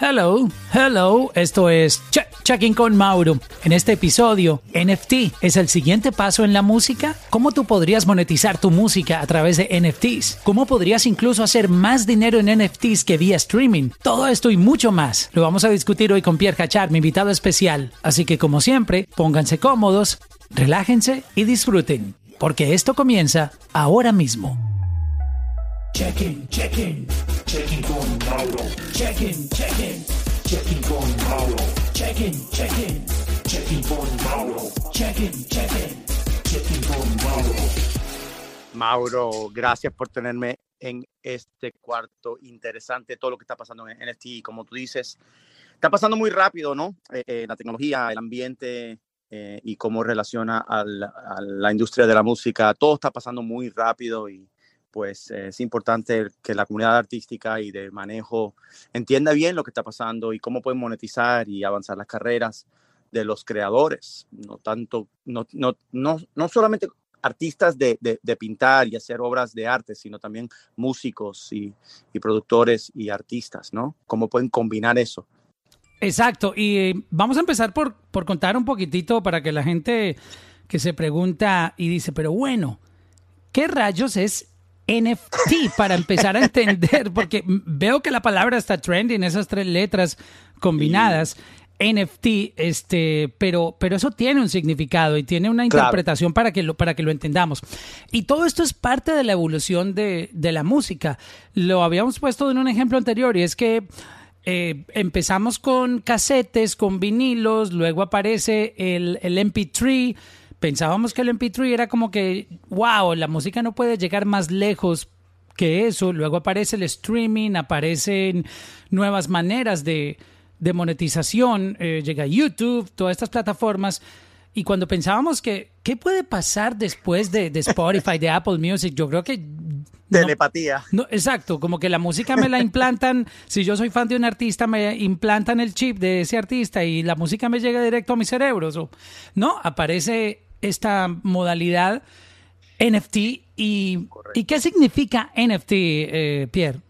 Hello, hello, esto es Checking con Mauro. En este episodio, NFT es el siguiente paso en la música. ¿Cómo tú podrías monetizar tu música a través de NFTs? ¿Cómo podrías incluso hacer más dinero en NFTs que vía streaming? Todo esto y mucho más lo vamos a discutir hoy con Pierre Cachar, mi invitado especial. Así que como siempre, pónganse cómodos, relájense y disfruten, porque esto comienza ahora mismo. Checking, checking, checking con Mauro. Checking, checking, checking con Mauro. Checking, checking, checking con Mauro. Checking, checking, checking con Mauro. Mauro, gracias por tenerme en este cuarto interesante, todo lo que está pasando en NFT, como tú dices, está pasando muy rápido, ¿no? Eh, eh, la tecnología, el ambiente eh, y cómo relaciona a la industria de la música, todo está pasando muy rápido y pues eh, es importante que la comunidad artística y de manejo entienda bien lo que está pasando y cómo pueden monetizar y avanzar las carreras de los creadores, no tanto, no, no, no, no solamente artistas de, de, pintar y hacer obras de arte, sino también músicos y, y productores y artistas, ¿no? ¿Cómo pueden combinar eso? Exacto, y vamos a empezar por, por contar un poquitito para que la gente que se pregunta y dice, pero bueno, ¿qué rayos es NFT para empezar a entender, porque veo que la palabra está trending, esas tres letras combinadas. NFT, este, pero, pero eso tiene un significado y tiene una interpretación para, que lo, para que lo entendamos. Y todo esto es parte de la evolución de, de la música. Lo habíamos puesto en un ejemplo anterior y es que eh, empezamos con casetes, con vinilos, luego aparece el, el MP3 pensábamos que el MP3 era como que, wow, la música no puede llegar más lejos que eso. Luego aparece el streaming, aparecen nuevas maneras de, de monetización, eh, llega YouTube, todas estas plataformas. Y cuando pensábamos que, ¿qué puede pasar después de, de Spotify, de Apple Music? Yo creo que Telepatía. No, exacto, como que la música me la implantan, si yo soy fan de un artista, me implantan el chip de ese artista y la música me llega directo a mis cerebros. no, aparece esta modalidad NFT y, y qué significa NFT, eh, Pierre.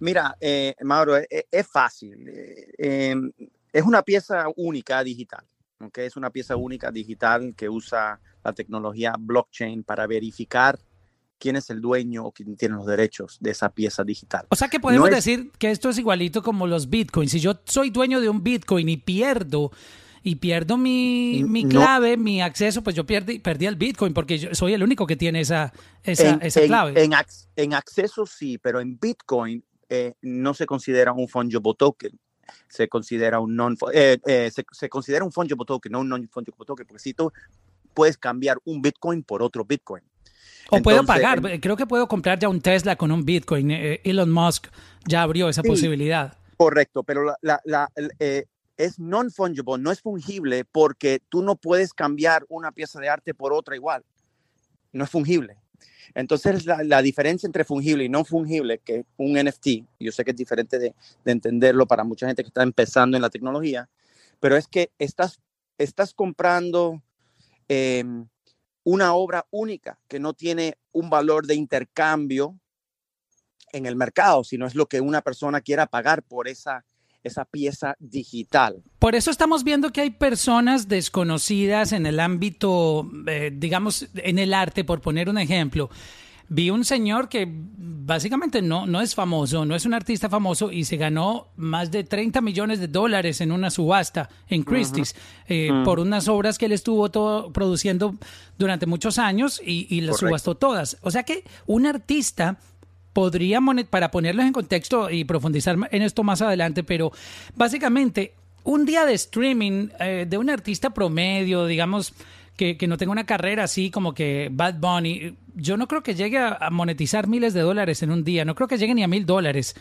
Mira, eh, Mauro, es, es fácil. Eh, em, es una pieza única digital. ¿okay? Es una pieza única digital que usa la tecnología blockchain para verificar quién es el dueño o quién tiene los derechos de esa pieza digital. O sea que podemos decir que esto es igualito como los bitcoins. Si yo soy dueño de un bitcoin y pierdo y pierdo mi, mi clave, mi acceso, pues yo perdí, perdí el Bitcoin porque yo soy el único que tiene esa, esa, esa clave. En, en, acceso sí, pero en Bitcoin eh, no se considera un fungible token. Se considera un non eh, eh, se, se, considera un fungible token, no un non fungible token, porque si tú puedes cambiar un Bitcoin por otro Bitcoin. O puedo pagar, creo que puedo comprar ya un Tesla con un Bitcoin. Elon Musk ya abrió esa posibilidad. Correcto, pero la, la, la eh, es non-fungible, no es fungible porque tú no puedes cambiar una pieza de arte por otra igual. No es fungible. Entonces, la, diferencia entre fungible y no fungible, que un NFT, yo sé que es diferente de, entenderlo para mucha gente que está empezando en la tecnología, pero es que estás, estás comprando em, una obra única que no tiene un valor de intercambio en el mercado, sino es lo que una persona quiera pagar por esa esa pieza digital. Por eso estamos viendo que hay personas desconocidas en el ámbito, eh, digamos, en el arte, por poner un ejemplo. Vi un señor que básicamente no, no es famoso, no es un artista famoso y se ganó más de 30 millones de dólares en una subasta en Christie's eh, mm. por unas obras que él estuvo todo produciendo durante muchos años y, y las subastó todas. O sea que un artista podría, para ponerlos en contexto y profundizar en esto más adelante, pero básicamente un día de streaming eh, de un artista promedio, digamos, que, no tenga una carrera así como que Bad Bunny, yo no creo que llegue a, monetizar miles de dólares en un día, no creo que llegue ni a mil dólares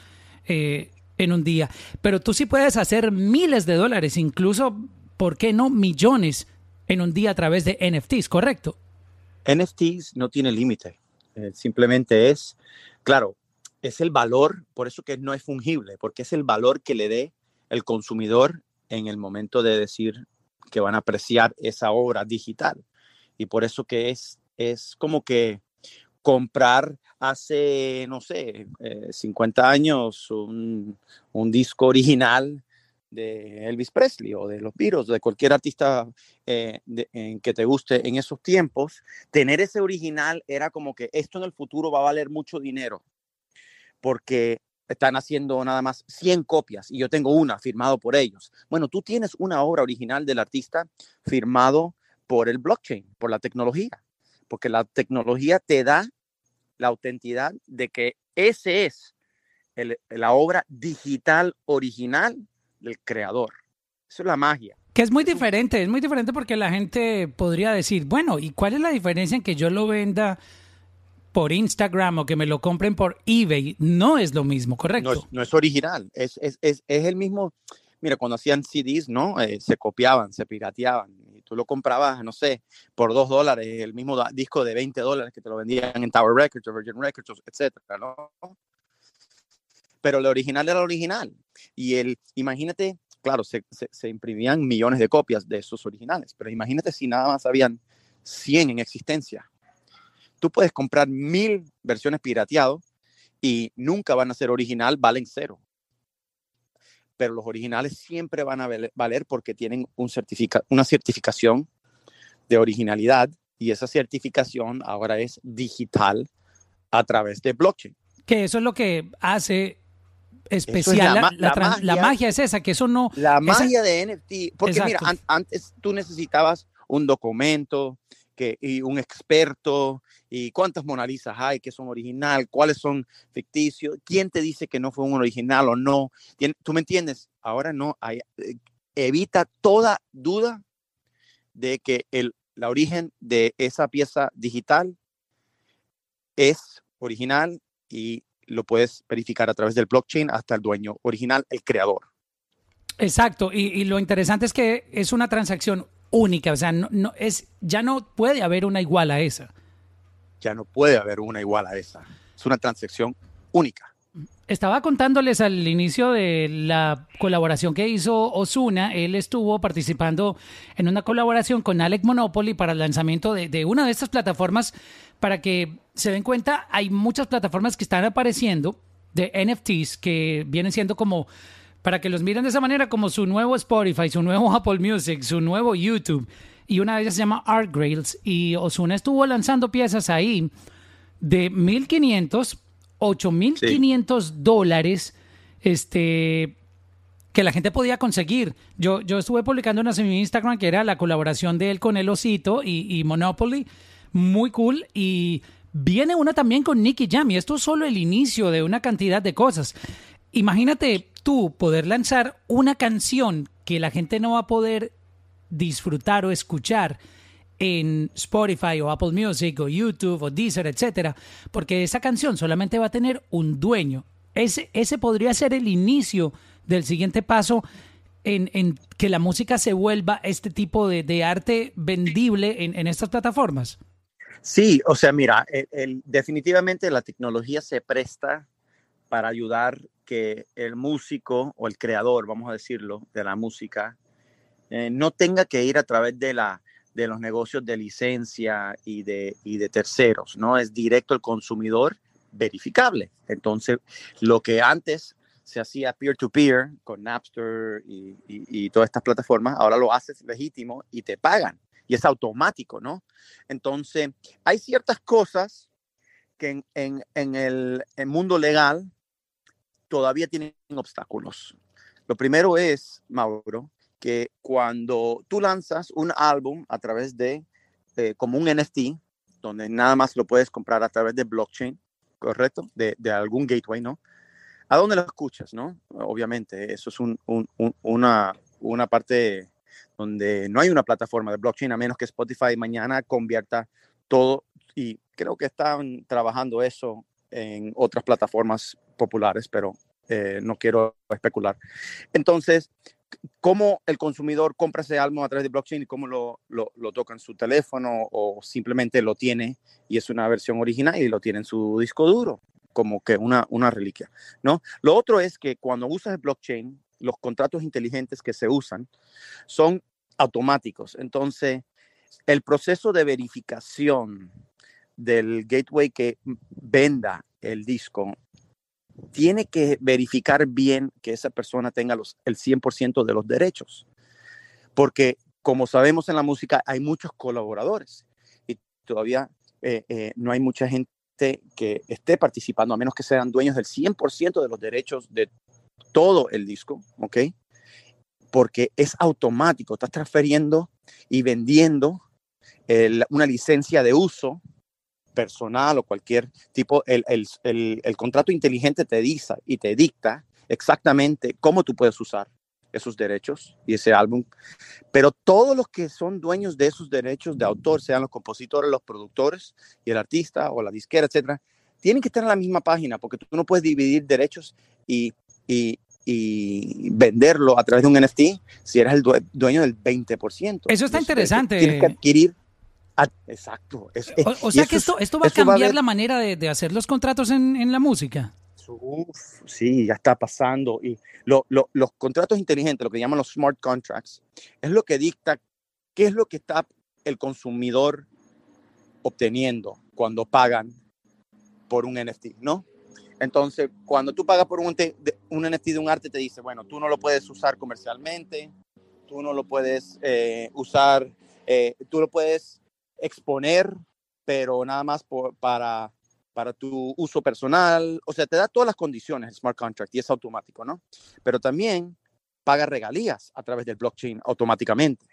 eh, en un día, pero tú sí puedes hacer miles de dólares, incluso, ¿por qué no millones en un día a través de NFTs, correcto? NFTs no tiene límite, eh, simplemente es Claro, es el valor, por eso que no es fungible, porque es el valor que le dé el consumidor en el momento de decir que van a apreciar esa obra digital. Y por eso que es, es como que comprar hace, no sé, 50 eh, años un, disco original de Elvis Presley o de los Beatles, de cualquier artista eh, que te guste en esos tiempos, tener ese original era como que esto en el futuro va a valer mucho dinero, porque están haciendo nada más 100 copias y yo tengo una firmado por ellos. Bueno, tú tienes una obra original del artista firmado por el blockchain, por la tecnología, porque la tecnología te da la autenticidad de que ese es la obra digital original del creador. Eso es la magia. Que es muy diferente, es muy diferente porque la gente podría decir, bueno, ¿y cuál es la diferencia en que yo lo venda por Instagram o que me lo compren por eBay? No es lo mismo, ¿correcto? No es, original, es, es, es, el mismo, mira, cuando hacían CDs, ¿no? Eh, se copiaban, se pirateaban. Y tú lo comprabas, no sé, por dos dólares, el mismo disco de 20 dólares que te lo vendían en Tower Records o Virgin Records, etcétera, ¿no? Pero el original era original. Y el, imagínate, claro, se, se, imprimían millones de copias de esos originales, pero imagínate si nada más habían 100 en existencia. Tú puedes comprar mil versiones pirateadas y nunca van a ser original, valen cero. Pero los originales siempre van a valer porque tienen un certifica, una certificación de originalidad y esa certificación ahora es digital a través de blockchain. Que eso es lo que hace especial. La, magia, es esa, que eso no... La magia de NFT, porque mira, antes tú necesitabas un documento que, y un experto y cuántas Mona hay que son original, cuáles son ficticios, quién te dice que no fue un original o no. ¿Tú me entiendes? Ahora no, hay, eh, evita toda duda de que el la origen de esa pieza digital es original y lo puedes verificar a través del blockchain hasta el dueño original, el creador. Exacto, y, lo interesante es que es una transacción única, o sea, no, es, ya no puede haber una igual a esa. Ya no puede haber una igual a esa. Es una transacción única. Estaba contándoles al inicio de la colaboración que hizo Osuna. Él estuvo participando en una colaboración con Alec Monopoly para el lanzamiento de, de, una de estas plataformas. Para que se den cuenta, hay muchas plataformas que están apareciendo de NFTs que vienen siendo como, para que los miren de esa manera, como su nuevo Spotify, su nuevo Apple Music, su nuevo YouTube. Y una de ellas se llama Art Grails. Y Osuna estuvo lanzando piezas ahí de 1500 8.500 dólares este, que la gente podía conseguir. Yo, yo estuve publicando una en mi Instagram que era la colaboración de él con el Osito y, Monopoly. Muy cool. Y viene una también con Nicky Jam. Y esto es solo el inicio de una cantidad de cosas. Imagínate tú poder lanzar una canción que la gente no va a poder disfrutar o escuchar en Spotify o Apple Music o YouTube o Deezer, etcétera, porque esa canción solamente va a tener un dueño. Ese, ese podría ser el inicio del siguiente paso en, en que la música se vuelva este tipo de, de arte vendible en, en, estas plataformas. Sí, o sea, mira, definitivamente la tecnología se presta para ayudar que el músico o el creador, vamos a decirlo, de la música, eh, no tenga que ir a través de la, de los negocios de licencia y de, y de terceros, ¿no? Es directo el consumidor verificable. Entonces, lo que antes se hacía peer-to-peer con Napster y, y, todas estas plataformas, ahora lo haces legítimo y te pagan. Y es automático, ¿no? Entonces, hay ciertas cosas que en, el, mundo legal todavía tienen obstáculos. Lo primero es, Mauro, que cuando tú lanzas un álbum a través de, eh, como un NFT, donde nada más lo puedes comprar a través de blockchain, ¿correcto? De, algún gateway, ¿no? ¿A dónde lo escuchas, no? Obviamente, eso es un, un, una, una parte donde no hay una plataforma de blockchain, a menos que Spotify mañana convierta todo, y creo que están trabajando eso en otras plataformas populares, pero eh, no quiero especular. Entonces, cómo el consumidor compra ese álbum a través de blockchain y cómo lo, lo, toca en su teléfono o simplemente lo tiene y es una versión original y lo tiene en su disco duro, como que una, una reliquia, ¿no? Lo otro es que cuando usas el blockchain, los contratos inteligentes que se usan son automáticos. Entonces, el proceso de verificación del gateway que venda el disco tiene que verificar bien que esa persona tenga los, el 100% de los derechos. Porque como sabemos en la música, hay muchos colaboradores y todavía eh, eh, no hay mucha gente que esté participando, a menos que sean dueños del 100% de los derechos de todo el disco, ¿ok? Porque es automático, estás transfiriendo y vendiendo una licencia de uso personal o cualquier tipo, el, el, contrato inteligente te dice y te dicta exactamente cómo tú puedes usar esos derechos y ese álbum. Pero todos los que son dueños de esos derechos de autor, sean los compositores, los productores y el artista o la disquera, etcétera, tienen que estar en la misma página porque tú no puedes dividir derechos y, y, y venderlo a través de un NFT si eres el dueño del 20%. Eso está interesante. Tienes que adquirir exacto. o, sea que esto, esto va a cambiar la manera de, de, hacer los contratos en, en la música. sí, ya está pasando. Y lo, lo, los contratos inteligentes, lo que llaman los smart contracts, es lo que dicta qué es lo que está el consumidor obteniendo cuando pagan por un NFT, ¿no? Entonces, cuando tú pagas por un, un NFT de un arte, te dice, bueno, tú no lo puedes usar comercialmente, tú no lo puedes eh, usar, eh, tú lo puedes exponer, pero nada más para, para tu uso personal. O sea, te da todas las condiciones el smart contract y es automático, ¿no? Pero también paga regalías a través del blockchain automáticamente.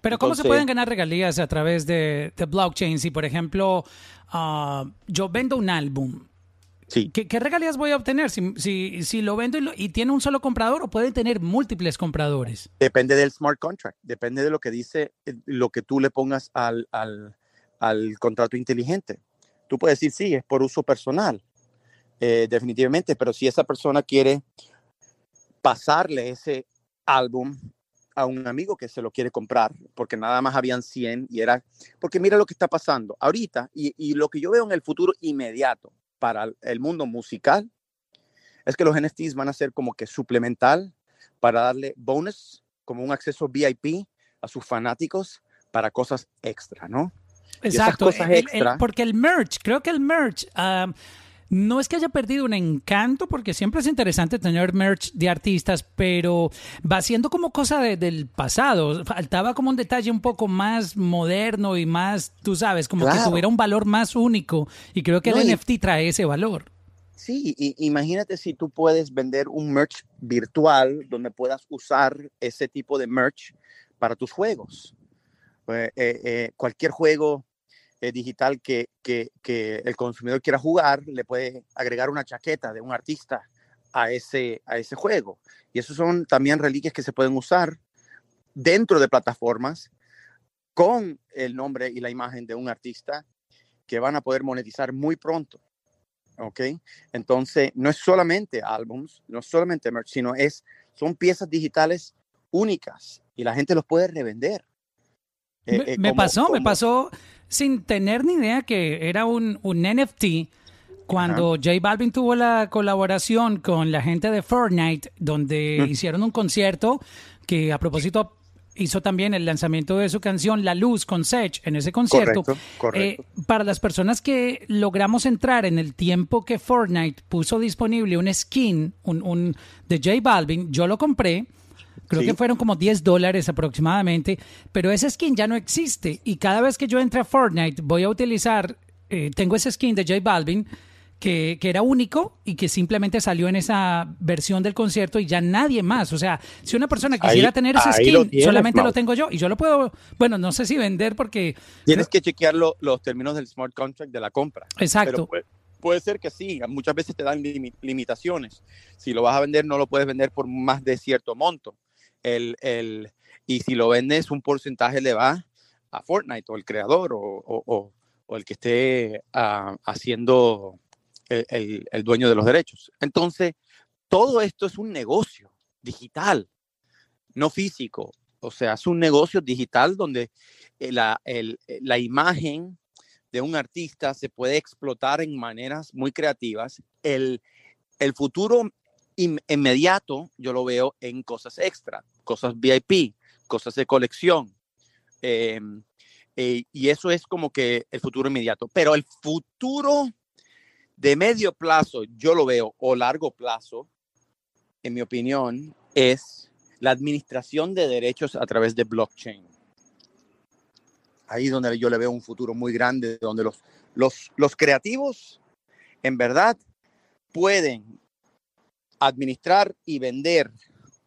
Pero ¿cómo se pueden ganar regalías a través de, de blockchain? Si, por ejemplo, ah, yo vendo un álbum, sí. ¿qué, regalías voy a obtener? Si, si, si lo vendo y, y, tiene un solo comprador o puede tener múltiples compradores. Depende del smart contract, depende de lo que dice, eh, lo que tú le pongas al, al, al contrato inteligente. Tú puedes decir, sí, es por uso personal, eh, definitivamente, pero si esa persona quiere pasarle ese álbum a un amigo que se lo quiere comprar, porque nada más habían 100 y era, porque mira lo que está pasando ahorita y, y lo que yo veo en el futuro inmediato para el mundo musical es que los NFTs van a ser como que suplemental para darle bonus, como un acceso VIP a sus fanáticos para cosas extra, ¿no? Exacto, porque el merch, creo que el merch... Ah, no es que haya perdido un encanto, porque siempre es interesante tener merch de artistas, pero va siendo como cosa del pasado. Faltaba como un detalle un poco más moderno y más, tú sabes, como que tuviera un valor más único. Y creo que el NFT trae ese valor. Sí, y imagínate si tú puedes vender un merch virtual donde puedas usar ese tipo de merch para tus juegos. Eh, eh, eh, cualquier juego eh, digital que, que, que, el consumidor quiera jugar, le puede agregar una chaqueta de un artista a ese, a ese juego. Y esos son también reliquias que se pueden usar dentro de plataformas con el nombre y la imagen de un artista que van a poder monetizar muy pronto. ¿Ok? Entonces, no es solamente álbums, no es solamente merch, sino es, son piezas digitales únicas y la gente los puede revender. Eh, me, eh, pasó, me pasó sin tener ni idea que era un, un NFT cuando J Balvin tuvo la colaboración con la gente de Fortnite, donde hicieron un concierto que a propósito hizo también el lanzamiento de su canción La Luz con Sech en ese concierto. Eh, para las personas que logramos entrar en el tiempo que Fortnite puso disponible un skin un, un de J Balvin, yo lo compré Creo que fueron como 10 dólares aproximadamente, pero ese skin ya no existe y cada vez que yo entre a Fortnite voy a utilizar, eh, tengo ese skin de J Balvin que, que, era único y que simplemente salió en esa versión del concierto y ya nadie más. O sea, si una persona quisiera tener ese skin, solamente lo tengo yo y yo lo puedo, bueno, no sé si vender porque... Tienes que chequear los términos del smart contract de la compra. Exacto. puede ser que sí, muchas veces te dan limitaciones. Si lo vas a vender, no lo puedes vender por más de cierto monto el, el, y si lo vendes, un porcentaje le va a Fortnite o el creador o, o, o el que esté uh, haciendo el, el, dueño de los derechos. Entonces, todo esto es un negocio digital, no físico. O sea, es un negocio digital donde eh, la, el, la imagen de un artista se puede explotar en maneras muy creativas. El, el futuro inmediato yo lo veo en cosas extra, cosas VIP, cosas de colección. Em, eh, y eso es como que el futuro inmediato. Pero el futuro de medio plazo, yo lo veo, o largo plazo, en mi opinión, es la administración de derechos a través de blockchain. Ahí donde yo le veo un futuro muy grande, donde los, los, los creativos, en verdad, pueden administrar y vender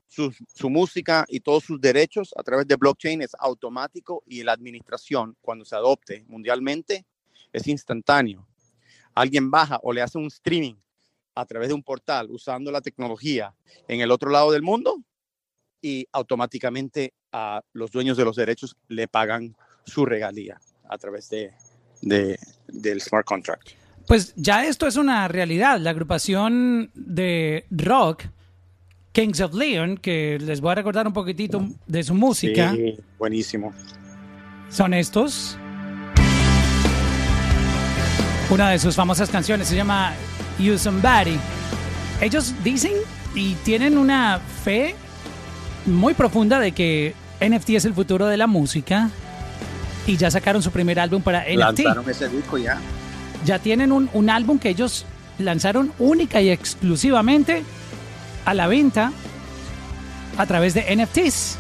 su, música y todos sus derechos a través de blockchain es automático y la administración, cuando se adopte mundialmente, es instantáneo. Alguien baja o le hace un streaming a través de un portal usando la tecnología en el otro lado del mundo y automáticamente a los dueños de los derechos le pagan su regalía a través de, de del smart contract. Pues ya esto es una realidad. La agrupación de rock Kings of Leon, que les voy a recordar un poquitito de su música. Sí, buenísimo. Son estos. Una de sus famosas canciones se llama You Somebody. Ellos dicen y tienen una fe muy profunda de que NFT es el futuro de la música y ya sacaron su primer álbum para NFT. Lanzaron ese disco ya. Ya tienen un, un álbum que ellos lanzaron única y exclusivamente a la venta a través de NFTs.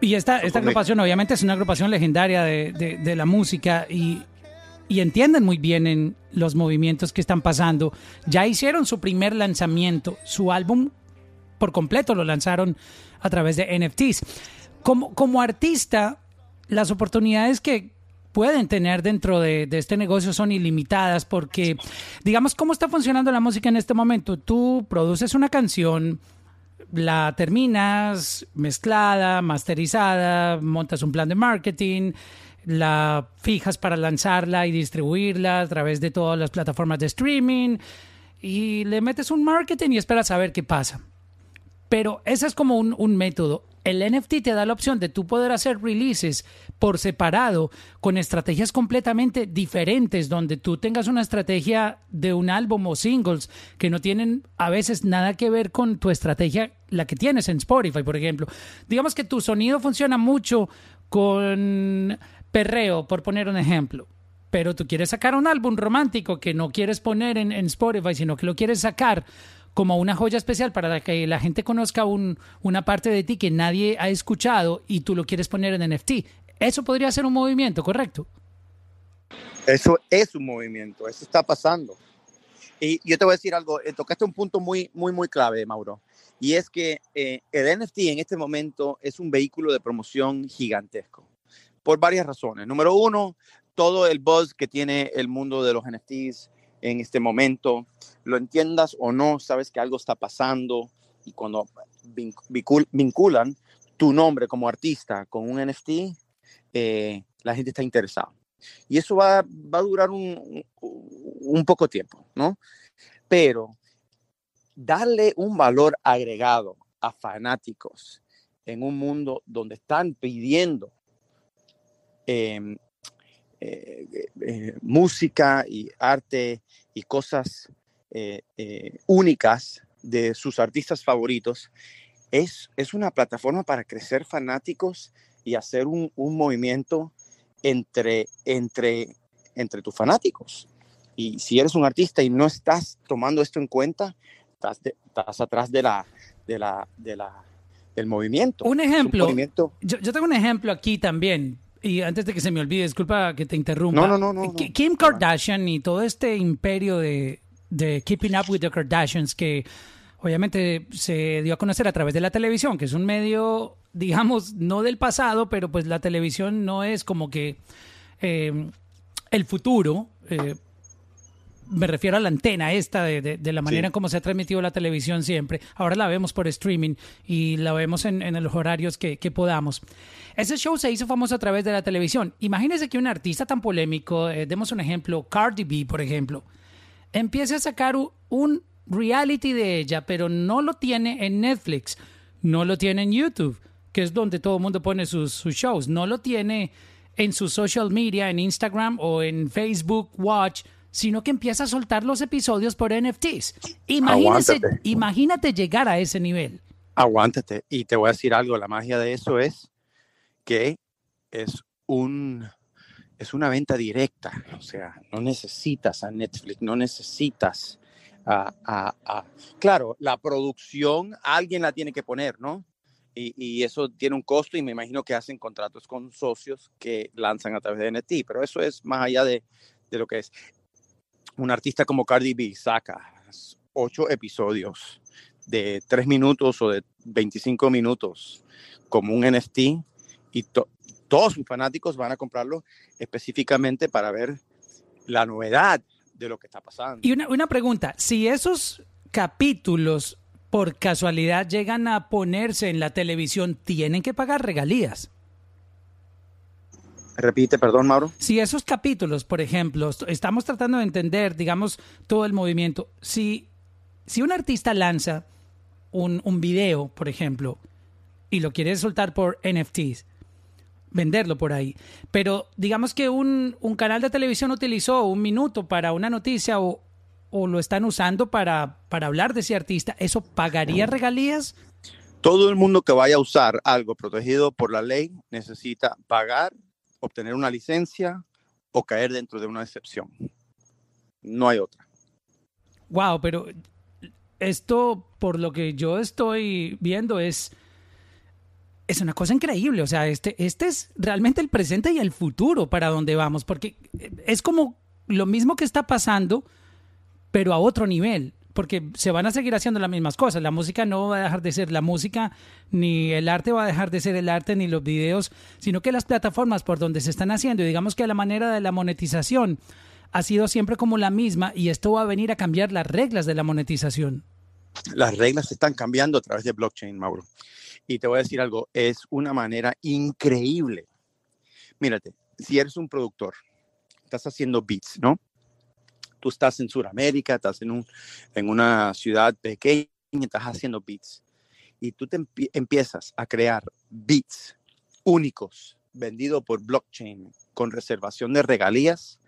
Y esta, esta agrupación obviamente es una agrupación legendaria de, de, de la música y, y entienden muy bien en los movimientos que están pasando. Ya hicieron su primer lanzamiento, su álbum por completo lo lanzaron a través de NFTs. Como, como artista, las oportunidades que pueden tener dentro de, este negocio son ilimitadas porque, digamos, ¿cómo está funcionando la música en este momento? Tú produces una canción, la terminas mezclada, masterizada, montas un plan de marketing, la fijas para lanzarla y distribuirla a través de todas las plataformas de streaming y le metes un marketing y esperas a ver qué pasa. Pero ese es como un método. El NFT te da la opción de tú poder hacer releases por separado con estrategias completamente diferentes, donde tú tengas una estrategia de un álbum o singles que no tienen a veces nada que ver con tu estrategia, la que tienes en Spotify, por ejemplo. Digamos que tu sonido funciona mucho con perreo, por poner un ejemplo. Pero tú quieres sacar un álbum romántico que no quieres poner en, Spotify, sino que lo quieres sacar como una joya especial para que la gente conozca un, una parte de ti que nadie ha escuchado y tú lo quieres poner en NFT. Eso podría ser un movimiento, ¿correcto? Eso es un movimiento, eso está pasando. Y yo te voy a decir algo, eh, tocaste un punto muy, muy, muy clave, Mauro, y es que eh, el NFT en este momento es un vehículo de promoción gigantesco, por varias razones. Número uno, todo el buzz que tiene el mundo de los NFTs en este momento, lo entiendas o no, sabes que algo está pasando y cuando vinculan tu nombre como artista con un NFT, eh, la gente está interesada. Y eso va, va a durar un, un poco tiempo, ¿no? Pero darle un valor agregado a fanáticos en un mundo donde están pidiendo eh, música y arte y cosas eh, eh, únicas de sus artistas favoritos, es, es una plataforma para crecer fanáticos y hacer un, un movimiento entre, entre, entre tus fanáticos. Y si eres un artista y no estás tomando esto en cuenta, estás, de, estás atrás de la, de la, de la, del movimiento. Un ejemplo. Un movimiento. Yo, yo, tengo un ejemplo aquí también. Y antes de que se me olvide, disculpa que te interrumpa. No, no, no. no, no. Kim Kardashian y todo este imperio de, de Keeping Up with the Kardashians que obviamente se dio a conocer a través de la televisión, que es un medio, digamos, no del pasado, pero pues la televisión no es como que eh, el futuro. Eh, me refiero a la antena esta de, de, de la manera sí. cómo se ha transmitido la televisión siempre. Ahora la vemos por streaming y la vemos en, en los horarios que, que, podamos. Ese show se hizo famoso a través de la televisión. Imagínense que un artista tan polémico, eh, demos un ejemplo, Cardi B, por ejemplo, empiece a sacar un reality de ella, pero no lo tiene en Netflix, no lo tiene en YouTube, que es donde todo el mundo pone sus, sus shows, no lo tiene en su social media, en Instagram o en Facebook Watch sino que empieza a soltar los episodios por NFTs. Imagínate, imagínate llegar a ese nivel. Aguántate. Y te voy a decir algo, la magia de eso es que es un es una venta directa, o sea, no necesitas a Netflix, no necesitas a, claro, la producción alguien la tiene que poner, ¿no? Y, eso tiene un costo y me imagino que hacen contratos con socios que lanzan a través de NFT, pero eso es más allá de, de lo que es. Un artista como Cardi B saca ocho episodios de tres minutos o de 25 minutos como un NFT y todos sus fanáticos van a comprarlo específicamente para ver la novedad de lo que está pasando. Y una, una pregunta, si esos capítulos por casualidad llegan a ponerse en la televisión, ¿tienen que pagar regalías? Repite, perdón, Mauro. Si esos capítulos, por ejemplo, estamos tratando de entender, digamos, todo el movimiento. Si, si un artista lanza un, un video, por ejemplo, y lo quiere soltar por NFTs, venderlo por ahí. Pero digamos que un, un, canal de televisión utilizó un minuto para una noticia o, o lo están usando para, para hablar de ese artista, ¿eso pagaría regalías? Todo el mundo que vaya a usar algo protegido por la ley necesita pagar, obtener una licencia o caer dentro de una excepción. No hay otra. Wow, pero esto, por lo que yo estoy viendo, es es una cosa increíble. O sea, este, este es realmente el presente y el futuro para donde vamos, porque es como lo mismo que está pasando, pero a otro nivel, porque se van a seguir haciendo las mismas cosas. La música no va a dejar de ser la música, ni el arte va a dejar de ser el arte, ni los videos, sino que las plataformas por donde se están haciendo, y digamos que la manera de la monetización ha sido siempre como la misma, y esto va a venir a cambiar las reglas de la monetización. Las reglas están cambiando a través de blockchain, Mauro. Y te voy a decir algo, es una manera increíble. Mírate, si eres un productor, estás haciendo beats, ¿no? Tú estás en Sudamérica, estás en, un, en una ciudad pequeña, estás haciendo beats. Y tú te empiezas a crear beats únicos, vendidos por blockchain, con reservación de regalías,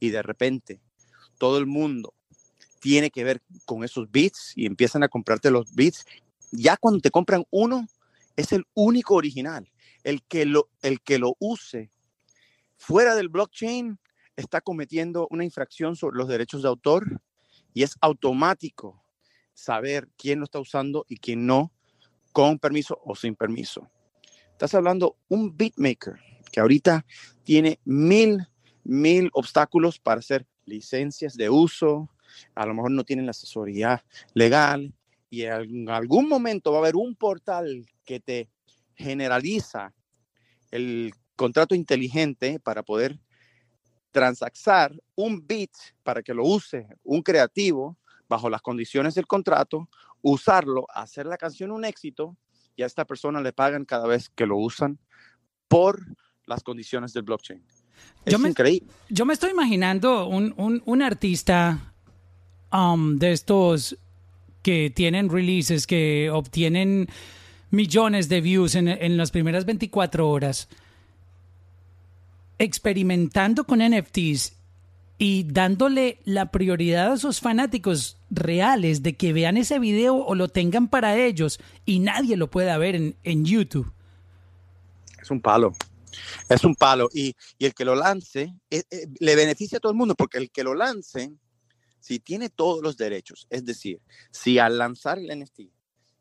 y de repente todo el mundo tiene que ver con esos beats y empiezan a comprarte los beats. Ya cuando te compran uno, es el único original. El que lo, el que lo use fuera del blockchain está cometiendo una infracción sobre los derechos de autor y es automático saber quién lo está usando y quién no, con permiso o sin permiso. Estás hablando un beatmaker que ahorita tiene mil, mil obstáculos para hacer licencias de uso, a lo mejor no tienen la asesoría legal y en algún momento va a haber un portal que te generaliza el contrato inteligente para poder transaxar un bit para que lo use un creativo bajo las condiciones del contrato, usarlo, hacer la canción un éxito y a esta persona le pagan cada vez que lo usan por las condiciones del blockchain. Es yo me, increíble. Yo me estoy imaginando un, un, un artista um, de estos que tienen releases, que obtienen millones de views en, las primeras 24 horas, experimentando con NFTs y dándole la prioridad a sus fanáticos reales de que vean ese video o lo tengan para ellos y nadie lo pueda ver en, YouTube. Es un palo. Es un palo. Y, el que lo lance eh, eh, le beneficia a todo el mundo porque el que lo lance, si tiene todos los derechos, es decir, si al lanzar el NFT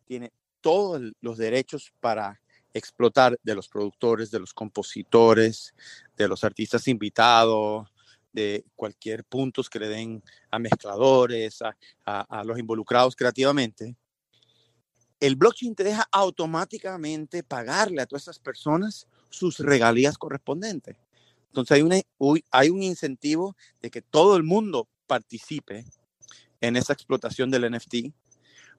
tiene todos los derechos para explotar de los productores, de los compositores, de los artistas invitados, de cualquier puntos que le den a mezcladores, a, los involucrados creativamente, el blockchain te deja automáticamente pagarle a todas esas personas sus regalías correspondientes. Entonces hay, una, hay un incentivo de que todo el mundo participe en esa explotación del NFT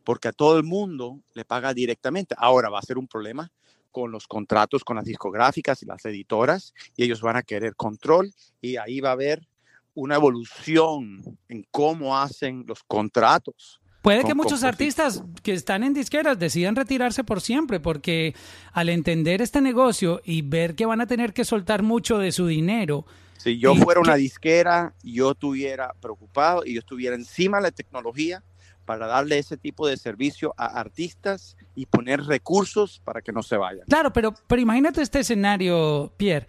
porque a todo el mundo le paga directamente. Ahora va a ser un problema con los contratos con las discográficas y las editoras y ellos van a querer control y ahí va a haber una evolución en cómo hacen los contratos. Puede que muchos artistas que están en disqueras decidan retirarse por siempre porque al entender este negocio y ver que van a tener que soltar mucho de su dinero, si yo fuera una disquera, yo estuviera preocupado y yo estuviera encima de la tecnología para darle ese tipo de servicio a artistas y poner recursos para que no se vayan. Claro, pero, pero imagínate este escenario, Pierre.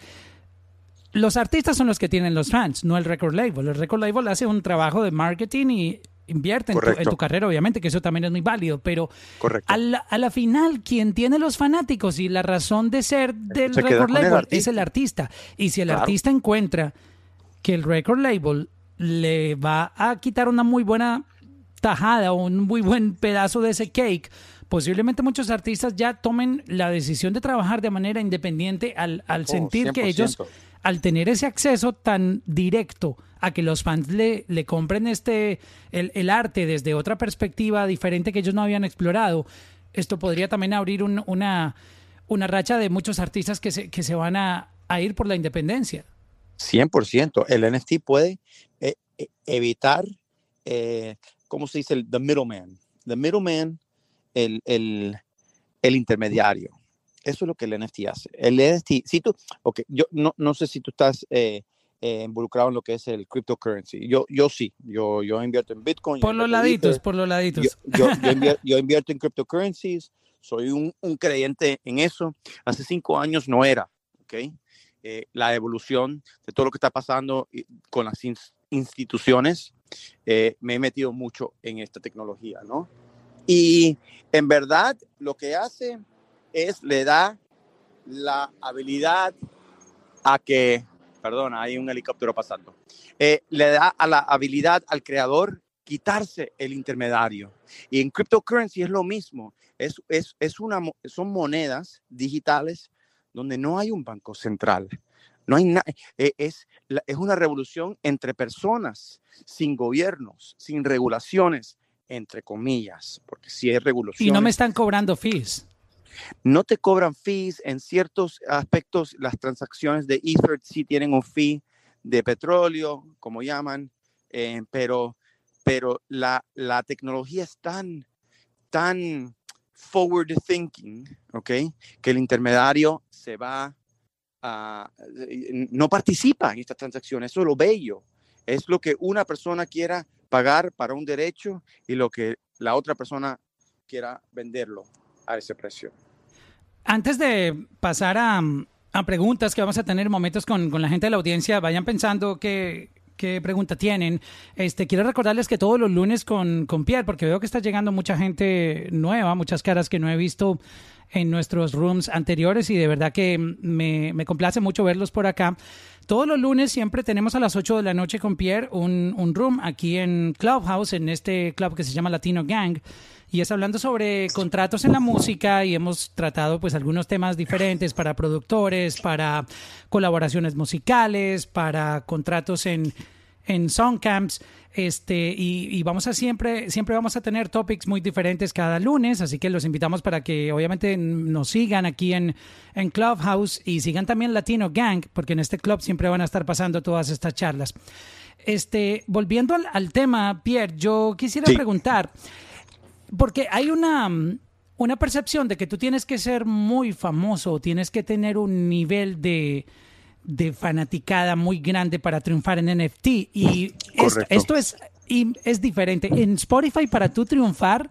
Los artistas son los que tienen los fans, no el record label. El record label hace un trabajo de marketing y invierte en tu, carrera, obviamente, que eso también es muy válido, pero a la, final, quien tiene los fanáticos y la razón de ser del record label es el artista. Y si el artista encuentra que el record label le va a quitar una muy buena tajada o un muy buen pedazo de ese cake, posiblemente muchos artistas ya tomen la decisión de trabajar de manera independiente al, al oh, sentir que ellos, al tener ese acceso tan directo a que los fans le, le compren este el, el, arte desde otra perspectiva diferente que ellos no habían explorado, esto podría también abrir una, una racha de muchos artistas que se, que se van a, a ir por la independencia. 100%. El NFT puede eh, eh, evitar, eh, ¿cómo se dice? El the middleman. The middleman, el, el, el, intermediario. Eso es lo que el NFT hace. El NFT, si tú, ok, yo no, no sé si tú estás eh, involucrado en lo que es el cryptocurrency. Yo, yo sí, yo, yo invierto en Bitcoin. Por los laditos, por los laditos. Yo, yo, invierto, en cryptocurrencies, soy un, un, creyente en eso. Hace cinco años no era, ¿ok? Eh, la evolución de todo lo que está pasando con las instituciones, eh, me he metido mucho en esta tecnología, ¿no? Y en verdad lo que hace es le da la habilidad a que, perdón, hay un helicóptero pasando, eh, le da a la habilidad al creador quitarse el intermediario. Y en cryptocurrency es lo mismo, es, es, es una, son monedas digitales donde no hay un banco central. No hay nada, e, es, es una revolución entre personas, sin gobiernos, sin regulaciones, entre comillas, porque si hay regulación. Y no me están cobrando fees. No te cobran fees en ciertos aspectos. Las transacciones de Ether sí tienen un fee de petróleo, como llaman, eh, pero, pero la, la tecnología es tan, tan forward thinking, ¿ok? Que el intermediario se va a, no participa en estas transacciones. Eso es lo bello. Es lo que una persona quiera pagar para un derecho y lo que la otra persona quiera venderlo a ese precio. Antes de pasar a, preguntas que vamos a tener momentos con, la gente de la audiencia, vayan pensando qué pregunta tienen. Este, quiero recordarles que todos los lunes con Pierre, porque veo que está llegando mucha gente nueva, muchas caras que no he visto en nuestros rooms anteriores y de verdad que me, me complace mucho verlos por acá. Todos los lunes siempre tenemos a las 8 de la noche con Pierre un, un room aquí en Clubhouse, en este club que se llama Latino Gang y es hablando sobre contratos en la música y hemos tratado pues algunos temas diferentes para productores, para colaboraciones musicales, para contratos en, en songcamps. Este, y, vamos a siempre, siempre vamos a tener topics muy diferentes cada lunes, así que los invitamos para que obviamente nos sigan aquí en, en Clubhouse y sigan también Latino Gang, porque en este club siempre van a estar pasando todas estas charlas. Este, volviendo al, tema, Pierre, yo quisiera preguntar, porque hay una, una percepción de que tú tienes que ser muy famoso, tienes que tener un nivel de, de fanaticada muy grande para triunfar en NFT. Y esto, es, y es diferente. En Spotify, para tú triunfar,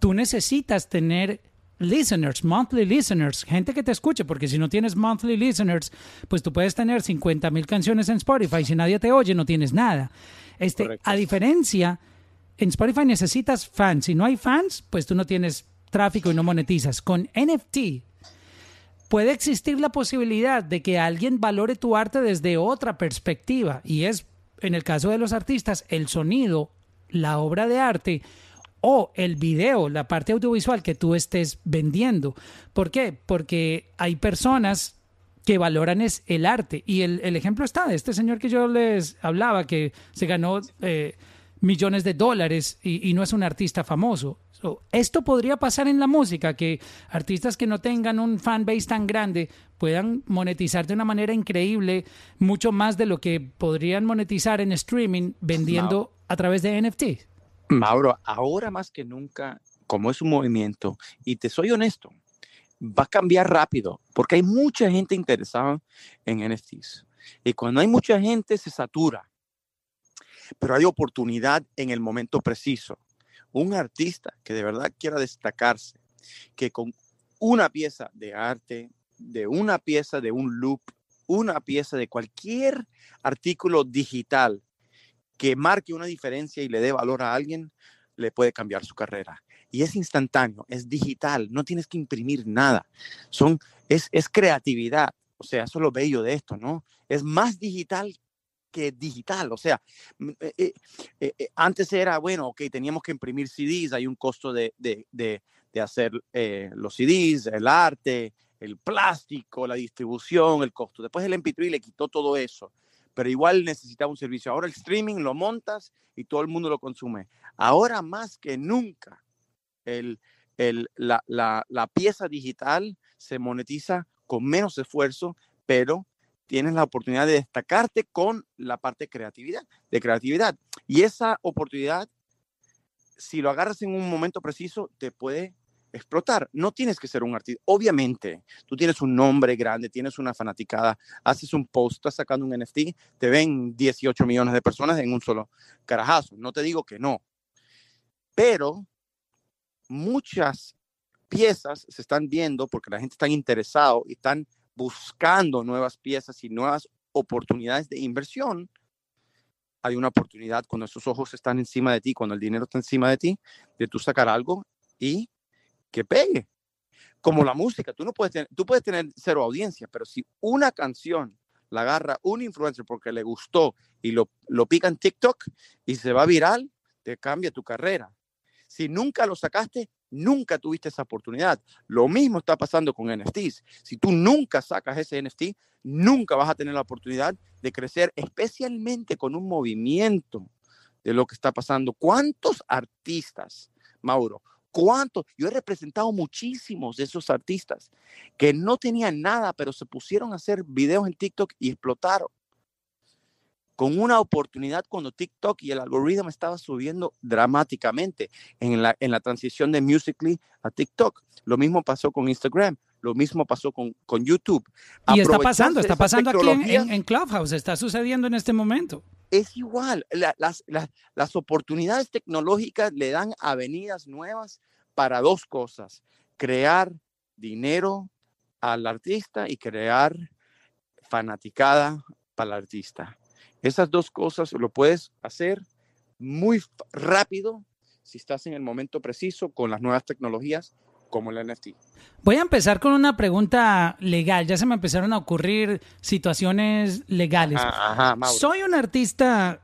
tú necesitas tener listeners, monthly listeners, gente que te escuche, porque si no tienes monthly listeners, pues tú puedes tener 50 mil canciones en Spotify. Si nadie te oye, no tienes nada. Este, a diferencia en Spotify necesitas fans. Si no hay fans, pues tú no tienes tráfico y no monetizas. Con NFT puede existir la posibilidad de que alguien valore tu arte desde otra perspectiva y es, en el caso de los artistas, el sonido, la obra de arte o el video, la parte audiovisual que tú estés vendiendo. ¿Por qué? Porque hay personas que valoran es el arte. Y el, ejemplo está de este señor que yo les hablaba, que se ganó eh, millones de dólares y, no es un artista famoso. Esto podría pasar en la música, que artistas que no tengan un fan base tan grande puedan monetizar de una manera increíble, mucho más de lo que podrían monetizar en streaming vendiendo a través de NFT. Mauro, ahora más que nunca, como es un movimiento, y te soy honesto, va a cambiar rápido, porque hay mucha gente interesada en NFTs. Y cuando hay mucha gente se satura pero hay oportunidad en el momento preciso. Un artista que de verdad quiera destacarse, que con una pieza de arte, de una pieza de un loop, una pieza de cualquier artículo digital que marque una diferencia y le dé valor a alguien, le puede cambiar su carrera. Y es instantáneo, es digital, no tienes que imprimir nada. Son, es, es creatividad. O sea, eso es lo bello de esto, ¿no? Es más digital que digital. O sea, eh, eh, eh, antes era, bueno, ok, teníamos que imprimir CDs, hay un costo de, de, de, de hacer los CDs, el arte, el plástico, la distribución, el costo. Después el MP3 le quitó todo eso, pero igual necesitaba un servicio. Ahora el streaming lo montas y todo el mundo lo consume. Ahora más que nunca, el, el, la, la, la pieza digital se monetiza con menos esfuerzo, pero tienes la oportunidad de destacarte con la parte creatividad, de creatividad. Y esa oportunidad, si lo agarras en un momento preciso, te puede explotar. No tienes que ser un artista. Obviamente, tú tienes un nombre grande, tienes una fanaticada, haces un post, estás sacando un NFT, te ven 18 millones de personas en un solo carajazo. No te digo que no. Pero muchas piezas se están viendo porque la gente está interesado y están buscando nuevas piezas y nuevas oportunidades de inversión. Hay una oportunidad cuando esos ojos están encima de ti, cuando el dinero está encima de ti, de tú sacar algo y que pegue. Como la música, tú no puedes tener, tú puedes tener cero audiencia, pero si una canción la agarra un influencer porque le gustó y lo, lo pica en TikTok y se va viral, te cambia tu carrera. Si nunca lo sacaste, nunca tuviste esa oportunidad. Lo mismo está pasando con NFTs. Si tú nunca sacas ese NFT, nunca vas a tener la oportunidad de crecer, especialmente con un movimiento de lo que está pasando. ¿Cuántos artistas, Mauro, ¿Cuántos? Yo he representado muchísimos de esos artistas que no tenían nada, pero se pusieron a hacer videos en TikTok y explotaron. Con una oportunidad cuando TikTok y el algoritmo estaba subiendo dramáticamente en la, en la transición de Musically a TikTok. Lo mismo pasó con Instagram. Lo mismo pasó con, con YouTube. Y está pasando, está pasando aquí en, en Clubhouse, está sucediendo en este momento es igual. las, las, oportunidades tecnológicas le dan avenidas nuevas para dos cosas. Crear dinero al artista y crear fanaticada para el artista. Esas dos cosas lo puedes hacer muy rápido si estás en el momento preciso con las nuevas tecnologías como el NFT. Voy a empezar con una pregunta legal. Ya se me empezaron a ocurrir situaciones legales. Soy un artista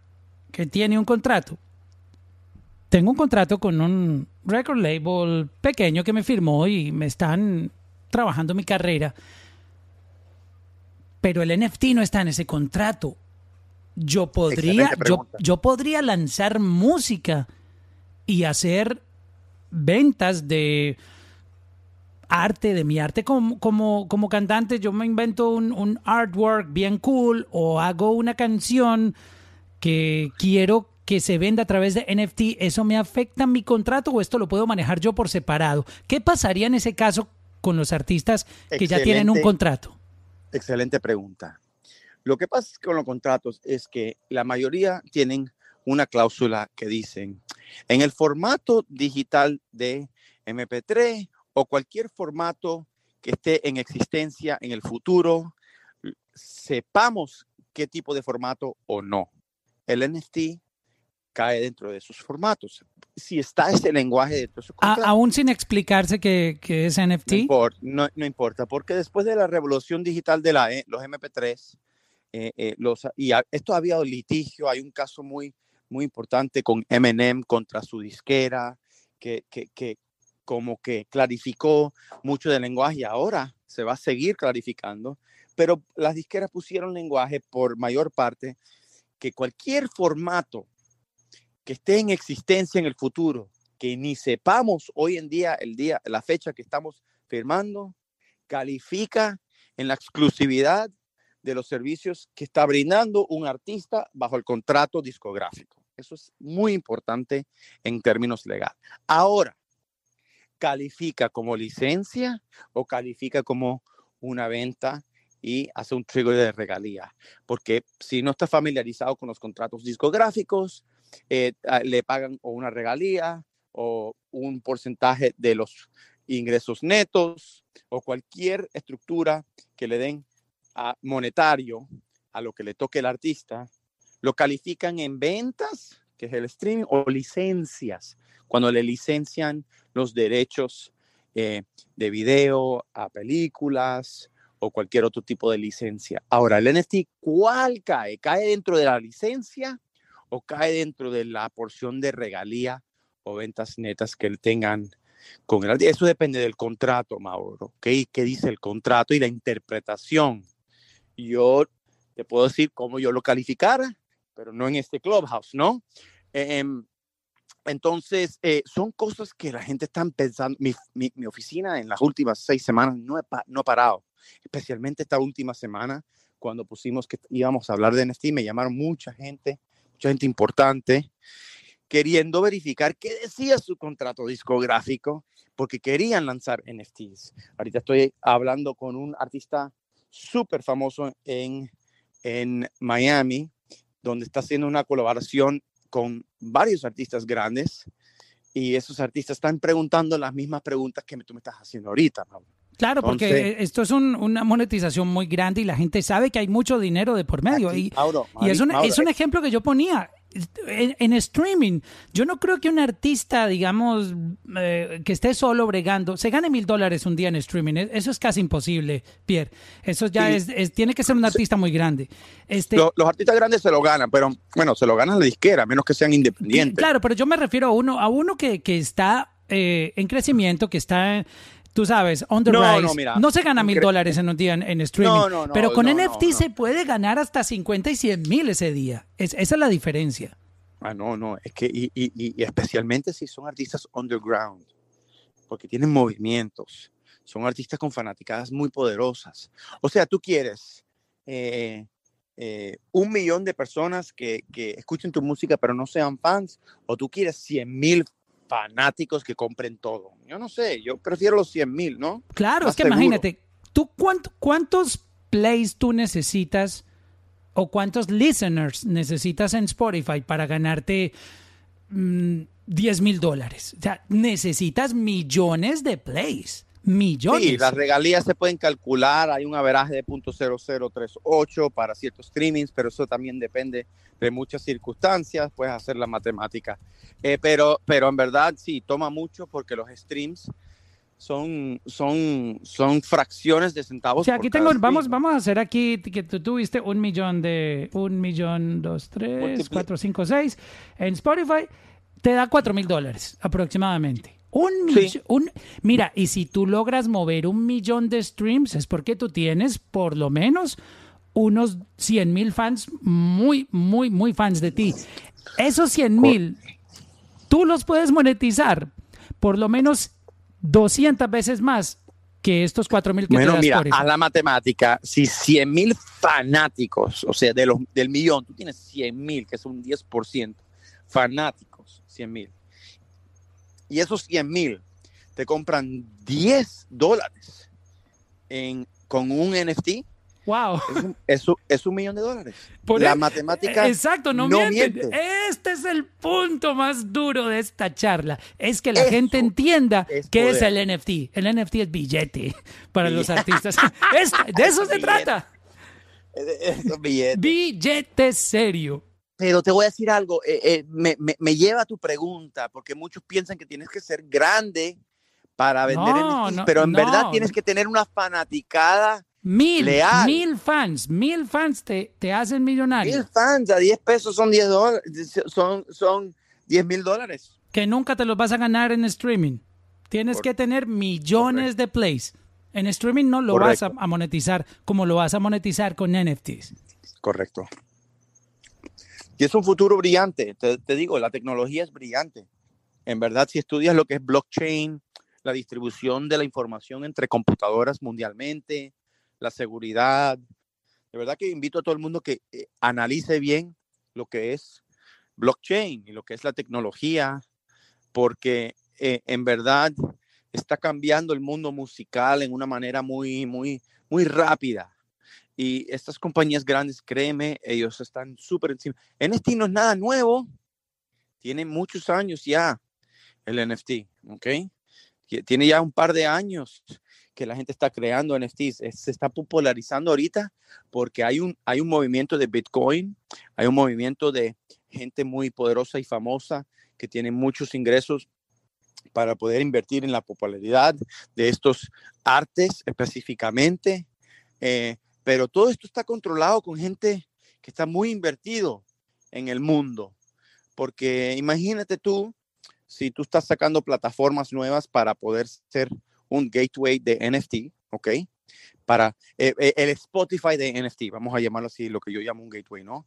que tiene un contrato. Tengo un contrato con un record label pequeño que me firmó y me están trabajando mi carrera. Pero el NFT no está en ese contrato. Yo podría, yo, yo podría lanzar música y hacer ventas de arte, de mi arte como, como, como cantante, yo me invento un, un, artwork bien cool o hago una canción que quiero que se venda a través de NFT, ¿eso me afecta mi contrato o esto lo puedo manejar yo por separado? ¿Qué pasaría en ese caso con los artistas que ya tienen un contrato? Excelente pregunta. Lo que pasa con los contratos es que la mayoría tienen una cláusula que dicen, en el formato digital de MP3 o cualquier formato que esté en existencia en el futuro, sepamos qué tipo de formato o no. El NFT cae dentro de esos formatos. Si está ese lenguaje dentro de su Aún sin explicarse qué, es NFT. No importa, porque después de la revolución digital de la, e, los MP3, eh, eh, y esto ha habido litigio, hay un caso muy, muy importante con Eminem contra su disquera, que, que, que, como que clarificó mucho del lenguaje y ahora se va a seguir clarificando, pero las disqueras pusieron lenguaje por mayor parte que cualquier formato que esté en existencia en el futuro, que ni sepamos hoy en día, el día, la fecha que estamos firmando, califica en la exclusividad de los servicios que está brindando un artista bajo el contrato discográfico. Eso es muy importante en términos legales. Ahora, califica como licencia o califica como una venta y hace un trigger de regalía. Porque si no está familiarizado con los contratos discográficos, eh, le pagan o una regalía o un porcentaje de los ingresos netos o cualquier estructura que le den a monetario a lo que le toque el artista, lo califican en ventas, que es el streaming, o licencias, cuando le licencian los derechos eh, de video a películas o cualquier otro tipo de licencia. Ahora, el NFT, ¿cuál cae? ¿Cae dentro de la licencia o cae dentro de la porción de regalía o ventas netas que tengan con el? Eso depende del contrato, Mauro. ¿Qué dice el contrato y la interpretación? Yo te puedo decir cómo yo lo calificara, pero no en este clubhouse, ¿no? Em, entonces, eh, son cosas que la gente está pensando. Mi, mi, oficina en las últimas seis semanas no, no ha parado, especialmente esta última semana, cuando pusimos que íbamos a hablar de NFT, me llamaron mucha gente, mucha gente importante, queriendo verificar qué decía su contrato discográfico, porque querían lanzar NFTs. Ahorita estoy hablando con un artista súper famoso en, en Miami, donde está haciendo una colaboración con varios artistas grandes y esos artistas están preguntando las mismas preguntas que tú me estás haciendo ahorita. Claro, porque esto es una monetización muy grande y la gente sabe que hay mucho dinero de por medio. y, y es, un, es un ejemplo que yo ponía en, streaming, yo no creo que un artista, digamos, eh, que esté solo bregando, se gane mil dólares un día en streaming. E, eso es casi imposible, Pierre. Eso ya es, tiene que ser un artista muy grande. Este, los, artistas grandes se lo ganan, pero bueno, se lo ganan la disquera, menos que sean independientes. Claro, pero yo me refiero a uno, a uno que, que está eh, en crecimiento, que está tú sabes, on the no, rise. No, no se gana mil dólares en un día en, streaming. pero con NFT se puede ganar hasta 50 y 100 mil ese día. esa es la diferencia. Ah, no, no. Es que, y, y, y, especialmente si son artistas underground, porque tienen movimientos. Son artistas con fanaticadas muy poderosas. O sea, tú quieres eh, eh, un millón de personas que, que, escuchen tu música pero no sean fans, o tú quieres 100 mil fanáticos que compren todo. Yo no sé, yo prefiero los 100 mil, ¿no? Claro, es que imagínate, ¿tú cuántos plays tú necesitas o cuántos listeners necesitas en Spotify para ganarte 10 mm, mil dólares? O sea, necesitas millones de plays. Millones. Sí, las regalías se pueden calcular, hay un averaje de .0038 para ciertos streamings, pero eso también depende de muchas circunstancias, puedes hacer la matemática. Eh, pero, pero en verdad sí, toma mucho porque los streams son, son, son fracciones de centavos. Aquí tengo, vamos, vamos a hacer aquí que tú tuviste un millón de, un millón, dos, tres, cuatro, cinco, seis. En Spotify te da cuatro mil dólares aproximadamente. Un, un Mira, y si tú logras mover un millón de streams es porque tú tienes por lo menos unos 100 mil fans muy, muy, muy fans de ti. Esos 100 mil, tú los puedes monetizar por lo menos 200 veces más que estos 4 mil que Bueno, mira, a la matemática, si 100 mil fanáticos, o sea, de los, del millón, tú tienes 100 mil, que es un 10%, fanáticos, 100 mil y esos 100 mil te compran 10 dólares en, con un NFT, Wow. Es un, es un, millón de dólares. la e- matemática. Exacto, no, miente. Este es el punto más duro de esta charla. Es que la gente entienda qué es el NFT. El NFT es billete para los artistas. de eso se trata. Billete serio. Pero te voy a decir algo, eh, eh, me, me, lleva a tu pregunta, porque muchos piensan que tienes que ser grande para vender NFTs, pero en verdad tienes que tener una fanaticada Mil, mil fans, mil fans te, te, hacen millonario. Mil fans a 10 pesos son 10 dólares, son, son 10 mil dólares. Que nunca te los vas a ganar en streaming. Tienes que tener millones de plays. En streaming no lo vas a, monetizar como lo vas a monetizar con NFTs. Correcto. Y es un futuro brillante. Te, digo, la tecnología es brillante. En verdad, si estudias lo que es blockchain, la distribución de la información entre computadoras mundialmente, la seguridad, de verdad que invito a todo el mundo que eh, analice bien lo que es blockchain y lo que es la tecnología, porque eh, en verdad está cambiando el mundo musical en una manera muy, muy, muy rápida. Y estas compañías grandes, créeme, ellos están súper encima. NFT no es nada nuevo, tiene muchos años ya. el NFT, ¿ok? Tiene ya un par de años que la gente está creando NFTs. Se está popularizando ahorita porque hay un, hay un movimiento de Bitcoin, hay un movimiento de gente muy poderosa y famosa que tiene muchos ingresos para poder invertir en la popularidad de estos artes específicamente. Eh, pero todo esto está controlado con gente que está muy invertido en el mundo. Porque imagínate tú, si tú estás sacando plataformas nuevas para poder ser un gateway de NFT, ¿ok? Para eh, eh, el Spotify de NFT, vamos a llamarlo así, lo que yo llamo un gateway, ¿no?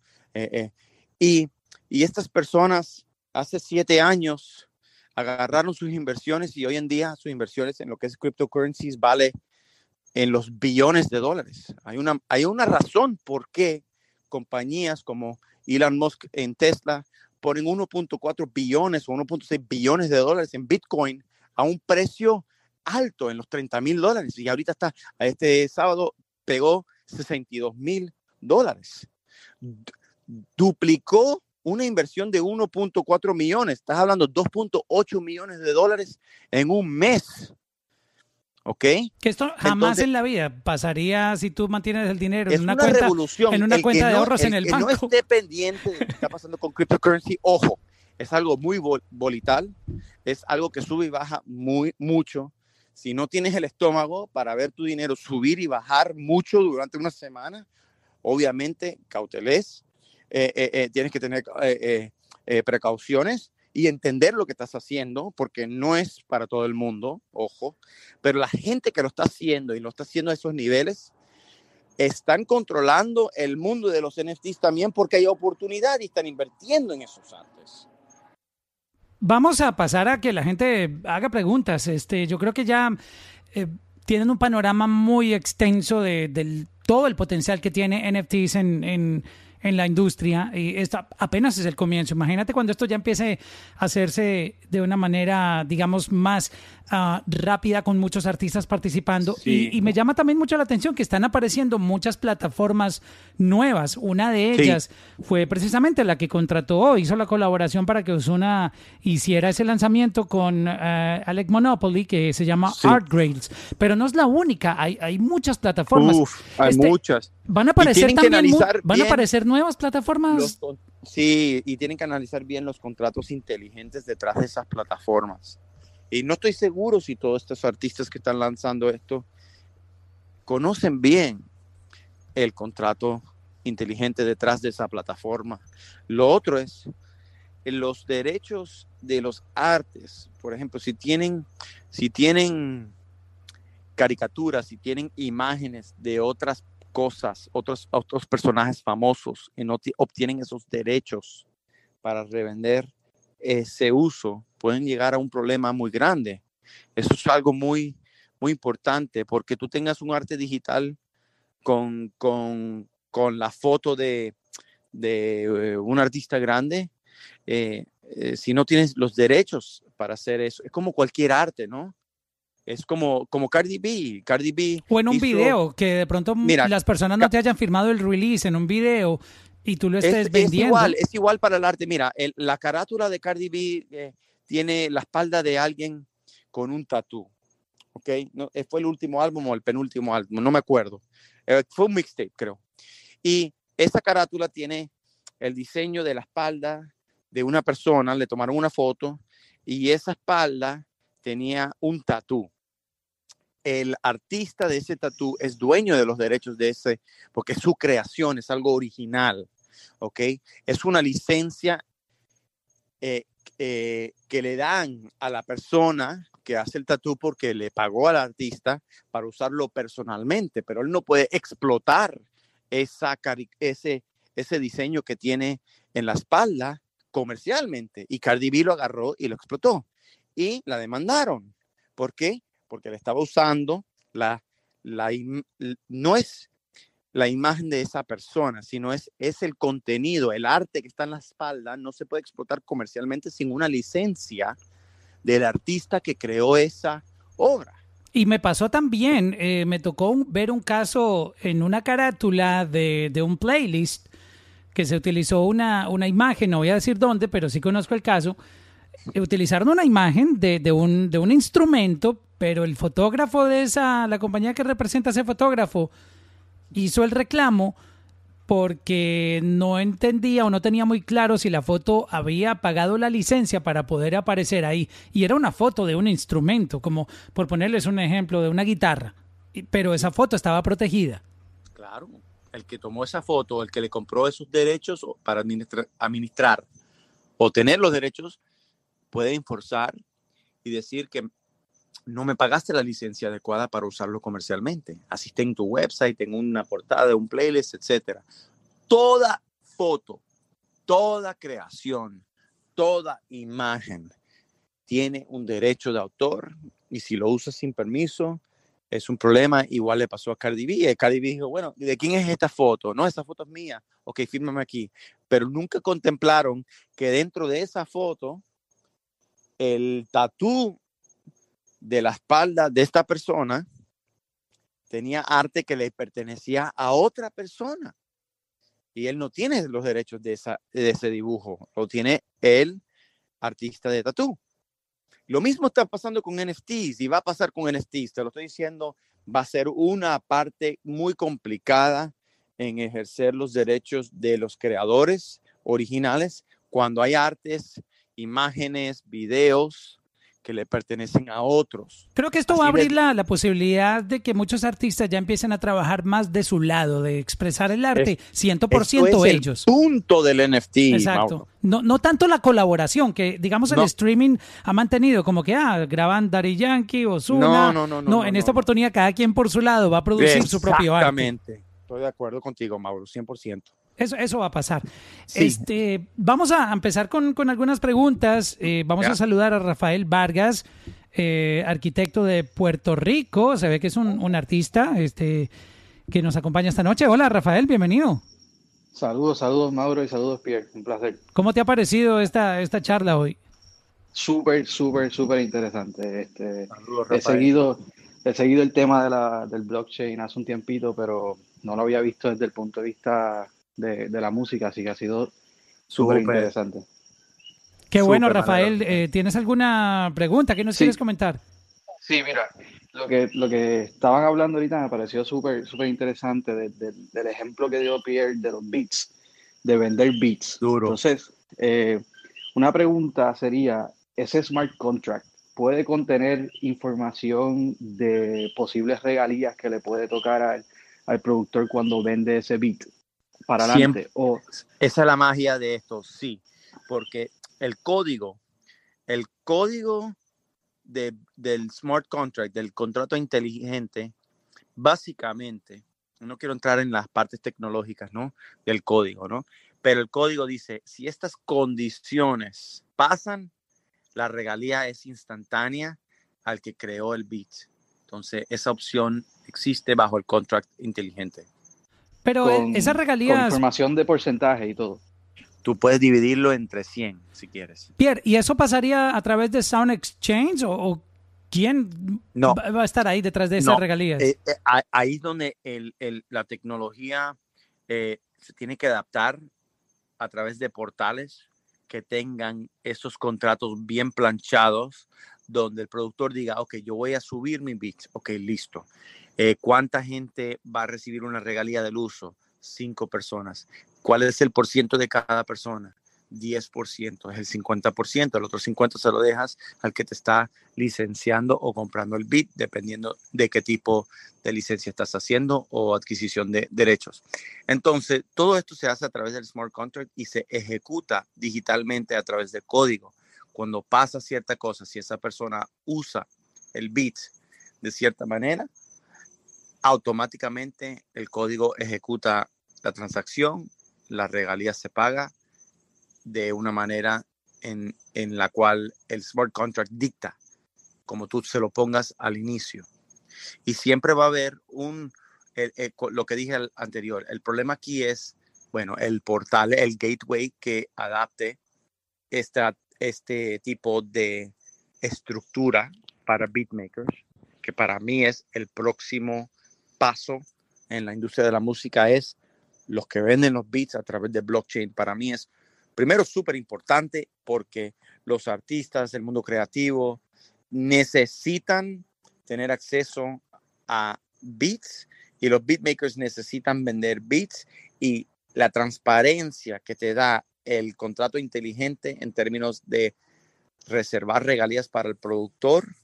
y, y estas personas hace siete años agarraron sus inversiones y hoy en día sus inversiones en lo que es cryptocurrencies vale en los billones de dólares. Hay una, hay una razón por qué compañías como Elon Musk en Tesla ponen 1.4 billones o 1.6 billones de dólares en Bitcoin a un precio alto en los 30 mil dólares y ahorita está, este sábado pegó 62 mil dólares. Duplicó una inversión de 1.4 millones, estás hablando 2.8 millones de dólares en un mes. ¿Ok? Que esto jamás en la vida pasaría si tú mantienes el dinero en una, cuenta, revolución. En una cuenta de ahorros en el banco. no esté pendiente de lo que está pasando con cryptocurrency, ojo, es algo muy volital, es algo que sube y baja muy mucho. Si no tienes el estómago para ver tu dinero subir y bajar mucho durante una semana, obviamente cautelés, eh, eh, eh, tienes que tener precauciones y entender lo que estás haciendo, porque no es para todo el mundo, ojo, pero la gente que lo está haciendo y lo está haciendo a esos niveles, están controlando el mundo de los NFTs también porque hay oportunidad y están invirtiendo en esos artes. Vamos a pasar a que la gente haga preguntas. Este, yo creo que ya tienen un panorama muy extenso de, todo el potencial que tiene NFTs en la industria y esta apenas es el comienzo. Imagínate cuando esto ya empiece a hacerse de una manera, digamos, más ah, rápida con muchos artistas participando. Y, me llama también mucho la atención que están apareciendo muchas plataformas nuevas. Una de ellas fue precisamente la que contrató, hizo la colaboración para que Osuna hiciera ese lanzamiento con uh, Alec Monopoly que se llama Art Grades. Pero no es la única, hay, hay muchas plataformas. hay este, muchas. Van a aparecer también, van a aparecer nuevas plataformas. sí, y tienen que analizar bien los contratos inteligentes detrás de esas plataformas. Y no estoy seguro si todos estos artistas que están lanzando esto conocen bien el contrato inteligente detrás de esa plataforma. Lo otro es los derechos de los artes. Por ejemplo, si tienen, si tienen caricaturas, si tienen imágenes de otras cosas, otros, otros personajes famosos y no obtienen esos derechos para revender ese uso, pueden llegar a un problema muy grande. Eso es algo muy, muy importante porque tú tengas un arte digital con, con, con la foto de, de eh, un artista grande, eh, eh, si no tienes los derechos para hacer eso, es como cualquier arte, ¿no? Es como, como Cardi B. Cardi B. O en un video, que de pronto las personas no te hayan firmado el release en un video y tú lo estés vendiendo. Es igual, es igual para el arte. Mira, la carátula de Cardi B eh, tiene la espalda de alguien con un tatú. ¿Ok? No, eh, fue el último álbum o el penúltimo álbum, no me acuerdo. Eh, fue un mixtape, creo. Y esa carátula tiene el diseño de la espalda de una persona, le tomaron una foto y esa espalda tenía un tatú el artista de ese tatú es dueño de los derechos de ese, porque es su creación, es algo original, ¿ok? Es una licencia eh, eh, que le dan a la persona que hace el tatú porque le pagó al artista para usarlo personalmente, pero él no puede explotar ese, ese diseño que tiene en la espalda comercialmente. Y Cardi B lo agarró y lo explotó. Y la demandaron. ¿Por qué? Porque le estaba usando la, la no es la imagen de esa persona, sino es, es el contenido, el arte que está en la espalda, no se puede explotar comercialmente sin una licencia del artista que creó esa obra. Y me pasó también, eh, me tocó ver un caso en una carátula de, de, un playlist que se utilizó una, una imagen, no voy a decir dónde, pero sí conozco el caso, utilizaron una imagen de, de, un, de un instrumento, pero el fotógrafo de esa, la compañía que representa a ese fotógrafo, hizo el reclamo porque no entendía o no tenía muy claro si la foto había pagado la licencia para poder aparecer ahí. Y era una foto de un instrumento, como por ponerles un ejemplo, de una guitarra. Pero esa foto estaba protegida. Claro, el que tomó esa foto, el que le compró esos derechos para administrar, administrar o tener los derechos, puede enforzar y decir que no me pagaste la licencia adecuada para usarlo comercialmente. Así en tu website, en una portada, un playlist, etc. Toda foto, toda creación, toda imagen tiene un derecho de autor y si lo usas sin permiso es un problema. Igual le pasó a Cardi B. Cardi B dijo, bueno, ¿de quién es esta foto? No, esta foto es mía. Ok, fírmame aquí. Pero nunca contemplaron que dentro de esa foto el tatú de la espalda de esta persona tenía arte que le pertenecía a otra persona. Y él no tiene los derechos de, ese dibujo, lo tiene el artista de tatú. Lo mismo está pasando con NFTs y va a pasar con NFTs, te lo estoy diciendo, va a ser una parte muy complicada en ejercer los derechos de los creadores originales cuando hay artes, imágenes, videos que le pertenecen a otros. Creo que esto va a abrir la, la, posibilidad de que muchos artistas ya empiecen a trabajar más de su lado, de expresar el arte, es, 100% es ellos. El punto del NFT. Exacto. No, no tanto la colaboración, que digamos el no. streaming ha mantenido como que, ah, graban Daddy Yankee o Zuna. No, no, no. No, no en esta oportunidad cada quien por su lado va a producir su propio arte. Exactamente. Estoy de acuerdo contigo, Mauro, 100%. Eso, eso va a pasar. Sí. Este, vamos a empezar con, con algunas preguntas. Eh, vamos ya. a saludar a Rafael Vargas, eh, arquitecto de Puerto Rico. Se ve que es un, un, artista este, que nos acompaña esta noche. Hola, Rafael, bienvenido. Saludos, saludos, Mauro, y saludos, Pierre. Un placer. ¿Cómo te ha parecido esta, esta charla hoy? Súper, súper, súper interesante. Este, saludos, Rafael. He seguido, he seguido el tema de la, del blockchain hace un tiempito, pero no lo había visto desde el punto de vista de, de la música, así que ha sido súper interesante. Qué bueno, super Rafael. Eh, ¿Tienes alguna pregunta? ¿Qué nos sí. quieres comentar? Sí, mira, lo que, lo que estaban hablando ahorita me pareció súper súper interesante de, de, del ejemplo que dio Pierre de los beats, de vender beats. Duro. Entonces, eh, una pregunta sería, ¿ese smart contract puede contener información de posibles regalías que le puede tocar al, al productor cuando vende ese beat? Para adelante. O... Esa es la magia de esto, sí, porque el código, el código de, del smart contract, del contrato inteligente, básicamente, no quiero entrar en las partes tecnológicas, ¿no? Del código, ¿no? Pero el código dice, si estas condiciones pasan, la regalía es instantánea al que creó el bit. Entonces, esa opción existe bajo el contract inteligente. Pero con, esas regalías... Con información de porcentaje y todo. Tú puedes dividirlo entre 100 si quieres. Pierre, ¿y eso pasaría a través de Sound Exchange o, o quién no. va a estar ahí detrás de esas no. regalías? Eh, eh, ahí es donde el, el, la tecnología eh, se tiene que adaptar a través de portales que tengan esos contratos bien planchados, donde el productor diga, ok, yo voy a subir mi beat, ok, listo. Eh, ¿Cuánta gente va a recibir una regalía del uso? Cinco personas. ¿Cuál es el porciento de cada persona? 10%, es el 50%, el otro 50% se lo dejas al que te está licenciando o comprando el bit, dependiendo de qué tipo de licencia estás haciendo o adquisición de derechos. Entonces, todo esto se hace a través del smart contract y se ejecuta digitalmente a través de código. Cuando pasa cierta cosa, si esa persona usa el bit de cierta manera, automáticamente el código ejecuta la transacción, la regalía se paga de una manera en, en, la cual el smart contract dicta, como tú se lo pongas al inicio. Y siempre va a haber un, el, el, lo que dije anterior, el problema aquí es, bueno, el portal, el gateway que adapte esta, este tipo de estructura para beatmakers, que para mí es el próximo paso en la industria de la música es los que venden los beats a través de blockchain. Para mí es primero súper importante porque los artistas del mundo creativo necesitan tener acceso a beats y los beatmakers necesitan vender beats y la transparencia que te da el contrato inteligente en términos de reservar regalías para el productor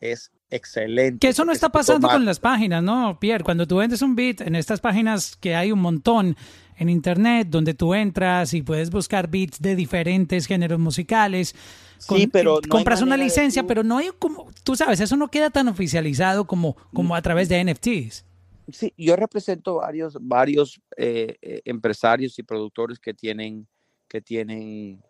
es excelente. Que eso no está pasando con las páginas, ¿no, Pierre? Cuando tú vendes un beat en estas páginas que hay un montón en internet donde tú entras y puedes buscar beats de diferentes géneros musicales. sí, pero compras una licencia, pero no hay como, tú sabes, eso no queda tan oficializado como, como a través de NFTs. Sí, yo represento varios, varios eh, eh, empresarios y productores que tienen, que tienen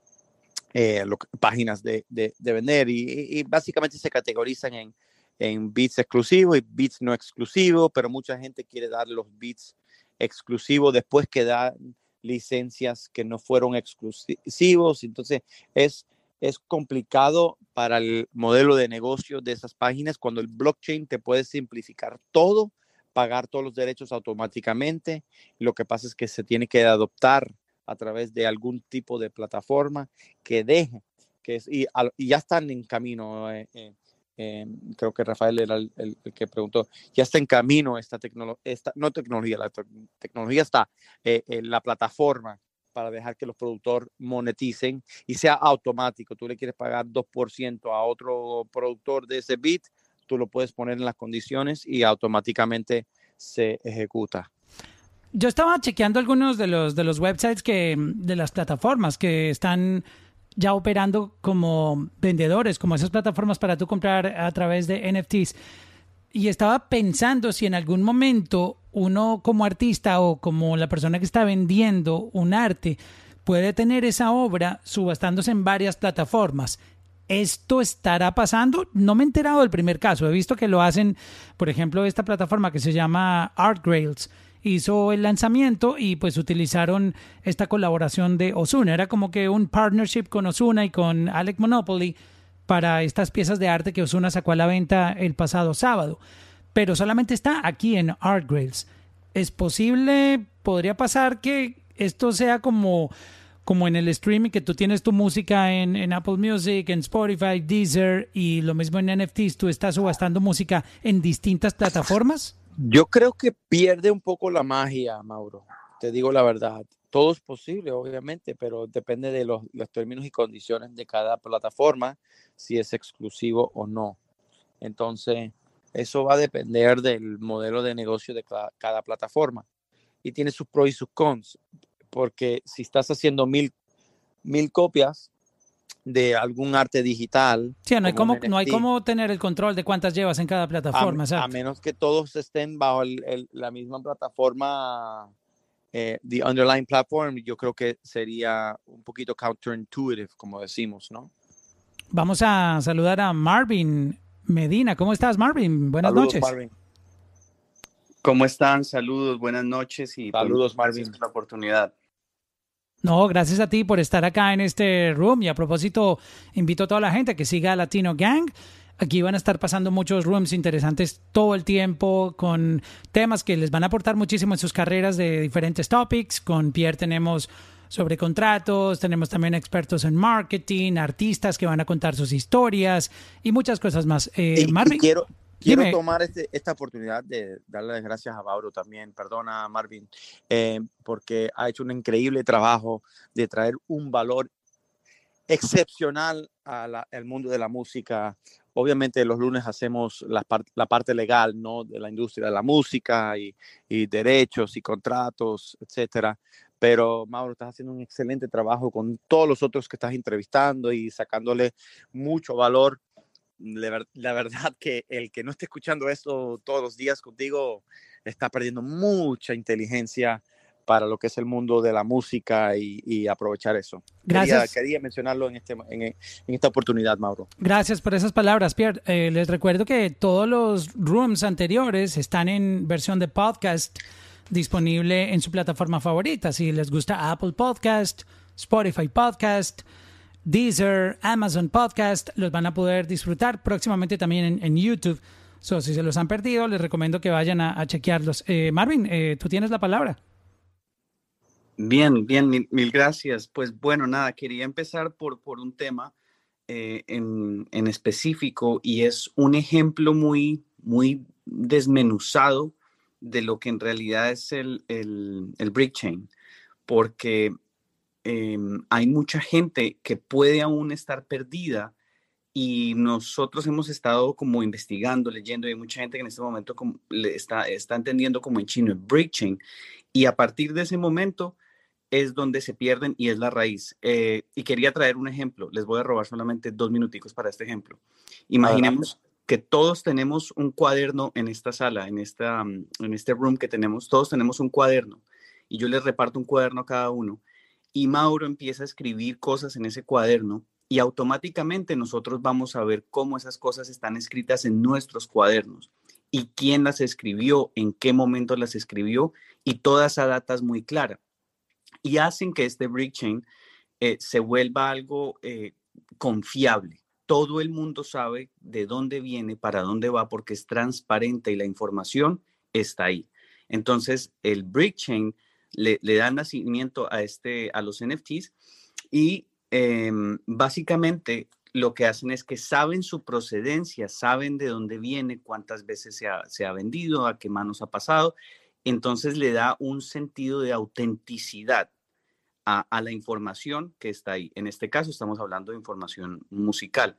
eh, páginas de, de, vender y, básicamente se categorizan en, en beats exclusivos y beats no exclusivos, pero mucha gente quiere dar los beats exclusivos después que dan licencias que no fueron exclusivos. Entonces es, es complicado para el modelo de negocio de esas páginas cuando el blockchain te puede simplificar todo pagar todos los derechos automáticamente. Lo que pasa es que se tiene que adoptar a través de algún tipo de plataforma que deje, que es, y, ya están en camino. Eh, eh, eh, creo que Rafael era el, que preguntó, ya está en camino esta tecnología, no tecnología, la tecnología está en la plataforma para dejar que los productores moneticen y sea automático. Tú le quieres pagar 2% a otro productor de ese bit, tú lo puedes poner en las condiciones y automáticamente se ejecuta. Yo estaba chequeando algunos de los, de los websites que, de las plataformas que están ya operando como vendedores, como esas plataformas para tú comprar a través de NFTs. Y estaba pensando si en algún momento uno como artista o como la persona que está vendiendo un arte puede tener esa obra subastándose en varias plataformas esto estará pasando. No me he enterado del primer caso. He visto que lo hacen, por ejemplo, esta plataforma que se llama ArtGrails hizo el lanzamiento y pues utilizaron esta colaboración de Osuna. Era como que un partnership con Osuna y con Alec Monopoly para estas piezas de arte que Osuna sacó a la venta el pasado sábado. Pero solamente está aquí en ArtGrails. ¿Es posible, podría pasar que esto sea como como en el streaming que tú tienes tu música en, Apple Music, en Spotify, Deezer y lo mismo en NFTs, tú estás subastando música en distintas plataformas? Yo creo que pierde un poco la magia, Mauro. Te digo la verdad. Todo es posible, obviamente, pero depende de los, términos y condiciones de cada plataforma, si es exclusivo o no. Entonces, eso va a depender del modelo de negocio de cada, cada plataforma. Y tiene sus pros y sus cons porque si estás haciendo mil, mil copias de algún arte digital. Sí, no hay, como, no hay como tener el control de cuántas llevas en cada plataforma. A, menos que todos estén bajo la misma plataforma, eh, the underlying platform, yo creo que sería un poquito counterintuitive, como decimos, ¿no? Vamos a saludar a Marvin Medina. ¿Cómo estás, Marvin? Buenas noches. Marvin. ¿Cómo están? Saludos, buenas noches y saludos, Marvin, por la oportunidad. No, gracias a ti por estar acá en este room. Y a propósito, invito a toda la gente que siga a Latino Gang. Aquí van a estar pasando muchos rooms interesantes todo el tiempo con temas que les van a aportar muchísimo en sus carreras de diferentes topics. Con Pierre tenemos sobre contratos, tenemos también expertos en marketing, artistas que van a contar sus historias y muchas cosas más. Eh, Marvin, quiero, Quiero tomar este, esta oportunidad de darle las gracias a Mauro también, perdona Marvin, eh, porque ha hecho un increíble trabajo de traer un valor excepcional al mundo de la música. Obviamente los lunes hacemos la, la, parte legal ¿no? de la industria de la música y, y derechos y contratos, etcétera. Pero Mauro, estás haciendo un excelente trabajo con todos los otros que estás entrevistando y sacándole mucho valor la, verdad que el que no esté escuchando esto todos los días contigo está perdiendo mucha inteligencia para lo que es el mundo de la música y, aprovechar eso. Gracias. Quería, mencionarlo en, este, en, esta oportunidad, Mauro. Gracias por esas palabras, Pierre. Eh, les recuerdo que todos los rooms anteriores están en versión de podcast disponible en su plataforma favorita. Si les gusta Apple Podcast, Spotify Podcast, Deezer, Amazon Podcast, los van a poder disfrutar próximamente también en, YouTube. So, si se los han perdido, les recomiendo que vayan a, chequearlos. Eh, Marvin, eh, tú tienes la palabra. Bien, bien, mil, gracias. Pues bueno, nada, quería empezar por, por un tema eh, en, en, específico y es un ejemplo muy, muy desmenuzado de lo que en realidad es el, el, el brick chain, porque em, hay mucha gente que puede aún estar perdida y nosotros hemos estado como investigando, leyendo, y hay mucha gente que en este momento como, le está, está entendiendo como en chino el chain y a partir de ese momento es donde se pierden y es la raíz. Eh, y quería traer un ejemplo, les voy a robar solamente dos minuticos para este ejemplo. Imaginemos que todos tenemos un cuaderno en esta sala, en, esta, en este room que tenemos, todos tenemos un cuaderno y yo les reparto un cuaderno a cada uno y Mauro empieza a escribir cosas en ese cuaderno y automáticamente nosotros vamos a ver cómo esas cosas están escritas en nuestros cuadernos y quién las escribió, en qué momento las escribió y toda esa data es muy clara. Y hacen que este blockchain eh, se vuelva algo eh, confiable. Todo el mundo sabe de dónde viene, para dónde va, porque es transparente y la información está ahí. Entonces, el blockchain le, le da nacimiento a, este, a los NFTs y Em, básicamente lo que hacen es que saben su procedencia, saben de dónde viene, cuántas veces se ha, vendido, a qué manos ha pasado. Entonces le da un sentido de autenticidad a, la información que está ahí. En este caso estamos hablando de información musical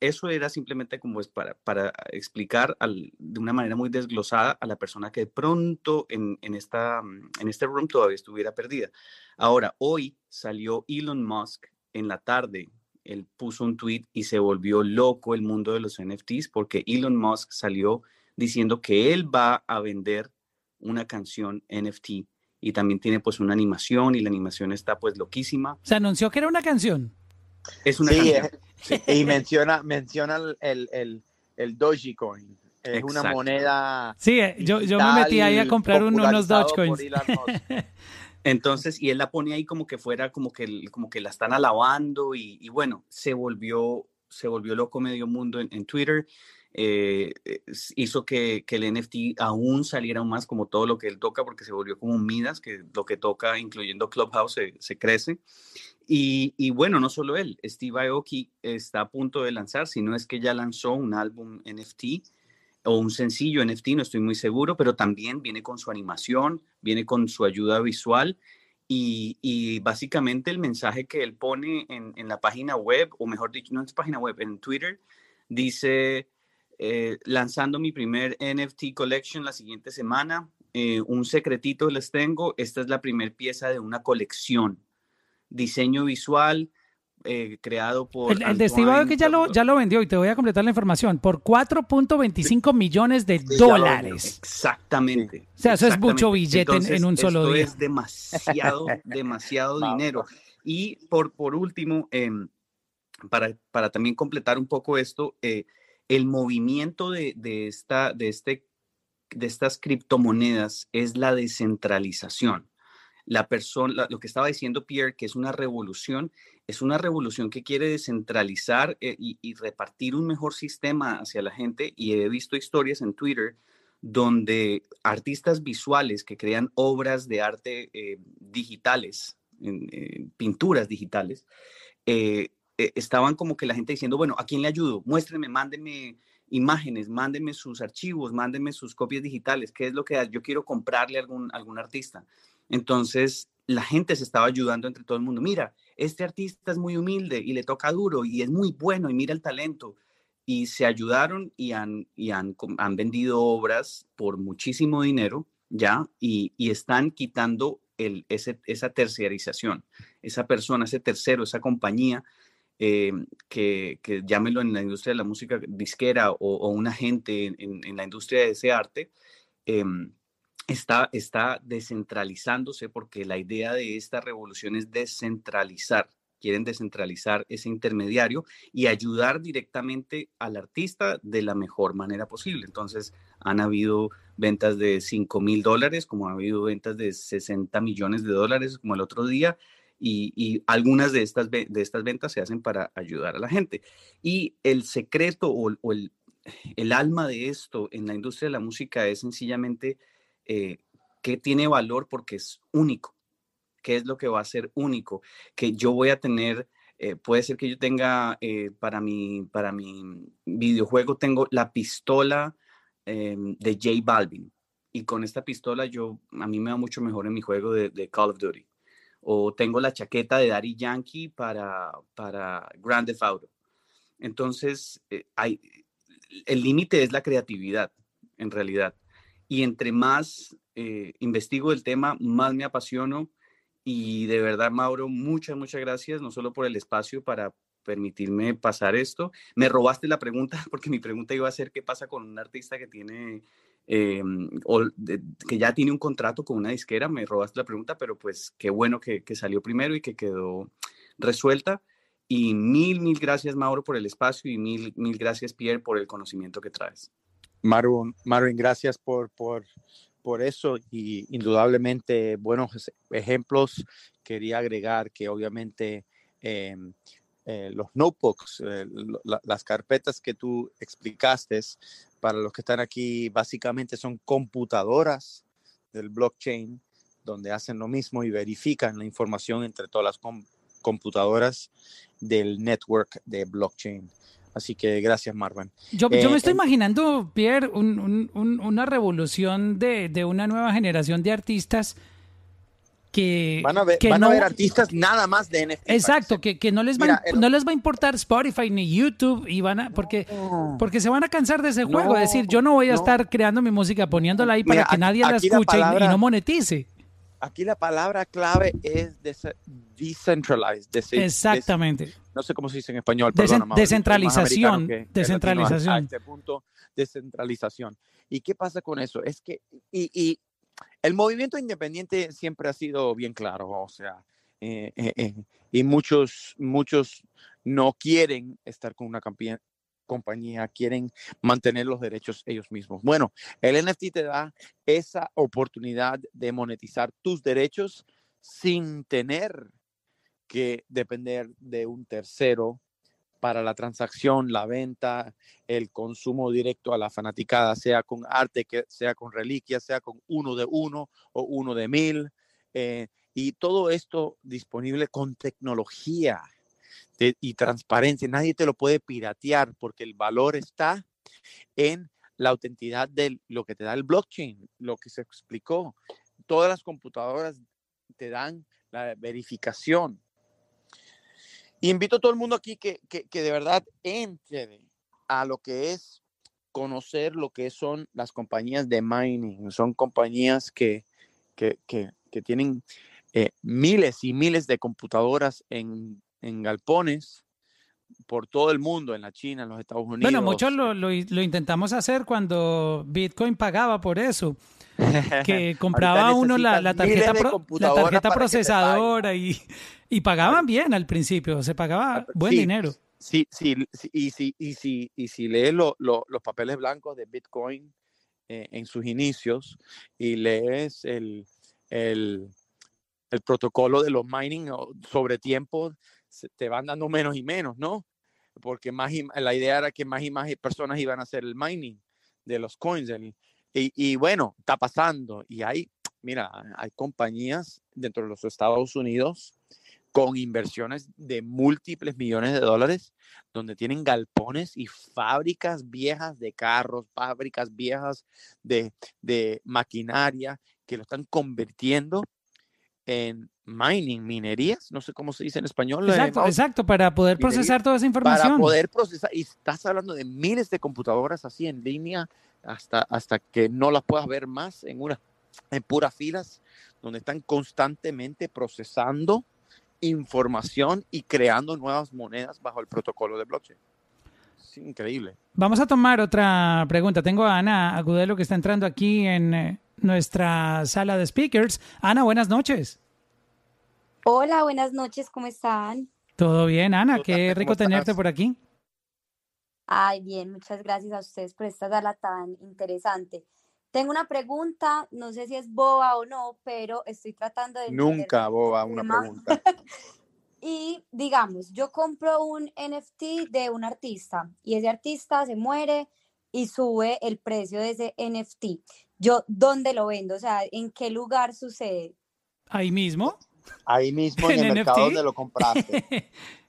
eso era simplemente como es para, explicar de una manera muy desglosada a la persona que de pronto en, en, esta, en este room todavía estuviera perdida. Ahora, hoy salió Elon Musk en la tarde. Él puso un tweet y se volvió loco el mundo de los NFTs porque Elon Musk salió diciendo que él va a vender una canción NFT y también tiene pues una animación y la animación está pues loquísima. Se anunció que era una canción. Es una canción. Y menciona, menciona el, el, el Dogecoin. Es una moneda. Sí, eh, yo, yo me metí ahí a comprar unos Dogecoins. Entonces, y él la pone ahí como que fuera, como que, como que la están alabando y, bueno, se volvió, se volvió loco medio mundo en, Twitter. Eh, hizo que, que, el NFT aún saliera más como todo lo que él toca, porque se volvió como un Midas, que lo que toca, incluyendo Clubhouse, se, se crece. Y, bueno, no solo él, Steve Aoki está a punto de lanzar, si no es que ya lanzó un álbum NFT o un sencillo NFT, no estoy muy seguro, pero también viene con su animación, viene con su ayuda visual y, básicamente el mensaje que él pone en, la página web, o mejor dicho, no en su página web, en Twitter, dice, eh, lanzando mi primer NFT collection la siguiente semana, eh, un secretito les tengo, esta es la primera pieza de una colección diseño visual eh, creado por... El, el que ya lo, ya lo vendió y te voy a completar la información, por 4.25 millones de dólares. Exactamente. O sea, eso es mucho billete en, un solo día. es demasiado, demasiado dinero. Y por, por último, em, para, para también completar un poco esto, eh, el movimiento de, de, esta, de, este, de estas criptomonedas es la descentralización la persona, lo que estaba diciendo Pierre, que es una revolución, es una revolución que quiere descentralizar eh, y, repartir un mejor sistema hacia la gente. Y he visto historias en Twitter donde artistas visuales que crean obras de arte eh, digitales, pinturas digitales, eh, estaban como que la gente diciendo, bueno, ¿a quién le ayudo? Muéstrenme, mándenme imágenes, mándenme sus archivos, mándenme sus copias digitales, qué es lo que yo quiero comprarle a algún, algún artista. Entonces, la gente se estaba ayudando entre todo el mundo. Mira, este artista es muy humilde y le toca duro y es muy bueno y mira el talento. Y se ayudaron y han, y han, han vendido obras por muchísimo dinero, ¿ya? Y, y están quitando el, ese, esa terciarización, esa persona, ese tercero, esa compañía, eh, que, que, llámelo en la industria de la música disquera o, un agente en, la industria de ese arte, eh, está, está descentralizándose porque la idea de esta revolución es descentralizar. Quieren descentralizar ese intermediario y ayudar directamente al artista de la mejor manera posible. Entonces, han habido ventas de 5 mil dólares, como ha habido ventas de 60 millones de dólares, como el otro día, y, algunas de estas, de estas ventas se hacen para ayudar a la gente. Y el secreto o, el, el, alma de esto en la industria de la música es sencillamente eh, que tiene valor porque es único. ¿Qué es lo que va a ser único? Que yo voy a tener, eh, puede ser que yo tenga eh, para, mi, para mi videojuego, tengo la pistola em, de J Balvin. Y con esta pistola yo, a mí me va mucho mejor en mi juego de, de Call of Duty. O tengo la chaqueta de Daddy Yankee para, para Grand Theft Auto. Entonces, eh, hay, el límite es la creatividad, en realidad. Y entre más investigo el tema, más me apasiono y de verdad, Mauro, muchas, muchas gracias, no solo por el espacio para permitirme pasar esto. Me robaste la pregunta porque mi pregunta iba a ser qué pasa con un artista que tiene eh, o que ya tiene un contrato con una disquera. Me robaste la pregunta, pero pues qué bueno que, que, salió primero y que quedó resuelta. Y mil, mil gracias, Mauro, por el espacio y mil, mil gracias, Pierre, por el conocimiento que traes. Marvin, Marvin gracias por, por por eso y indudablemente buenos ejemplos. Quería agregar que obviamente em, eh, los notebooks, eh, las carpetas que tú explicaste, para los que están aquí, básicamente son computadoras del blockchain donde hacen lo mismo y verifican la información entre todas las computadoras del network de blockchain. Así que gracias, Marvin. Yo, yo me eh, estoy imaginando, Pierre, una revolución de, una nueva generación de artistas que van a ver, van a ver artistas nada más de NFT. Exacto, que, no les va no les va a importar Spotify ni YouTube y van a porque porque se van a cansar de ese juego, es decir, yo no voy a estar creando mi música poniéndola ahí para que nadie la escuche y, no monetice. Aquí la palabra clave es decentralized. Exactamente no sé cómo se dice en español, descentralización, descentralización. A este punto, descentralización. ¿Y qué pasa con eso? Es que, y, el movimiento independiente siempre ha sido bien claro, o sea, eh, eh, eh, y muchos, muchos no quieren estar con una compañía, quieren mantener los derechos ellos mismos. Bueno, el NFT te da esa oportunidad de monetizar tus derechos sin tener que depender de un tercero para la transacción, la venta, el consumo directo a la fanaticada, sea con arte, que sea con reliquias, sea con uno de uno o uno de mil. Eh, y todo esto disponible con tecnología y transparencia. Nadie te lo puede piratear porque el valor está en la autenticidad de lo que te da el blockchain, lo que se explicó. Todas las computadoras te dan la verificación invito a todo el mundo aquí que, de verdad entre a lo que es conocer lo que son las compañías de mining. Son compañías que, que, tienen eh, miles y miles de computadoras en, galpones por todo el mundo, en la China, en los Estados Unidos. Bueno, muchos lo, lo, intentamos hacer cuando Bitcoin pagaba por eso. Que compraba uno la, tarjeta, la tarjeta procesadora y, y pagaban bien al principio, se pagaba buen dinero. Sí, sí, y si, y si, y si lees los papeles blancos de Bitcoin eh, en sus inicios y lees el, el, el, protocolo de los mining sobre tiempo, te van dando menos y menos, ¿no? Porque más la idea era que más y más personas iban a hacer el mining de los coins. y, y bueno, está pasando. Y hay, mira, hay compañías dentro de los Estados Unidos con inversiones de múltiples millones de dólares, donde tienen galpones y fábricas viejas de carros, fábricas viejas de, maquinaria, que lo están convirtiendo en mining, minerías, no sé cómo se dice en español. Eh, exacto, exacto, para poder procesar toda esa información. Para poder procesar, y estás hablando de miles de computadoras así en línea hasta, hasta que no las puedas ver más en una en puras filas, donde están constantemente procesando información y creando nuevas monedas bajo el protocolo de blockchain. Es increíble. Vamos a tomar otra pregunta. Tengo a Ana Agudelo que está entrando aquí en eh, nuestra sala de speakers. Ana, buenas noches. Hola, buenas noches, ¿cómo están? Todo bien, Ana, qué rico tenerte por aquí. Ay, bien, muchas gracias a ustedes por esta sala tan interesante. Tengo una pregunta, no sé si es boba o no, pero estoy tratando de... Nunca boba una pregunta. y digamos, yo compro un NFT de un artista y ese artista se muere y sube el precio de ese NFT. Yo, ¿dónde lo vendo? O sea, ¿en qué lugar sucede? Ahí mismo. Ahí mismo en, el mercado donde lo compraste.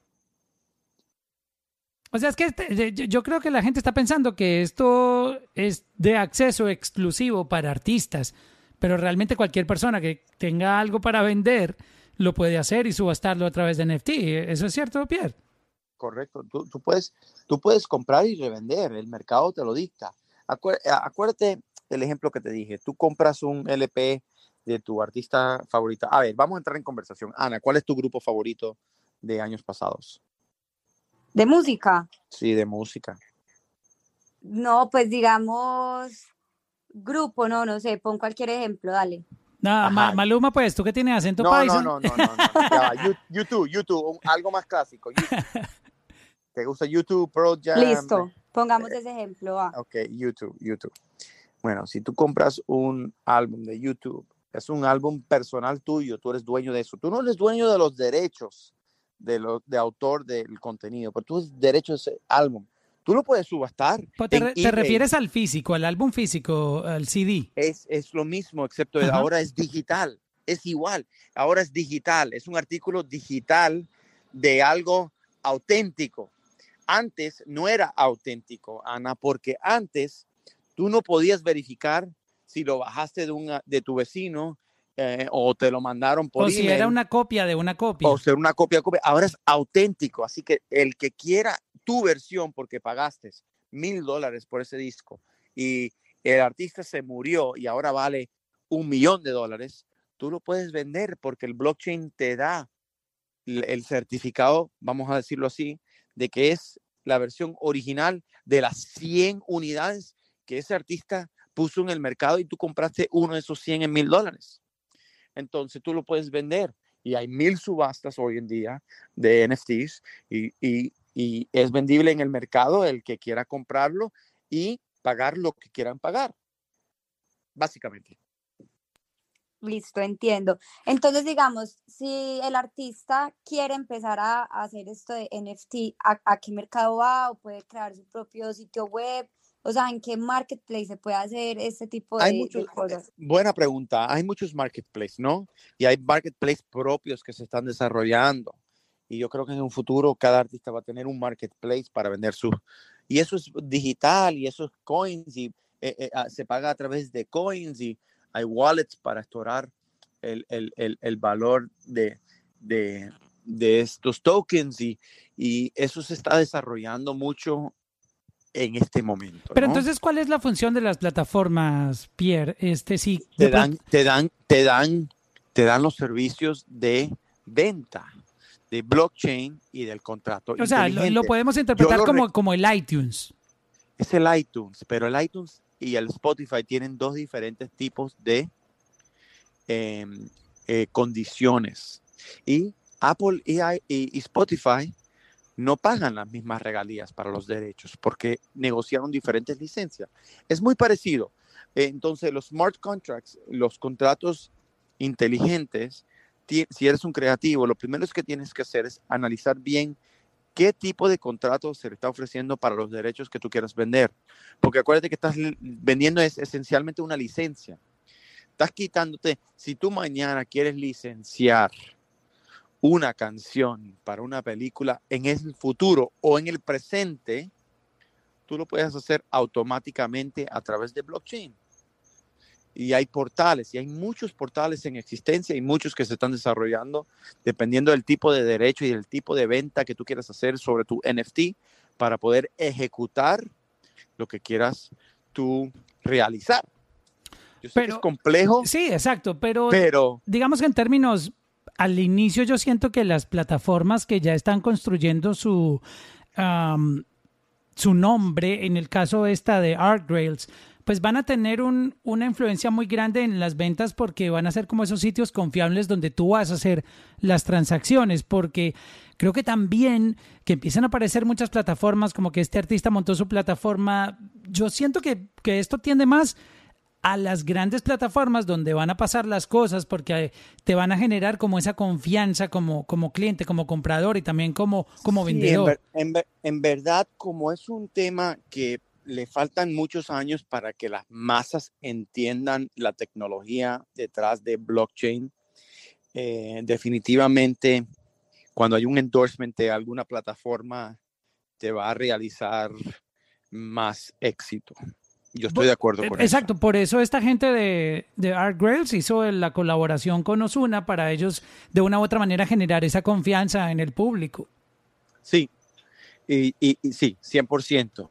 O sea, es que este, yo creo que la gente está pensando que esto es de acceso exclusivo para artistas, pero realmente cualquier persona que tenga algo para vender lo puede hacer y subastarlo a través de NFT. ¿Eso es cierto, Pierre? Correcto. Tú, puedes, tú puedes comprar y revender. El mercado te lo dicta. acuérdate del ejemplo que te dije. Tú compras un LP de tu artista favorita. A ver, vamos a entrar en conversación. Ana, ¿cuál es tu grupo favorito de años pasados? ¿De música? Sí, de música. No, pues digamos, grupo, no, no sé, pon cualquier ejemplo, dale. No, Maluma, pues, ¿tú qué tienes acento no, No, no, no, no, no. YouTube, YouTube, algo más clásico. ¿Te gusta YouTube, Pro Jam? Listo, pongamos ese ejemplo. Va. Ok, YouTube, YouTube. Bueno, si tú compras un álbum de YouTube, es un álbum personal tuyo, tú eres dueño de eso. Tú no eres dueño de los derechos de, lo, de autor del contenido, pero tú eres derecho a ese álbum. Tú lo puedes subastar. Te, refieres al físico, al álbum físico, al CD. Es, es lo mismo, excepto que ahora es digital. Es igual. Ahora es digital. Es un artículo digital de algo auténtico. Antes no era auténtico, Ana, porque antes tú no podías verificar si lo bajaste de, una, de tu vecino eh, o te lo mandaron por O si era una copia de una copia. O ser una copia, copia. Ahora es auténtico, así que el que quiera tu versión porque pagaste mil dólares por ese disco y el artista se murió y ahora vale un millón de dólares, tú lo puedes vender porque el blockchain te da el certificado, vamos a decirlo así, de que es la versión original de las 100 unidades que ese artista puso en el mercado y tú compraste uno de esos 100 en mil dólares entonces tú lo puedes vender. Y hay mil subastas hoy en día de NFTs y, es vendible en el mercado el que quiera comprarlo y pagar lo que quieran pagar, básicamente. Listo, entiendo. Entonces, digamos, si el artista quiere empezar a, hacer esto de NFT, ¿a, qué mercado va? ¿O puede crear su propio sitio web? O sea, ¿en qué marketplace se puede hacer este tipo de, cosas? Buena pregunta. Hay muchos marketplaces, ¿no? Y hay marketplaces propios que se están desarrollando. Y yo creo que en un futuro cada artista va a tener un marketplace para vender su... Y eso es digital y eso es coins y eh, eh, ah, se paga a través de coins y hay wallets para estorar el, el, el, el valor de, de, de, estos tokens y, y eso se está desarrollando mucho en este momento. Pero entonces, ¿cuál es la función de las plataformas, Pierre? Este sí. Te dan, te dan, te dan, te dan los servicios de venta de blockchain y del contrato. O sea, lo, podemos interpretar como, como el iTunes. Es el iTunes, pero el iTunes y el Spotify tienen dos diferentes tipos de em, eh, condiciones. Y Apple y Spotify no pagan las mismas regalías para los derechos porque negociaron diferentes licencias. Es muy parecido. Entonces, los smart contracts, los contratos inteligentes, si eres un creativo, lo primero que tienes que hacer es analizar bien qué tipo de contrato se le está ofreciendo para los derechos que tú quieras vender. Porque acuérdate que estás vendiendo es esencialmente una licencia. Estás quitándote, si tú mañana quieres licenciar una canción para una película en el futuro o en el presente, tú lo puedes hacer automáticamente a través de blockchain. Y hay portales, y hay muchos portales en existencia y muchos que se están desarrollando dependiendo del tipo de derecho y del tipo de venta que tú quieras hacer sobre tu NFT para poder ejecutar lo que quieras tú realizar. Yo sé que es complejo. Sí, exacto, pero, pero digamos que en términos al inicio yo siento que las plataformas que ya están construyendo su, su nombre, en el caso esta de ArtRails, pues van a tener un, una influencia muy grande en las ventas porque van a ser como esos sitios confiables donde tú vas a hacer las transacciones, porque creo que también que empiezan a aparecer muchas plataformas, como que este artista montó su plataforma, yo siento que, que esto tiende más a las grandes plataformas donde van a pasar las cosas porque te van a generar como esa confianza como, como cliente, como comprador y también como, como vendedor. En, verdad, como es un tema que le faltan muchos años para que las masas entiendan la tecnología detrás de blockchain, eh, definitivamente cuando hay un endorsement de alguna plataforma, te va a realizar más éxito. Yo estoy de acuerdo con Exacto, eso. Exacto, por eso esta gente de, de Art Grails hizo la colaboración con Osuna para ellos de una u otra manera generar esa confianza en el público. Sí, y, y, y sí, 100%.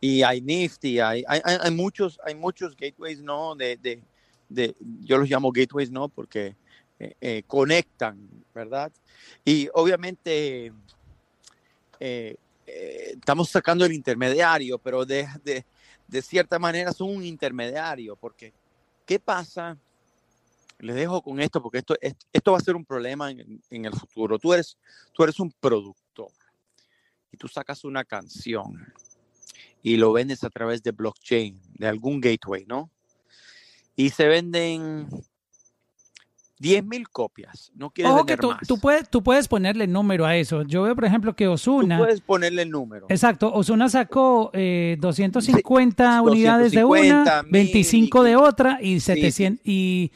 Y hay Nifty, hay, hay, hay, muchos, hay muchos gateways, ¿no? De, de, de, yo los llamo gateways, ¿no? Porque eh, eh, conectan, ¿verdad? Y obviamente eh, estamos sacando el intermediario, pero de, de, de, cierta manera son un intermediario, porque ¿qué pasa? Les dejo con esto, porque esto, esto va a ser un problema en, el futuro. Tú eres, tú eres un productor y tú sacas una canción y lo vendes a través de blockchain, de algún gateway, ¿no? Y se venden 10 mil copias. No quieres Ojo vender que tú, más. tú, puedes, tú puedes ponerle número a eso. Yo veo, por ejemplo, que Osuna. Tú puedes ponerle el número. Exacto. Osuna sacó eh, 250 Sí, unidades de una, 250, 25 de otra y 700. Y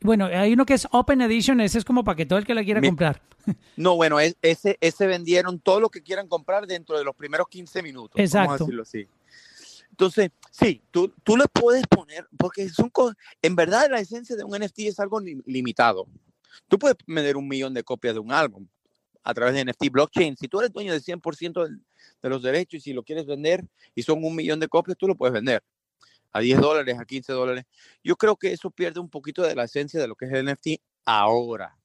bueno, hay uno que es Open Edition. Ese es como para que todo el que la quiera Mi- comprar. No, bueno, es- ese, ese vendieron todo lo que quieran comprar dentro de los primeros 15 minutos. Vamos Exacto. a decirlo así. Entonces, sí, tú, tú le puedes poner, porque son en verdad la esencia de un NFT es algo li- limitado. Tú puedes vender un millón de copias de un álbum a través de NFT blockchain. Si tú eres dueño del 100% del- de los derechos y si lo quieres vender y son un millón de copias, tú lo puedes vender a 10 dólares, a 15 dólares. Yo creo que eso pierde un poquito de la esencia de lo que es el NFT ahora.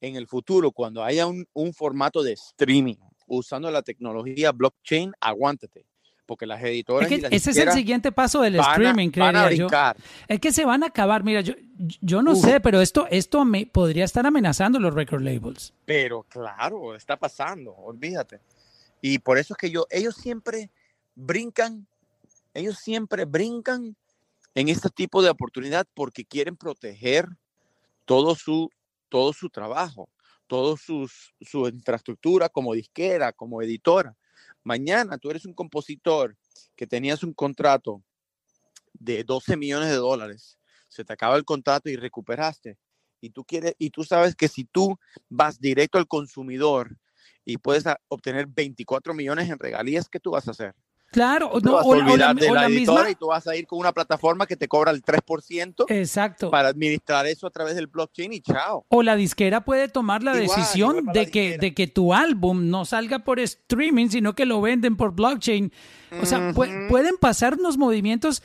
En el futuro, cuando haya un, un formato de streaming usando la tecnología blockchain, aguántate. Porque las editoras Es que y las ese es el siguiente paso del streaming, creería yo. Es que se van a acabar. Mira, yo, yo no Uf. sé, pero esto, esto me podría estar amenazando los record labels. Pero claro, está pasando, olvídate. Y por eso es que yo, ellos siempre brincan, ellos siempre brincan en este tipo de oportunidad porque quieren proteger todo su, todo su trabajo, toda sus, su infraestructura como disquera, como editora. Mañana tú eres un compositor que tenías un contrato de 12 millones de dólares, se te acaba el contrato y recuperaste. Y tú quieres, y tú sabes que si tú vas directo al consumidor y puedes obtener 24 millones en regalías, ¿qué tú vas a hacer? Claro, no, vas a o, la- o la, olvidar de o la, la editora misma. y tú vas a ir con una plataforma que te cobra el 3% Exacto. para administrar eso a través del blockchain y chao. O la disquera puede tomar la Igual, decisión igual para la de que, disquera. de que tu álbum no salga por streaming, sino que lo venden por blockchain. O sea, pu- pueden pasar unos movimientos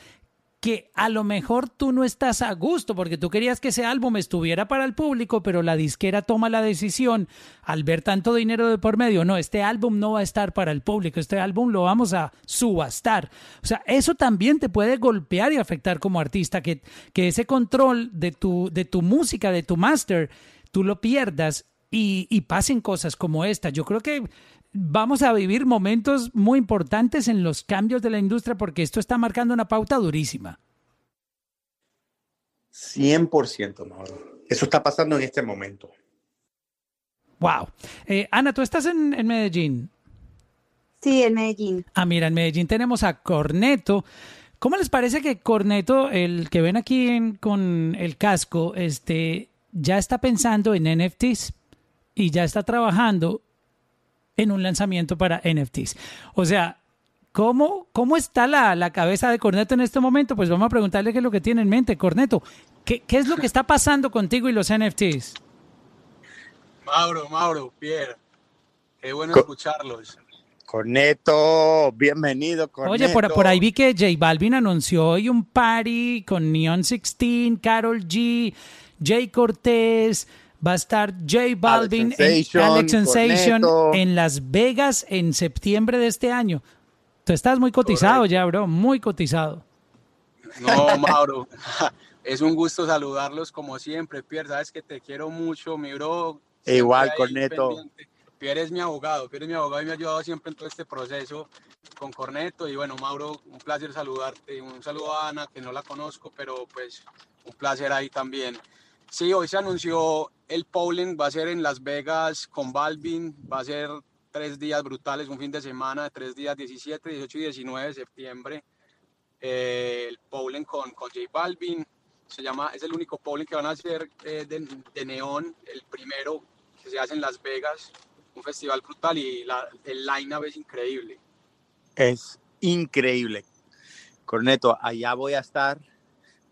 que a lo mejor tú no estás a gusto porque tú querías que ese álbum estuviera para el público, pero la disquera toma la decisión al ver tanto dinero de por medio, no, este álbum no va a estar para el público, este álbum lo vamos a subastar. O sea, eso también te puede golpear y afectar como artista, que, que ese control de tu, de tu música, de tu master, tú lo pierdas y, y pasen cosas como esta. Yo creo que vamos a vivir momentos muy importantes en los cambios de la industria porque esto está marcando una pauta durísima. 100%, Mauro. Eso está pasando en este momento. Wow. Eh, Ana, tú estás en, en Medellín. Sí, en Medellín. Ah, mira, en Medellín tenemos a Corneto. ¿Cómo les parece que Corneto, el que ven aquí en- con el casco, este, ya está pensando en NFTs y ya está trabajando en un lanzamiento para NFTs? O sea, ¿cómo, cómo está la, la cabeza de Corneto en este momento? Pues vamos a preguntarle qué es lo que tiene en mente. Corneto, ¿qué, qué es lo que está pasando contigo y los NFTs? Mauro, Mauro, Pierre, qué bueno Co- escucharlos. Corneto, bienvenido, Corneto. Oye, por, por ahí vi que J Balvin anunció hoy un party con Neon 16, Carol G, Jay Cortés, va a estar J Balvin, en- Sensation, Alex Sensation Corneto. en Las Vegas en septiembre de este año. Tú estás muy cotizado Correcto. ya, bro, muy cotizado. No, Mauro, es un gusto saludarlos como siempre. Pierre, sabes que te quiero mucho, mi bro. siempre Igual, Corneto. pendiente. Pierre es mi abogado, Pierre es mi abogado y me ha ayudado siempre en todo este proceso con Corneto. Y bueno, Mauro, un placer saludarte. Un saludo a Ana, que no la conozco, pero pues un placer ahí también. Sí, hoy se anunció el polling, va a ser en Las Vegas con Balvin, va a ser tres días brutales, un fin de semana, tres días 17, 18 y 19 de septiembre. Eh, el polling con, con J Balvin. Se llama, es el único bowling que van a hacer eh, de, de neón, el primero que se hace en Las Vegas, un festival brutal y la, el line-up es increíble. Es increíble. Corneto, allá voy a estar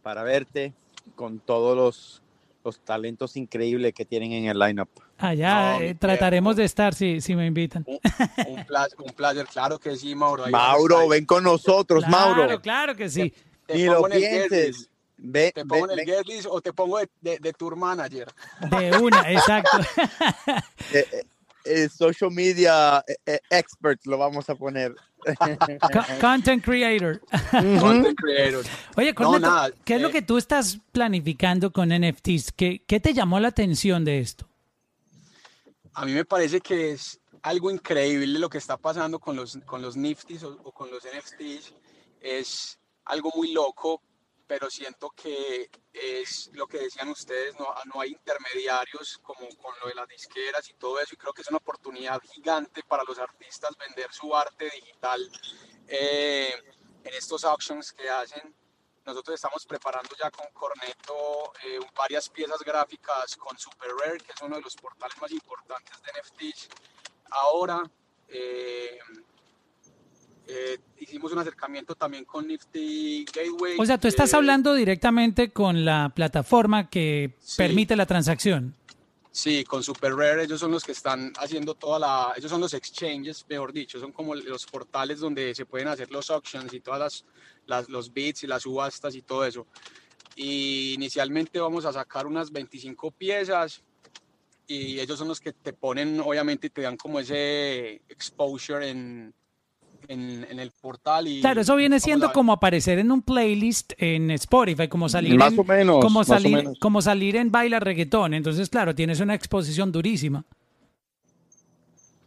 para verte con todos los, los talentos increíbles que tienen en el lineup. Allá No, eh, trataremos de estar si, si me invitan. Un, un, placer, un placer, claro que sí, Mauro. ahí Mauro, ven con nosotros, Claro, Mauro. claro que sí. Te Ni pongo lo pienses. Ve, Te ve- pongo en el guest list o te pongo de, de, de tour manager. De una, exacto. eh, social media eh, eh, expert lo vamos a poner. Co- Content creator. Content creator. Oye, No, Corneto, nada, ¿qué es lo que tú estás planificando con NFTs? ¿Qué, ¿Qué te llamó la atención de esto? A mí me parece que es algo increíble lo que está pasando con los, con los Niftis o, o con los NFTs. Es algo muy loco, pero siento que es lo que decían ustedes, no, no hay intermediarios como con lo de las disqueras y todo eso, y creo que es una oportunidad gigante para los artistas vender su arte digital eh, en estos auctions que hacen. Nosotros estamos preparando ya con Corneto eh, varias piezas gráficas con Super Rare, que es uno de los portales más importantes de NFTs. Ahora eh, eh, hicimos un acercamiento también con Nifty Gateway. O sea, tú estás eh, hablando directamente con la plataforma que Sí. permite la transacción. Sí, con Super Rare ellos son los que están haciendo toda la, ellos son los exchanges, mejor dicho, son como los portales donde se pueden hacer los auctions y todas las, las- los bits y las subastas y todo eso. Y inicialmente vamos a sacar unas 25 piezas y ellos son los que te ponen, obviamente, te dan como ese exposure en, en, en el portal. Y Claro, eso viene siendo a- como aparecer en un playlist en Spotify, como salir Más en, o menos, como más o salir, menos. como salir en baila reggaetón. Entonces, claro, tienes una exposición durísima.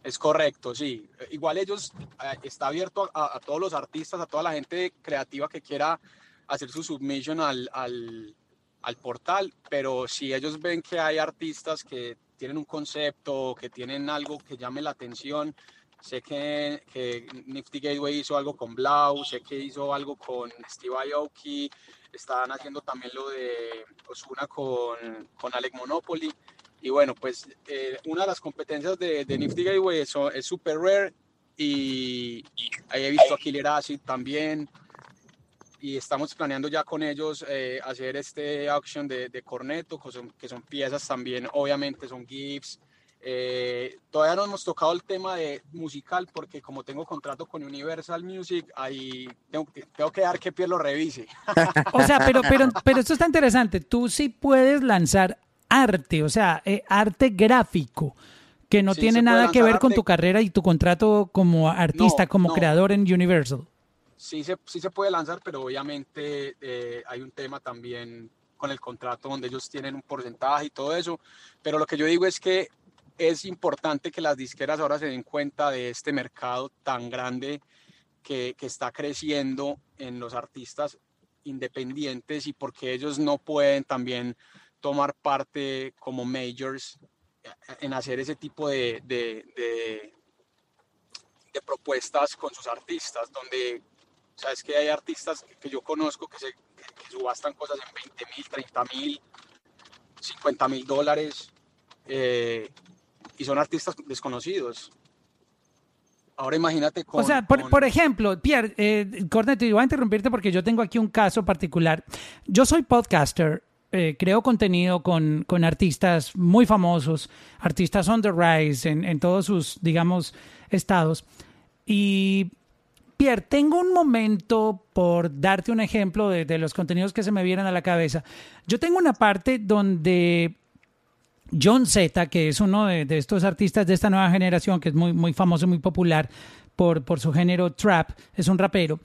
Es correcto, sí. Igual ellos eh, está abierto a, a todos los artistas, a toda la gente creativa que quiera hacer su submission al, al, al portal, pero si ellos ven que hay artistas que tienen un concepto, que tienen algo que llame la atención, sé que, que Nifty Gateway hizo algo con Blau, sé que hizo algo con Steve Aoki, están haciendo también lo de Osuna con, con Alec Monopoly. Y bueno, pues eh, una de las competencias de, de Nifty Gateway es, es super rare y ahí he visto a Killer Acid también y estamos planeando ya con ellos eh, hacer este auction de, de Corneto, que son, que son piezas también, obviamente son GIFs. Eh, todavía no hemos tocado el tema de musical porque como tengo contrato con Universal Music, ahí tengo, que- tengo que dar que Pierre lo revise. O sea, pero, pero, pero esto está interesante. Tú sí puedes lanzar arte, o sea, eh, arte gráfico, que no Sí, tiene nada que ver con arte- tu carrera y tu contrato como artista, No, como no. creador en Universal. sí se, sí se puede lanzar, pero obviamente eh, hay un tema también con el contrato donde ellos tienen un porcentaje y todo eso. Pero lo que yo digo es que es importante que las disqueras ahora se den cuenta de este mercado tan grande que, que está creciendo en los artistas independientes y porque ellos no pueden también tomar parte como majors eh, en hacer ese tipo de, de, de- propuestas con sus artistas, donde sabes que hay artistas que, yo conozco que, se, subastan cosas en 20 mil, 30 mil, 50 mil dólares eh, y son artistas desconocidos. Ahora imagínate con... O sea, por, con- por ejemplo, Pierre, eh, Corneto, y voy a interrumpirte porque yo tengo aquí un caso particular. Yo soy podcaster, eh, creo contenido con, con artistas muy famosos, artistas on the rise en, en todos sus, digamos, estados. Y Pierre, tengo un momento por darte un ejemplo de, de los contenidos que se me vienen a la cabeza. Yo tengo una parte donde John Z, que es uno de, estos artistas de esta nueva generación, que es muy, muy famoso muy popular por, por su género trap, es un rapero.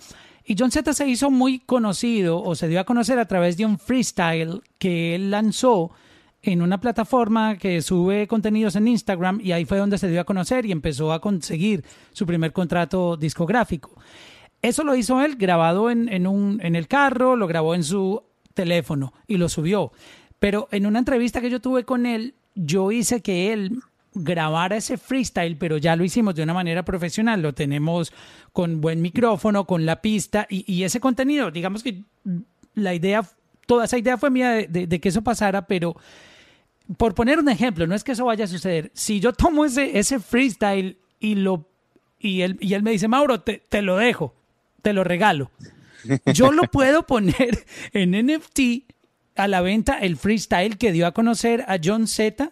Y John Z se hizo muy conocido o se dio a conocer a través de un freestyle que él lanzó en una plataforma que sube contenidos en Instagram y ahí fue donde se dio a conocer y empezó a conseguir su primer contrato discográfico. Eso lo hizo él grabado en, en, un, en el carro, lo grabó en su teléfono y lo subió. Pero en una entrevista que yo tuve con él, yo hice que él grabara ese freestyle, pero ya lo hicimos de una manera profesional. Lo tenemos con buen micrófono, con la pista y, ese contenido, digamos que la idea toda esa idea fue mía de, de, que eso pasara, pero por poner un ejemplo, no es que eso vaya a suceder. Si yo tomo ese, ese freestyle y lo y él, y él me dice, Mauro, te, te lo dejo, te lo regalo. Yo lo puedo poner en NFT a la venta el freestyle que dio a conocer a John Z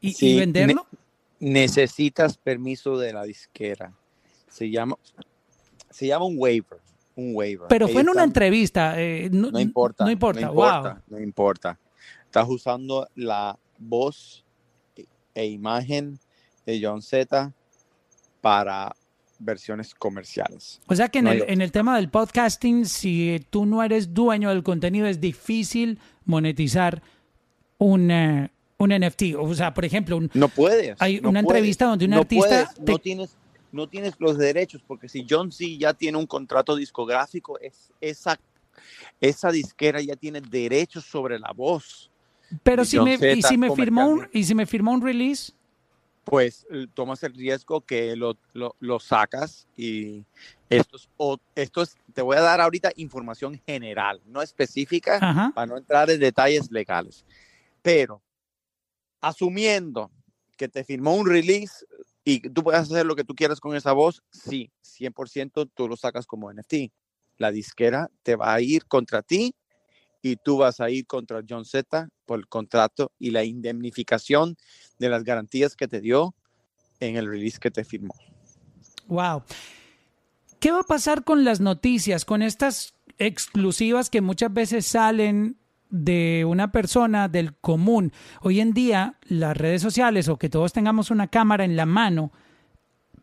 y, venderlo. necesitas permiso de la disquera. Se llama, se llama un waiver. Un waiver. Pero fue en una entrevista. Eh, no, importa. No importa. wow. no importa. Estás usando la voz e imagen de John Z para versiones comerciales. O sea que en, el, en, el, tema del podcasting, si tú no eres dueño del contenido, es difícil monetizar un, eh, un NFT. O sea, por ejemplo, no puedes. Hay una entrevista donde un artista... no, tienes, no tienes los derechos, porque si John C. ya tiene un contrato discográfico, es, esa, esa disquera ya tiene derechos sobre la voz. Pero si me, y si me firmó un, y si me firmó un release pues tomas el riesgo que lo, lo, sacas y esto es, esto es, te voy a dar ahorita información general, no específica, para no entrar en detalles legales. Pero asumiendo que te firmó un release y tú puedes hacer lo que tú quieras con esa voz, sí, 100% tú lo sacas como NFT. La disquera te va a ir contra ti y tú vas a ir contra John Z por el contrato y la indemnificación de las garantías que te dio en el release que te firmó. Wow. ¿Qué va a pasar con las noticias, con estas exclusivas que muchas veces salen de una persona del común? Hoy en día las redes sociales o que todos tengamos una cámara en la mano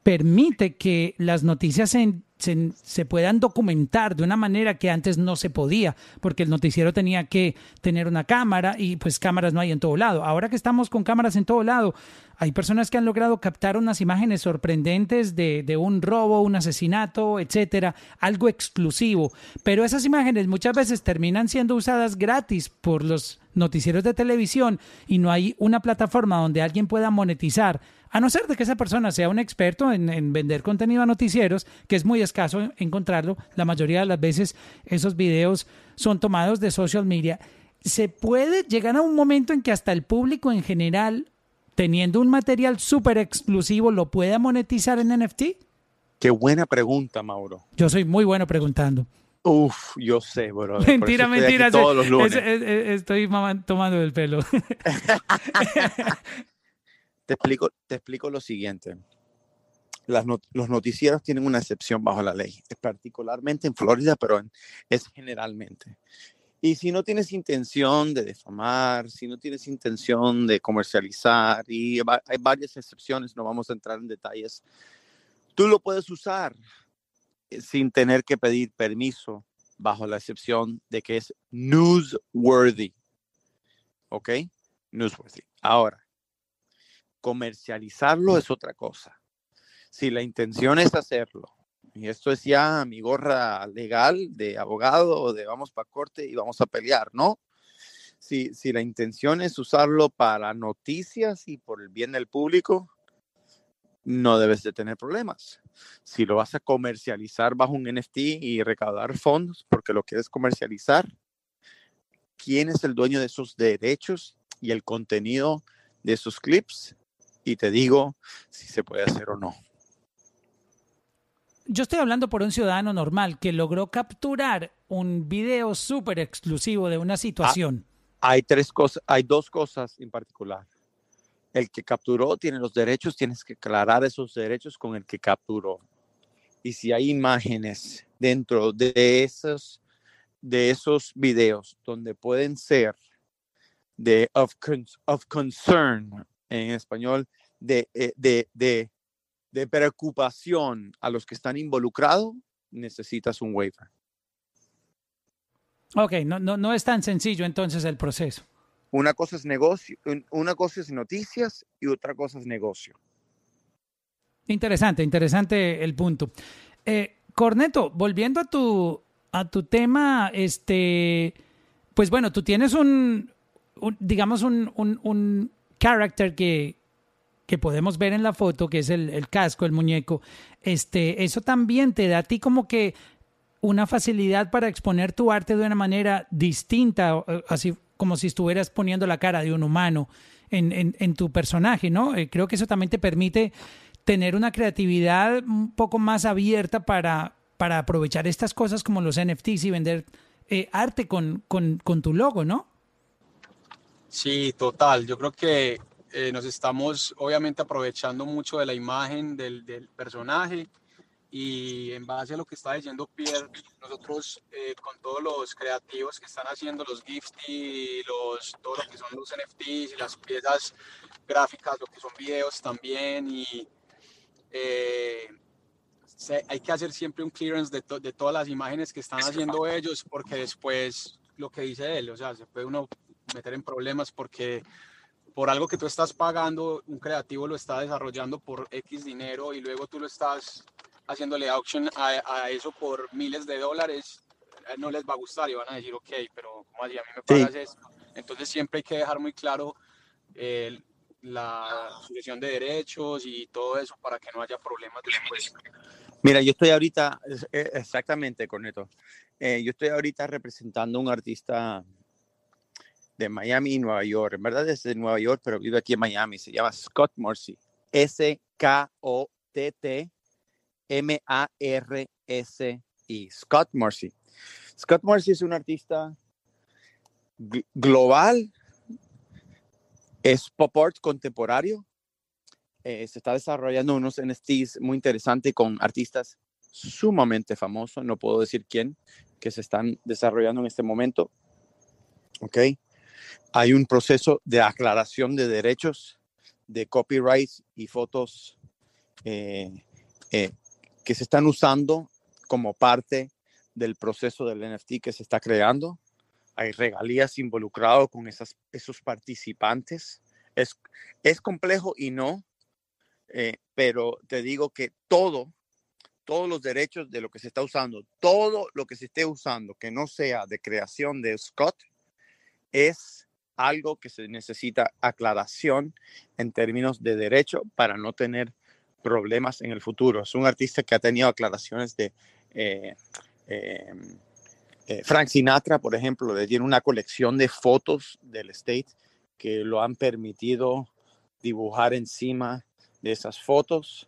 permite que las noticias se, se, puedan documentar de una manera que antes no se podía, porque el noticiero tenía que tener una cámara y pues cámaras no hay en todo lado. Ahora que estamos con cámaras en todo lado, hay personas que han logrado captar unas imágenes sorprendentes de, de un robo, un asesinato, etcétera, algo exclusivo. Pero esas imágenes muchas veces terminan siendo usadas gratis por los noticieros de televisión y no hay una plataforma donde alguien pueda monetizar a no ser de que esa persona sea un experto en, vender contenido a noticieros, que es muy escaso encontrarlo, la mayoría de las veces esos videos son tomados de social media, se puede llegar a un momento en que hasta el público en general, teniendo un material súper exclusivo, lo pueda monetizar en NFT? Qué buena pregunta, Mauro. Yo soy muy bueno preguntando. Uf, yo sé, bro. Mentira, mentira. Todos los lunes. estoy tomando el pelo. Te explico, te explico lo siguiente. los noticieros tienen una excepción bajo la ley, particularmente en Florida, pero es generalmente. Y si no tienes intención de defamar, si no tienes intención de comercializar, y hay varias excepciones, no vamos a entrar en detalles, tú lo puedes usar eh, sin tener que pedir permiso bajo la excepción de que es newsworthy. ¿Ok? Newsworthy. Ahora, Comercializarlo es otra cosa. Si la intención es hacerlo, y esto es ya mi gorra legal de abogado de vamos para corte y vamos a pelear, ¿no? Si, si la intención es usarlo para noticias y por el bien del público, no debes de tener problemas. Si lo vas a comercializar bajo un NFT y recaudar fondos porque lo quieres comercializar, ¿quién es el dueño de esos derechos y el contenido de esos clips? Y te digo si se puede hacer o no. Yo estoy hablando por un ciudadano normal que logró capturar un video súper exclusivo de una situación. Ah, hay tres cosas, hay dos cosas en particular. El que capturó tiene los derechos, tienes que aclarar esos derechos con el que capturó. Y si hay imágenes dentro de esos, de esos videos donde pueden ser de of, of concern en español, de, eh, de, de, de preocupación a los que están involucrados, necesitas un waiver. Ok, no, no, no es tan sencillo entonces el proceso. Una cosa es negocio, una cosa es noticias y otra cosa es negocio. Interesante, interesante el punto. Eh, Corneto, volviendo a tu, a tu tema, este, pues bueno, tú tienes un, digamos, un, un, un, character que, que podemos ver en la foto, que es el, casco, el muñeco, este, eso también te da a ti como que una facilidad para exponer tu arte de una manera distinta, eh, así como si estuvieras poniendo la cara de un humano en, en, tu personaje, ¿no? Eh, creo que eso también te permite tener una creatividad un poco más abierta para, para aprovechar estas cosas como los NFTs y vender eh, arte con, con, con, tu logo, ¿no? Sí, total. Yo creo que eh, nos estamos obviamente aprovechando mucho de la imagen del, del, personaje y en base a lo que está diciendo Pierre, nosotros eh, con todos los creativos que están haciendo los gifts y los, todo lo que son los NFTs y las piezas gráficas, lo que son videos también y eh, hay que hacer siempre un clearance de, de, todas las imágenes que están haciendo ellos porque después lo que dice él, o sea, se puede uno meter en problemas porque por algo que tú estás pagando, un creativo lo está desarrollando por X dinero y luego tú lo estás haciéndole auction a, eso por miles de dólares, eh, no les va a gustar y van a decir, ok, pero ¿cómo así? A mí me pagas esto. Entonces siempre hay que dejar muy claro la sucesión de derechos y todo eso para que no haya problemas después. Mira, yo estoy ahorita, eh, exactamente, Corneto, eh, yo estoy ahorita representando a un artista de Miami y Nueva York. En verdad es de Nueva York, pero vive aquí en Miami. Se llama Scott Morsi. S-K-O-T-T-M-A-R-S-I. Scott Morsi. Scott Morsi es un artista global. Es pop art contemporáneo. Eh, se está desarrollando unos NFTs muy interesantes con artistas sumamente famosos, no puedo decir quién, que se están desarrollando en este momento. ¿Ok? Hay un proceso de aclaración de derechos de copyright y fotos eh, eh, que se están usando como parte del proceso del NFT que se está creando. Hay regalías involucradas con esas, esos participantes. Es, es complejo y no, eh, pero te digo que todo, todos los derechos de lo que se está usando, todo lo que se esté usando que no sea de creación de Scott, es algo que se necesita aclaración en términos de derecho para no tener problemas en el futuro. Es un artista que ha tenido aclaraciones de eh, em, eh, Frank Sinatra, por ejemplo, le tiene una colección de fotos del state que lo han permitido dibujar encima de esas fotos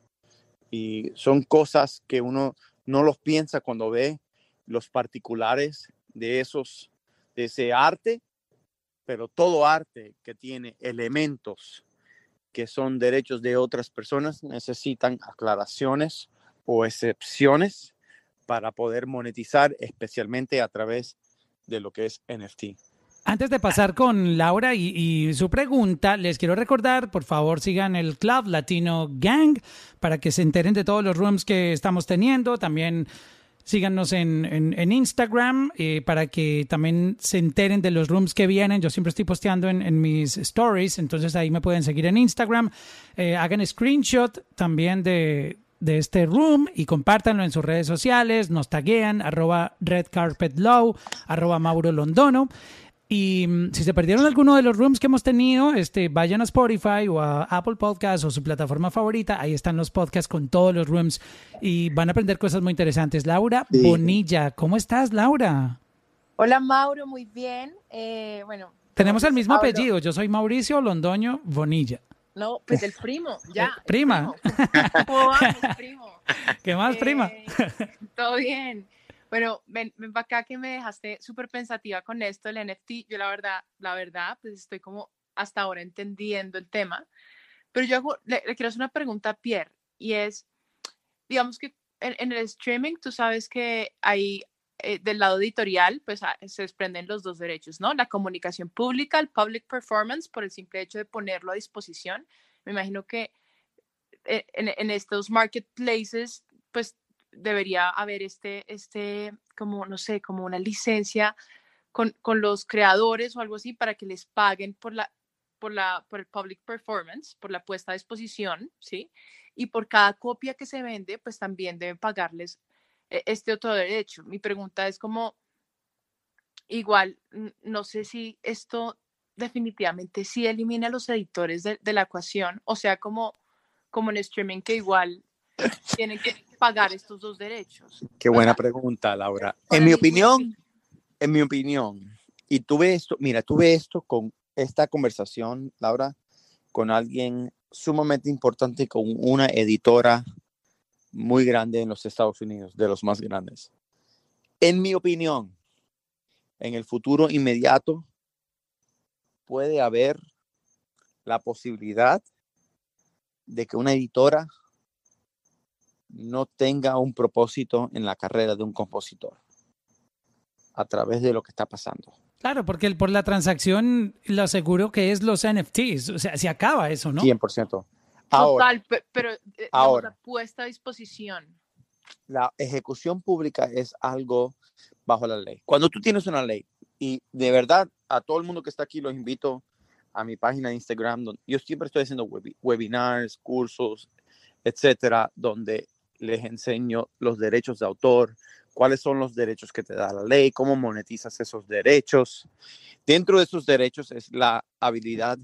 y son cosas que uno no los piensa cuando ve los particulares de esos de ese arte pero todo arte que tiene elementos que son derechos de otras personas necesitan aclaraciones o excepciones para poder monetizar, especialmente a través de lo que es NFT. Antes de pasar con Laura y, y, su pregunta, les quiero recordar, por favor, sigan el Club Latino Gang para que se enteren de todos los rooms que estamos teniendo. También Síganos en, en, Instagram eh, para que también se enteren de los rooms que vienen. Yo siempre estoy posteando en, mis stories, entonces ahí me pueden seguir en Instagram. Eh, hagan screenshot también de, de este room y compártanlo en sus redes sociales. Nos taguean arroba redcarpetlow, arroba Mauro Londono. Y mm, si se perdieron alguno de los rooms que hemos tenido, este, vayan a Spotify o a Apple Podcasts o su plataforma favorita. Ahí están los podcasts con todos los rooms y van a aprender cosas muy interesantes. Laura Bonilla, ¿cómo estás, Laura? Hola, Mauro, muy bien. Eh, bueno. Tenemos el mismo apellido. Yo soy Mauricio Londoño Bonilla. No, pues el primo, ya. Prima. primo. ¿Qué más, prima? Eh, todo bien. Bueno, ven, ven para acá que me dejaste súper pensativa con esto del NFT. Yo la verdad, la verdad, pues estoy como hasta ahora entendiendo el tema. Pero yo le, quiero hacer una pregunta a Pierre y es, digamos que en, el streaming tú sabes que hay eh, del lado editorial, pues ah, se desprenden los dos derechos, ¿no? La comunicación pública, el public performance, por el simple hecho de ponerlo a disposición. Me imagino que eh, en, en estos marketplaces, pues debería haber este, este, como, no sé, como una licencia con, con los creadores o algo así para que les paguen por la, por la, por el public performance, por la puesta a disposición, ¿sí? Y por cada copia que se vende, pues también deben pagarles eh, este otro derecho. Mi pregunta es como, igual, no sé si esto definitivamente sí elimina a los editores de, de la ecuación, o sea, como, como en streaming que igual tienen que pagar estos dos derechos? Qué buena pregunta, Laura. En mi opinión, en mi opinión, y tuve esto, mira, tuve esto con esta conversación, Laura, con alguien sumamente importante, con una editora muy grande en los Estados Unidos, de los más grandes. En mi opinión, en el futuro inmediato puede haber la posibilidad de que una editora no tenga un propósito en la carrera de un compositor a través de lo que está pasando. Claro, porque por la transacción lo aseguro que es los NFTs, o sea, se acaba eso, ¿no? 100%. Ahora, Total, pero eh, ahora, puesta a disposición. La ejecución pública es algo bajo la ley. Cuando tú tienes una ley, y de verdad a todo el mundo que está aquí los invito a mi página de Instagram, donde yo siempre estoy haciendo webinars, cursos, etcétera, donde les enseño los derechos de autor, cuáles son los derechos que te da la ley, cómo monetizas esos derechos. Dentro de esos derechos es la habilidad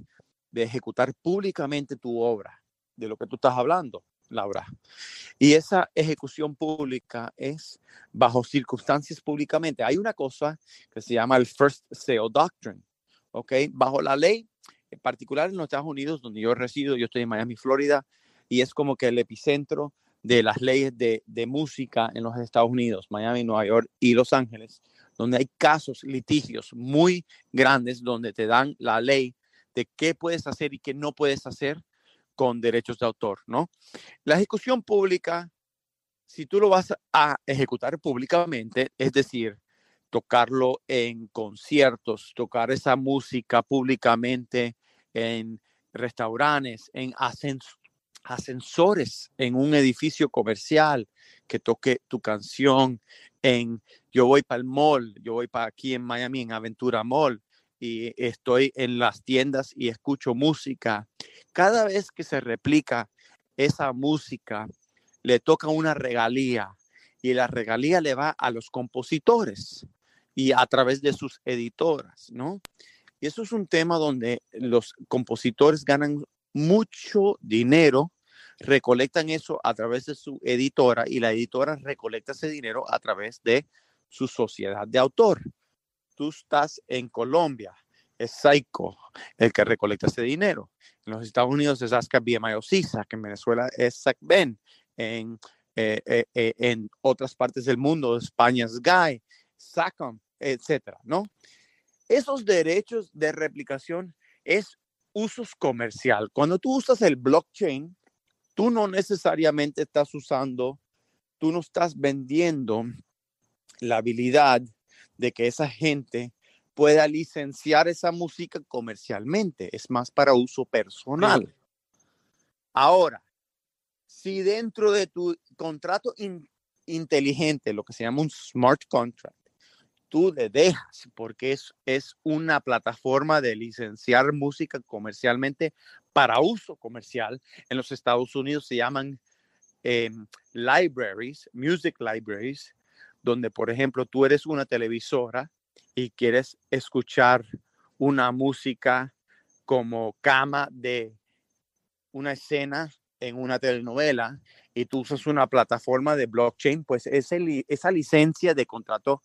de ejecutar públicamente tu obra, de lo que tú estás hablando, Laura. Y esa ejecución pública es bajo circunstancias públicamente. Hay una cosa que se llama el First Sale Doctrine, ¿ok? Bajo la ley, en particular en los Estados Unidos, donde yo resido, yo estoy en Miami, Florida, y es como que el epicentro de las leyes de, de música en los Estados Unidos, Miami, Nueva York y Los Ángeles, donde hay casos, litigios muy grandes donde te dan la ley de qué puedes hacer y qué no puedes hacer con derechos de autor, ¿no? La ejecución pública, si tú lo vas a ejecutar públicamente, es decir, tocarlo en conciertos, tocar esa música públicamente en restaurantes, en ascensores, en un edificio comercial, que toque tu canción en, yo voy para el mall, yo voy para aquí en Miami, en Aventura Mall, y estoy en las tiendas y escucho música. Cada vez que se replica esa música, le toca una regalía y la regalía le va a los compositores y a través de sus editoras, ¿no? Y eso es un tema donde los compositores ganan mucho dinero, recolectan eso a través de su editora y la editora recolecta ese dinero a través de su sociedad de autor tú estás en Colombia, es Saico el que recolecta ese dinero. En los Estados Unidos es Asca BMI CISA, que en Venezuela es SACBEN, en, eh, eh, eh, en otras partes del mundo, España es GAI, SACOM, etcétera, ¿no? Esos derechos de replicación es usos comercial. Cuando tú usas el blockchain, tú no necesariamente estás usando, tú no estás vendiendo la habilidad de que esa gente pueda licenciar esa música comercialmente, es más para uso personal. Ahora, si dentro de tu contrato inteligente, lo que se llama un smart contract, tú le dejas, porque es, es una plataforma de licenciar música comercialmente para uso comercial. En los Estados Unidos se llaman em, libraries, music libraries, donde, por ejemplo, tú eres una televisora y quieres escuchar una música como cama de una escena en una telenovela y tú usas una plataforma de blockchain, pues ese, esa licencia de contrato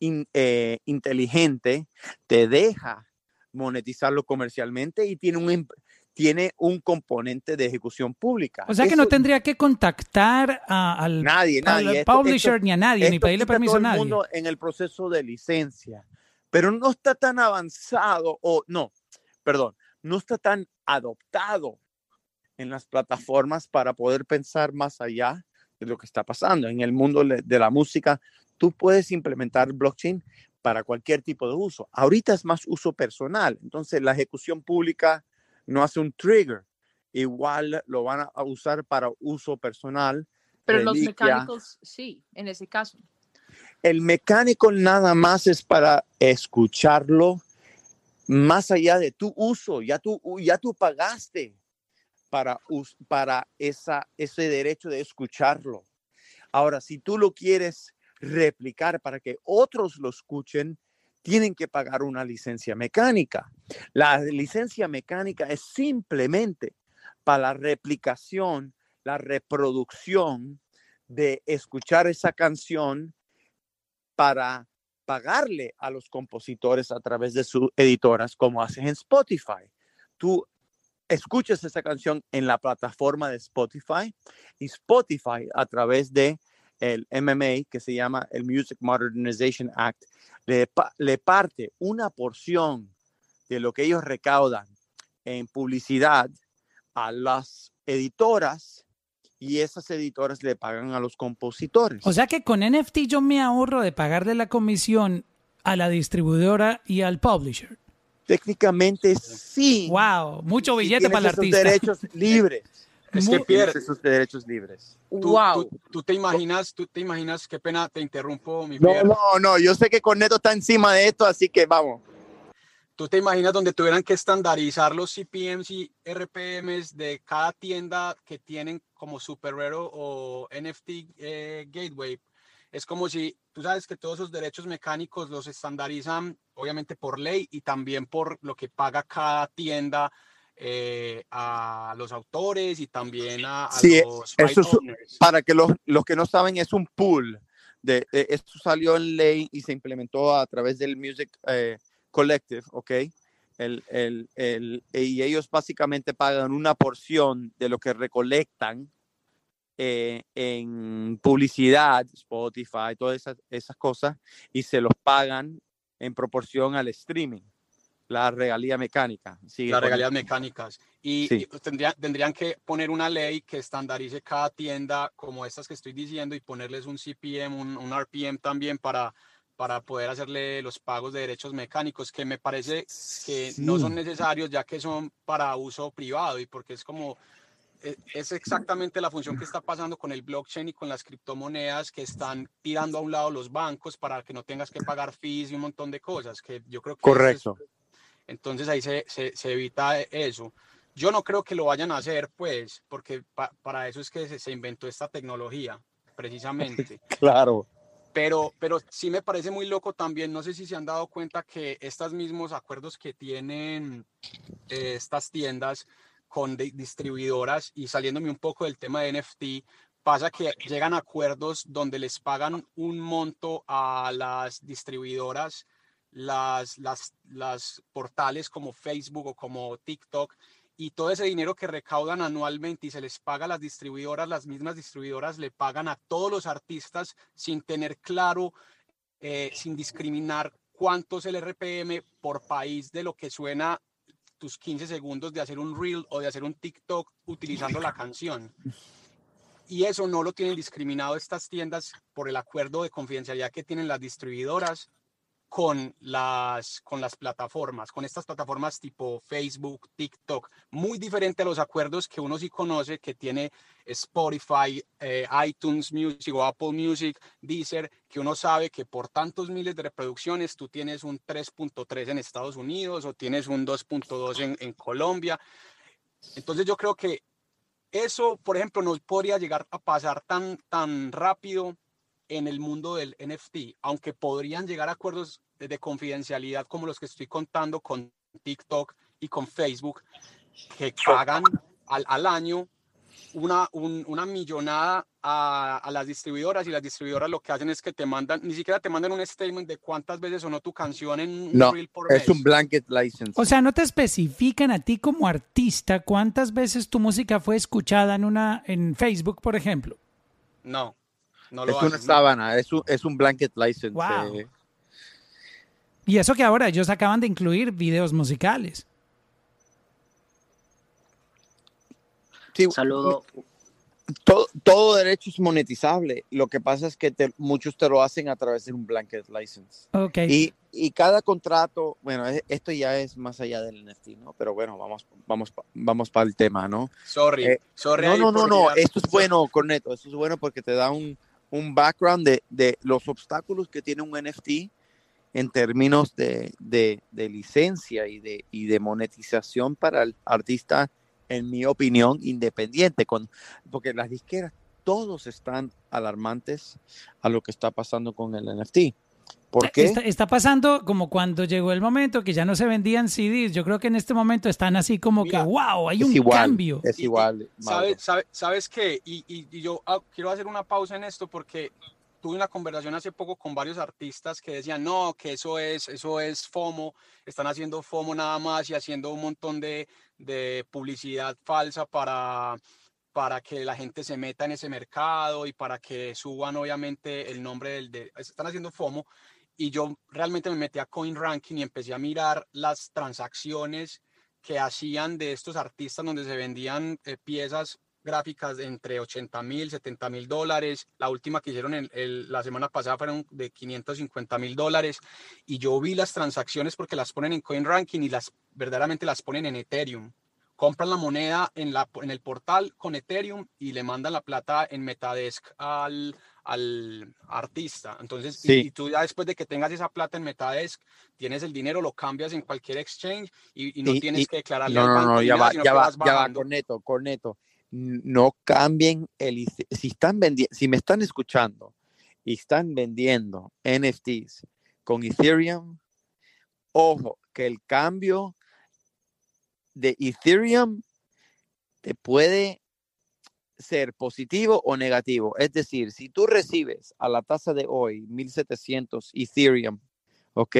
eh, inteligente te deja monetizarlo comercialmente y tiene un, tiene un componente de ejecución pública. O sea que no tendría que contactar al, nadie, nadie. publisher ni a nadie, ni pedirle permiso a nadie. El mundo en el proceso de licencia, pero no está tan avanzado o no, perdón, no está tan adoptado en las plataformas para poder pensar más allá de lo que está pasando. En el mundo de la música, tú puedes implementar blockchain para cualquier tipo de uso. Ahorita es más uso personal, entonces la ejecución pública no hace un trigger. Igual lo van a usar para uso personal. Pero los mecánicos sí, en ese caso. El mecánico nada más es para escucharlo más allá de tu uso. Ya tú, ya tú pagaste para, para esa, ese derecho de escucharlo. Ahora, si tú lo quieres replicar para que otros lo escuchen, tienen que pagar una licencia mecánica. La licencia mecánica es simplemente para la replicación, la reproducción de escuchar esa canción para pagarle a los compositores a través de sus editoras, como hacen en Spotify. Tú escuchas esa canción en la plataforma de Spotify y Spotify a través de el MMA, que se llama el Music Modernization Act, le, le parte una porción de lo que ellos recaudan en publicidad a las editoras y esas editoras le pagan a los compositores. O sea que con NFT yo me ahorro de pagarle la comisión a la distribuidora y al publisher. Técnicamente sí. Wow, mucho billete para el artista. derechos libres. Es que pierde esos derechos libres. Tú, wow. tú, tú te imaginas, tú te imaginas, qué pena, te interrumpo, mi No, Pierre. no, no, yo sé que Corneto está encima de esto, así que vamos. ¿Tú te imaginas donde tuvieran que estandarizar los CPMs y RPMs de cada tienda que tienen como Super Rare o NFT eh, Gateway? Es como si, tú sabes que todos esos derechos mecánicos los estandarizan obviamente por ley y también por lo que paga cada tienda eh, a los autores y también a, a Sí, los right eso owners. Para que los, los que no saben, es un pool. De, de- esto salió en ley y se implementó a través del Music eh, Collective, ¿ok? El, el, el, y ellos básicamente pagan una porción de lo que recolectan eh, en publicidad, Spotify, todas esas, esas cosas, y se los pagan en proporción al streaming, la regalía mecánica. Sigue las regalías mecánicas. Y, Sí. y tendría- tendrían que poner una ley que estandarice cada tienda como estas que estoy diciendo y ponerles un CPM, un, un RPM también para, para poder hacerle los pagos de derechos mecánicos, que me parece que no son Sí. necesarios ya que son para uso privado y porque es como... e- Es exactamente la función que está pasando con el blockchain y con las criptomonedas que están tirando a un lado los bancos para que no tengas que pagar fees y un montón de cosas, que yo creo que es- Correcto. Entonces ahí se, se, se evita eso. Yo no creo que lo vayan a hacer, pues, porque pa- para eso es que se, se inventó esta tecnología, precisamente. Claro. Pero, pero sí me parece muy loco también, no sé si se han dado cuenta que estos mismos acuerdos que tienen eh, estas tiendas con di- distribuidoras y saliéndome un poco del tema de NFT, pasa que llegan a acuerdos donde les pagan un monto a las distribuidoras, las, las, las portales como Facebook o como TikTok, y todo ese dinero que recaudan anualmente y se les paga a las distribuidoras, las mismas distribuidoras le pagan a todos los artistas sin tener claro, eh, sin discriminar cuánto es el RPM por país de lo que suena tus 15 segundos de hacer un reel o de hacer un TikTok utilizando la canción. Y eso no lo tienen discriminado estas tiendas por el acuerdo de confidencialidad que tienen las distribuidoras con las, con las plataformas, con estas plataformas tipo Facebook, TikTok, muy diferente a los acuerdos que uno sí conoce, que tiene Spotify, eh, iTunes Music o Apple Music, Deezer, que uno sabe que por tantos miles de reproducciones tú tienes un 3.3 en Estados Unidos o tienes un 2.2 en, en Colombia. Entonces yo creo que eso, por ejemplo, no podría llegar a pasar tan, tan rápido en el mundo del NFT, aunque podrían llegar a acuerdos de, de confidencialidad como los que estoy contando con TikTok y con Facebook, que pagan al, al año una, un- una millonada a, a las distribuidoras y las distribuidoras lo que hacen es que te mandan, ni siquiera te mandan un statement de cuántas veces sonó tu canción en un No, reel por Es mes. un blanket license. O sea, no te especifican a ti como artista cuántas veces tu música fue escuchada en una en Facebook, por ejemplo. No, no es lo una hacen. sábana, es un, es un blanket license. Wow. eh. Y eso que ahora ellos acaban de incluir videos musicales. Sí, Saludo. todo, todo derecho es monetizable. Lo que pasa es que te- muchos te lo hacen a través de un blanket license. Ok. Y, y cada contrato, bueno, e- esto ya es más allá del NFT, ¿no? Pero bueno, vamos, vamos, vamos para el tema, ¿no? Sorry, Eh, sorry. No, no, no, no, esto es bueno, Corneto, esto es bueno porque te da un, un background de, de los obstáculos que tiene un NFT en términos de, de- licencia y de, y de monetización para el artista, en mi opinión, independiente, con, porque las disqueras todos están alarmantes a lo que está pasando con el NFT. ¿Por qué? Está, está pasando como cuando llegó el momento que ya no se vendían CDs. Yo creo que en este momento están así como Mira, que, wow, hay un igual, cambio. es igual. ¿Sabes, sabe- sabes qué? Y, y- y yo ah, quiero hacer una pausa en esto porque tuve una conversación hace poco con varios artistas que decían, no, que eso es, eso es FOMO, están haciendo FOMO nada más y haciendo un montón de, de publicidad falsa para, para que la gente se meta en ese mercado y para que suban obviamente el nombre del... De, están haciendo FOMO y yo realmente me metí a CoinRanking y empecé a mirar las transacciones que hacían de estos artistas donde se vendían eh, piezas gráficas entre 80 mil, 70 mil dólares. La última que hicieron el- la semana pasada fueron de 550 mil dólares. Y yo vi las transacciones porque las ponen en CoinRanking y las verdaderamente las ponen en Ethereum. Compran la moneda en, la, en el portal con Ethereum y le mandan la plata en Metadesk al, al artista. Entonces, y- Sí. y, tú ya después de que tengas esa plata en Metadesk, tienes el dinero, lo cambias en cualquier exchange y, y no Y- tienes y- que declararle No, al no, banco no, ya va, ya va, vas ya va, bajando. corneto, corneto. No cambien el, si están vendiendo, si me están escuchando y están vendiendo NFTs con Ethereum, ojo, que el cambio de Ethereum te puede ser positivo o negativo. Es decir, si tú recibes a la tasa de hoy 1700 Ethereum, ¿ok?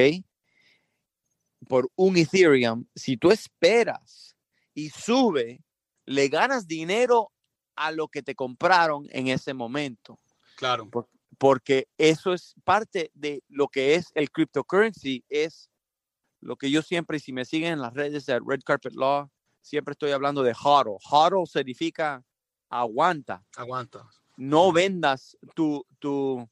Por un Ethereum, si tú esperas y sube, le ganas dinero a lo que te compraron en ese momento, Claro. porque eso es parte de lo que es el cryptocurrency, es lo que yo siempre, si me siguen en las redes de Red Carpet Law, siempre estoy hablando de HODL. HODL significa aguanta, Aguanta. no vendas tu, tu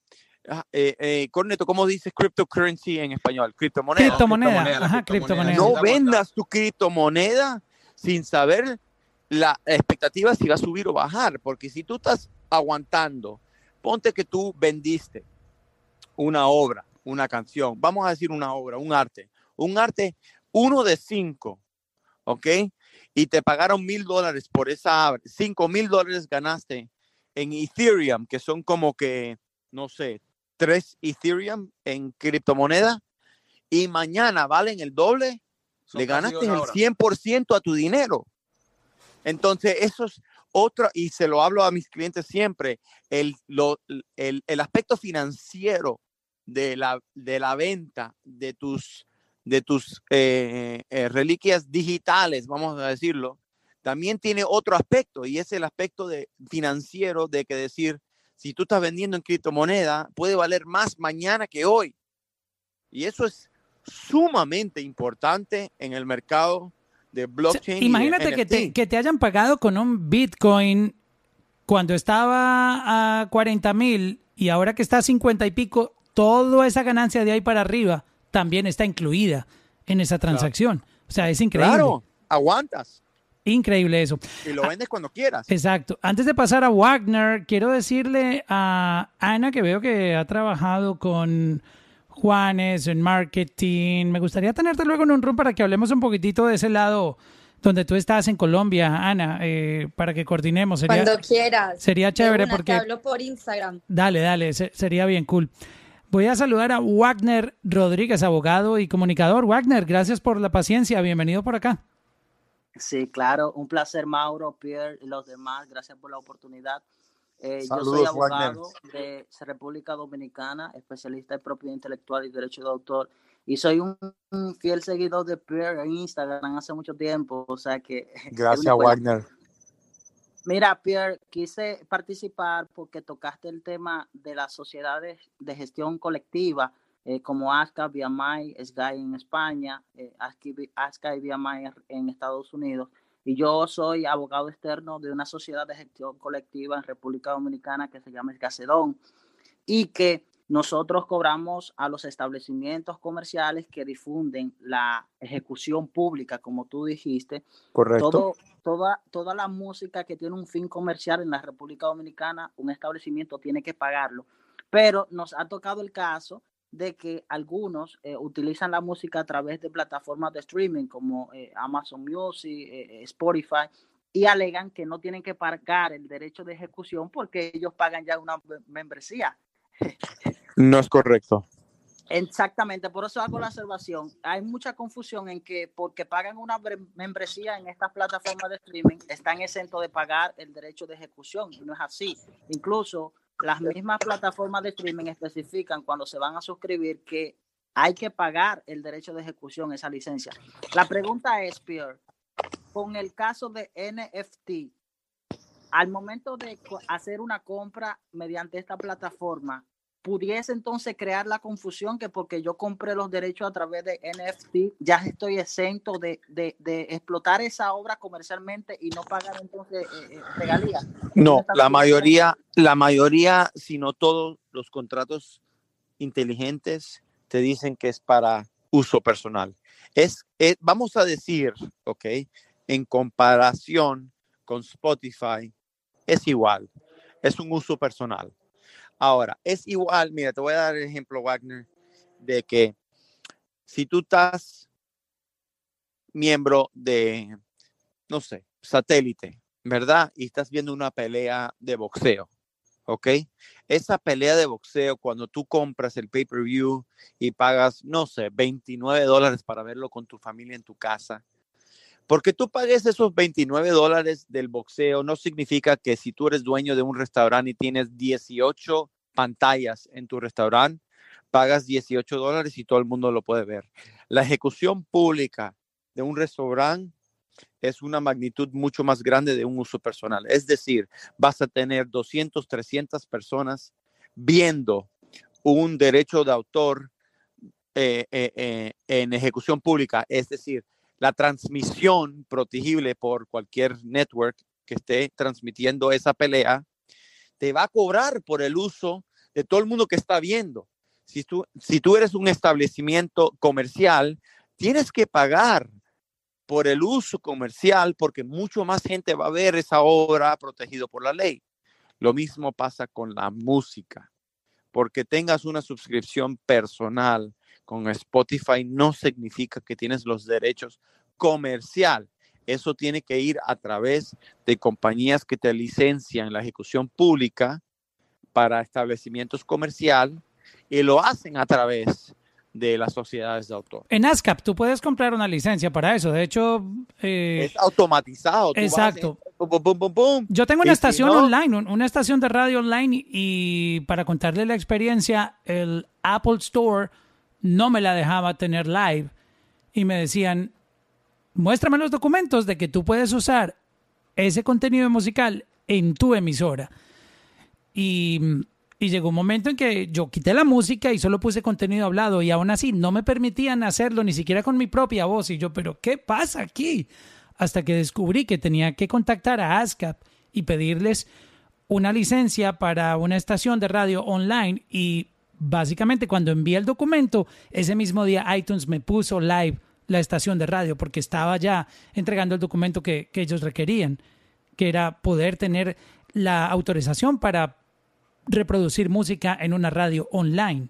ah, eh, eh, Corneto, ¿cómo dices cryptocurrency en español? Criptomoneda. Criptomoneda, criptomoneda, ajá, criptomoneda. criptomoneda. no vendas tu criptomoneda sin saber la expectativa si va a subir o bajar, porque si tú estás aguantando, ponte que tú vendiste una obra, una canción, vamos a decir una obra, un arte, un arte uno de cinco, ¿ok? Y te pagaron mil dólares por esa cinco mil dólares ganaste en Ethereum, que son como que, no sé, tres Ethereum en criptomoneda, y mañana valen el doble, Son le ganaste el ahora. 100% a tu dinero. Entonces, eso es otra, y se lo hablo a mis clientes siempre, el, lo- el, el aspecto financiero de la, de la venta de tus, de tus eh, eh, reliquias digitales, vamos a decirlo, también tiene otro aspecto, y es el aspecto de, financiero de que decir, si tú estás vendiendo en criptomoneda, puede valer más mañana que hoy. Y eso es sumamente importante en el mercado de O sea, blockchain. de imagínate que te, que te hayan pagado con un Bitcoin cuando estaba a 40 mil y ahora que está a 50 y pico, toda esa ganancia de ahí para arriba también está incluida en esa transacción. O sea, es increíble. Claro, aguantas Increíble eso. y lo vendes cuando quieras. Exacto. Antes de pasar a Wagner, quiero decirle a Ana que veo que ha trabajado con Juanes en marketing. Me gustaría tenerte luego en un room para que hablemos un poquitito de ese lado donde tú estás en Colombia, Ana, eh, para que coordinemos. Sería, Cuando quieras. sería chévere una, te porque... hablo por Instagram. Dale, dale, se- sería bien cool. Voy a saludar a Wagner Rodríguez, abogado y comunicador. Wagner, gracias por la paciencia. Bienvenido por acá. Sí, claro, un placer, Mauro, Pierre y los demás. Gracias por la oportunidad. Eh, yo soy Saludos, Wagner. abogado de República Dominicana, especialista en propiedad intelectual y derecho de autor. Y soy un, un fiel seguidor de Pierre en Instagram hace mucho tiempo. O sea que. Gracias, Wagner. Mira, Pierre, quise participar porque tocaste el tema de las sociedades de gestión colectiva, eh, como ASCA, BMI, SGAI en España, eh, ASCA y BMI en Estados Unidos. Y yo soy abogado externo de una sociedad de gestión colectiva en República Dominicana que se llama Escacedón y que nosotros cobramos a los establecimientos comerciales que difunden la ejecución pública, como tú dijiste, Correcto. todo, toda, toda la música que tiene un fin comercial en la República Dominicana, un establecimiento tiene que pagarlo. Pero nos ha tocado el caso de que algunos eh, utilizan la música a través de plataformas de streaming como eh, Amazon Music, eh, Spotify, y alegan que no tienen que pagar el derecho de ejecución porque ellos pagan ya una mem- membresía. No es correcto. Exactamente, por eso hago la observación. Hay mucha confusión en que porque pagan una membresía en estas plataformas de streaming, están exentos de pagar el derecho de ejecución. Y no es así. Incluso las mismas plataformas de streaming especifican cuando se van a suscribir que hay que pagar el derecho de ejecución, esa licencia. La pregunta es, Pierre, con el caso de NFT, al momento de hacer una compra mediante esta plataforma, pudiese entonces crear la confusión que porque yo compré los derechos a través de NFT, ya estoy exento de, explotar esa obra comercialmente y no pagar entonces eh, eh, regalías. No, la mayoría, la mayoría, si no todos los contratos inteligentes te dicen que es para uso personal. Es, es, vamos a decir, ok, en comparación con Spotify, es igual, es un uso personal. Ahora, es igual, mira, te voy a dar el ejemplo, Wagner, de que si tú estás miembro de, no sé, satélite, ¿verdad? Y estás viendo una pelea de boxeo, ¿ok? Esa pelea de boxeo, cuando tú compras el pay-per-view y pagas, no sé, 29 dólares para verlo con tu familia en tu casa, porque tú pagues esos 29 dólares del boxeo no significa que si tú eres dueño de un restaurante y tienes 18 pantallas en tu restaurante, pagas 18 dólares y todo el mundo lo puede ver. La ejecución pública de un restaurante es una magnitud mucho más grande de un uso personal. Es decir, vas a tener 200, 300 personas viendo un derecho de autor eh, eh, eh, en ejecución pública. Es decir, la transmisión protegible por cualquier network que esté transmitiendo esa pelea, te va a cobrar por el uso de todo el mundo que está viendo. Si tú, si tú eres un establecimiento comercial, tienes que pagar por el uso comercial porque mucho más gente va a ver esa obra protegido por la ley. Lo mismo pasa con la música. Porque tengas una suscripción personal con Spotify no significa que tienes los derechos comercial. Eso tiene que ir a través de compañías que te licencian la ejecución pública para establecimientos comercial y lo hacen a través de las sociedades de autor. En ASCAP tú puedes comprar una licencia para eso. De hecho, eh, es automatizado. exacto. Yo tengo una estación online, una estación de radio online y para contarle la experiencia, el Apple Store no me la dejaba tener live y me decían, muéstrame los documentos de que tú puedes usar ese contenido musical en tu emisora. Y, llegó un momento en que yo quité la música y solo puse contenido hablado y aún así no me permitían hacerlo ni siquiera con mi propia voz. Y yo, pero ¿qué pasa aquí? Hasta que descubrí que tenía que contactar a ASCAP y pedirles una licencia para una estación de radio online y básicamente cuando envié el documento, ese mismo día iTunes me puso live la estación de radio porque estaba ya entregando el documento que, ellos requerían, que era poder tener la autorización para reproducir música en una radio online.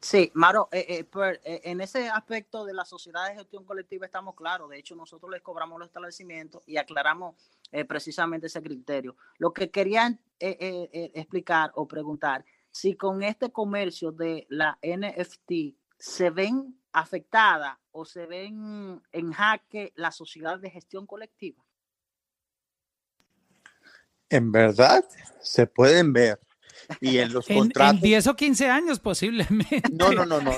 Sí, Maro, eh, eh, pues, eh, en ese aspecto de la sociedad de gestión colectiva estamos claros. De hecho, nosotros les cobramos los establecimientos y aclaramos precisamente ese criterio. Lo que querían explicar o preguntar, si con este comercio de la NFT se ven afectadas o se ven en jaque la sociedad de gestión colectiva? En verdad, se pueden ver. Y en los contratos. En 10 o 15 años, posiblemente. No, no, no, no.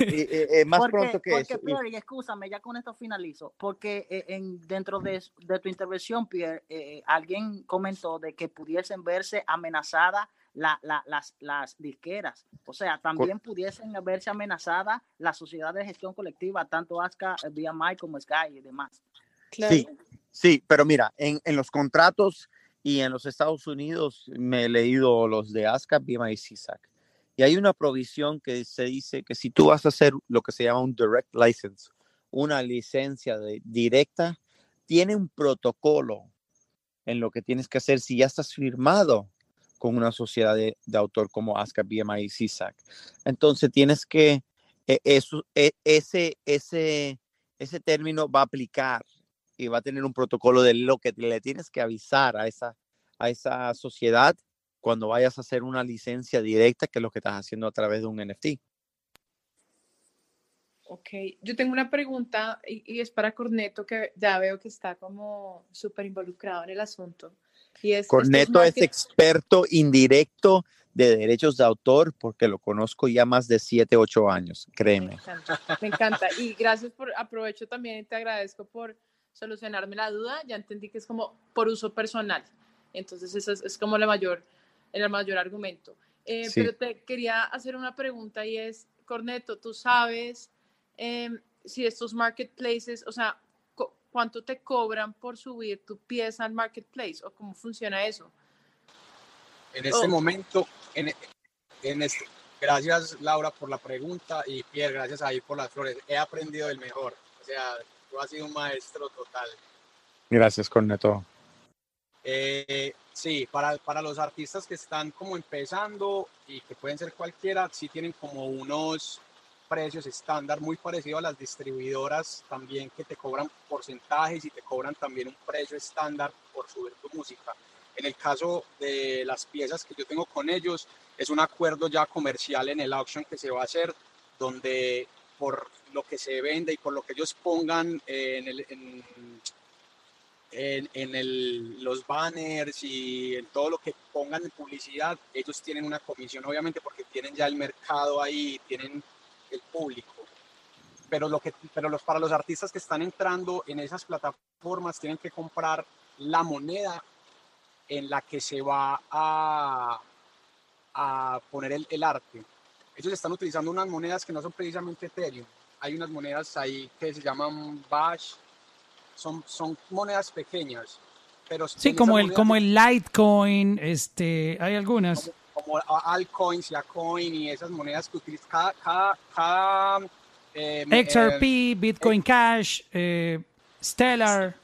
más pronto que porque, Pierre, y escúchame, ya con esto finalizo. Porque eh, en, dentro de, de, tu intervención, Pierre, eh, alguien comentó de que pudiesen verse amenazadas la, las, las disqueras. O sea, también pudiesen verse amenazadas la sociedad de gestión colectiva, tanto ASCA, BMI como Sky y demás. Sí, sí, pero mira, en, en, los contratos y en los Estados Unidos me he leído los de ASCA, BMI y CISAC. Y hay una provisión que se dice que si tú vas a hacer lo que se llama un direct license, una licencia de, directa, tiene un protocolo en lo que tienes que hacer si ya estás firmado con una sociedad de, autor como ASCAP, BMI y CISAC. Entonces tienes que, e, e, ese, ese, ese término va a aplicar y va a tener un protocolo de lo que le tienes que avisar a esa, a esa sociedad cuando vayas a hacer una licencia directa, que es lo que estás haciendo a través de un NFT. Ok, yo tengo una pregunta y, es para Corneto, que ya veo que está como súper involucrado en el asunto. Y es, Corneto es experto indirecto de derechos de autor porque lo conozco ya más de 7, 8 años, créeme. Me encanta, me encanta. Y gracias por, aprovecho también, te agradezco por solucionarme la duda. Ya entendí que es como por uso personal. Entonces, eso es, como la mayor, el mayor argumento. Eh, pero te quería hacer una pregunta y es, Corneto, ¿tú sabes em, si estos marketplaces, o sea, cuánto te cobran por subir tu pieza al marketplace o cómo funciona eso? En este oh. momento, en, en este, gracias Laura por la pregunta y Pierre, gracias ahí por las flores. He aprendido del mejor. O sea, tú has sido un maestro total. Gracias, Corneto. Eh, sí, para, para los artistas que están como empezando y que pueden ser cualquiera, sí tienen como unos precios estándar muy parecido a las distribuidoras también que te cobran porcentajes y te cobran también un precio estándar por subir tu música. En el caso de las piezas que yo tengo con ellos, es un acuerdo ya comercial en el auction que se va a hacer, donde por lo que se vende y por lo que ellos pongan en, el, en, en, el, los banners y en todo lo que pongan en publicidad, ellos tienen una comisión, obviamente, porque tienen ya el mercado ahí, tienen el público. Pero, lo que, pero los, para los artistas que están entrando en esas plataformas tienen que comprar la moneda en la que se va a, a poner el, el, arte. Ellos están utilizando unas monedas que no son precisamente Ethereum. Hay unas monedas ahí que se llaman Bash. Son, son monedas pequeñas. Pero sí, como el, como el Litecoin, este, hay algunas. Como, altcoins y Acoin y esas monedas que utilizan cada... cada, eh, XRP, eh, Bitcoin Cash, eh, Stellar,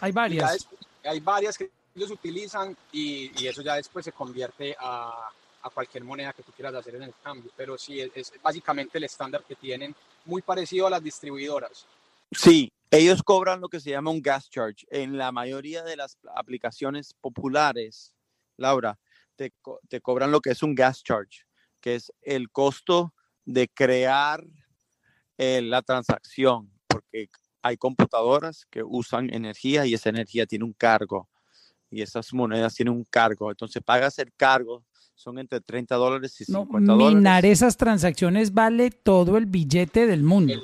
hay varias. Hay varias que ellos utilizan y, y eso ya después se convierte a, a, cualquier moneda que tú quieras hacer en el cambio. Pero sí, es, básicamente el estándar que tienen, muy parecido a las distribuidoras. Sí, ellos cobran lo que se llama un gas charge. En la mayoría de las aplicaciones populares, Laura, te, te cobran lo que es un gas charge, que es el costo de crear eh, la transacción, porque hay computadoras que usan energía y esa energía tiene un cargo y esas monedas tienen un cargo. Entonces pagas el cargo, son entre 30 dólares y 50 no, dólares. Minar esas transacciones vale todo el billete del mundo.